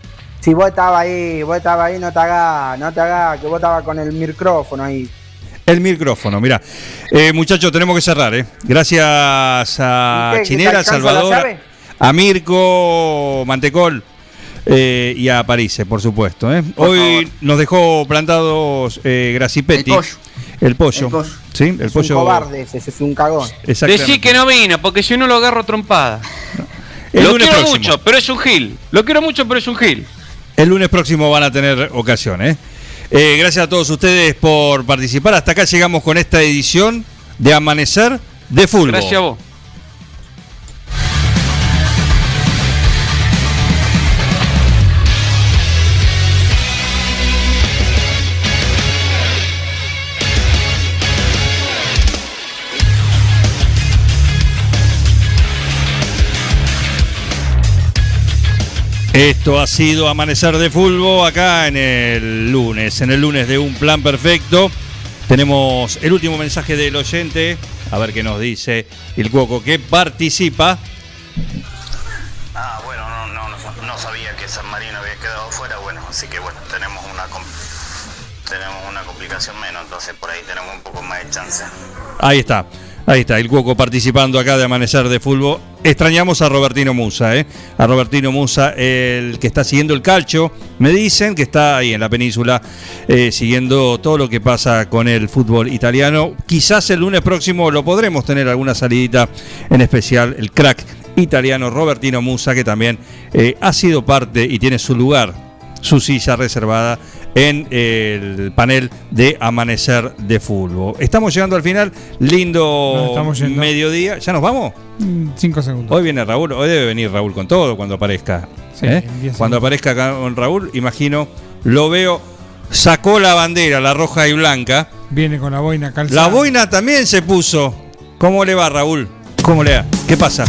Si vos estabas ahí, vos estabas ahí, no te hagas, no te hagas, que vos estabas con el micrófono ahí. El micrófono, mira. Eh, muchachos, tenemos que cerrar, ¿eh? Gracias a ¿Y qué, que te Chinela, alcanza la Salvador, a Mirko, Mantecol eh, y a París, por supuesto. ¿eh? Por Hoy nos dejó plantados eh, Gracipetti. El pollo. El pollo. El pollo. Sí, el es pollo. un cobarde ese, es un cagón. Exactamente. Decí que no vino, porque si no lo agarro trompada. El lo lunes quiero próximo. mucho, pero es un gil. Lo quiero mucho, pero es un gil. El lunes próximo van a tener ocasión, ¿eh? Eh, gracias a todos ustedes por participar. Hasta acá llegamos con esta edición de Amanecer de Fútbol. Gracias a vos. Esto ha sido Amanecer de Fútbol acá en el lunes, en el lunes de Un Plan Perfecto. Tenemos el último mensaje del oyente, a ver qué nos dice el Cuoco que participa. Ah, bueno, no, no, no, no sabía que San Marino había quedado fuera, bueno, así que bueno, tenemos una tenemos una complicación menos, entonces por ahí tenemos un poco más de chance. Ahí está. Ahí está, el Cuoco participando acá de Amanecer de Fútbol. Extrañamos a Robertino Musa, ¿eh? A Robertino Musa, el que está siguiendo el calcio. Me dicen que está ahí en la península eh, siguiendo todo lo que pasa con el fútbol italiano. Quizás el lunes próximo lo podremos tener alguna salidita en especial, el crack italiano Robertino Musa, que también eh, ha sido parte y tiene su lugar, su silla reservada en el panel de Amanecer de Fútbol. Estamos llegando al final, lindo Nos estamos yendo. mediodía. ¿Ya nos vamos? Mm, Cinco segundos. Hoy viene Raúl, hoy debe venir Raúl con todo cuando aparezca. Sí, ¿eh? Cuando aparezca acá con Raúl, imagino, lo veo, sacó la bandera, la roja y blanca. Viene con la boina calzada. La boina también se puso. ¿Cómo le va, Raúl? ¿Cómo le va? ¿Qué pasa?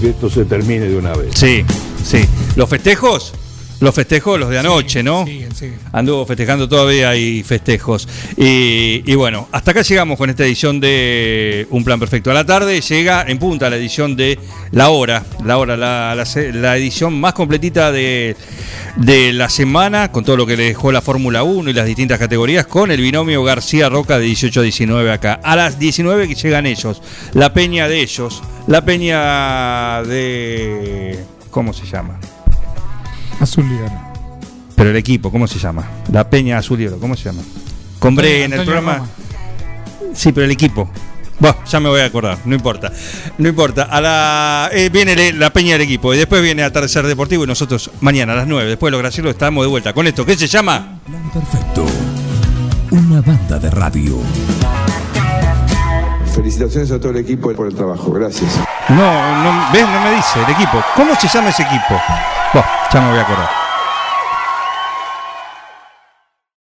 Que esto se termine de una vez. Sí, sí. ¿Los festejos? Los festejos, los de anoche, ¿no? Anduvo festejando todavía hay festejos. Y, y bueno, hasta acá llegamos con esta edición de Un Plan Perfecto. A la tarde llega en punta la edición de La Hora, La Hora, la, la edición más completita de, de la semana, con todo lo que le dejó la Fórmula 1 y las distintas categorías, con el binomio García Roca de 18 a 19 acá. A las 19 que llegan ellos, la peña de ellos, la peña de... ¿Cómo se llama? Azul y oro. Pero el equipo, ¿cómo se llama? La Peña Azul y Oro, ¿cómo se llama? Compré en el programa. Roma. Sí, pero el equipo. Bueno, ya me voy a acordar, no importa. No importa. A la, eh, viene la Peña del equipo y después viene Atardecer Deportivo y nosotros mañana a las 9, después de los gracielos, estamos de vuelta con esto. ¿Qué se llama? Perfecto. Una banda de radio. Felicitaciones a todo el equipo por el trabajo. Gracias. No, no, ¿ves? No me dice el equipo. ¿Cómo se llama ese equipo? Bueno, ya me voy a acordar.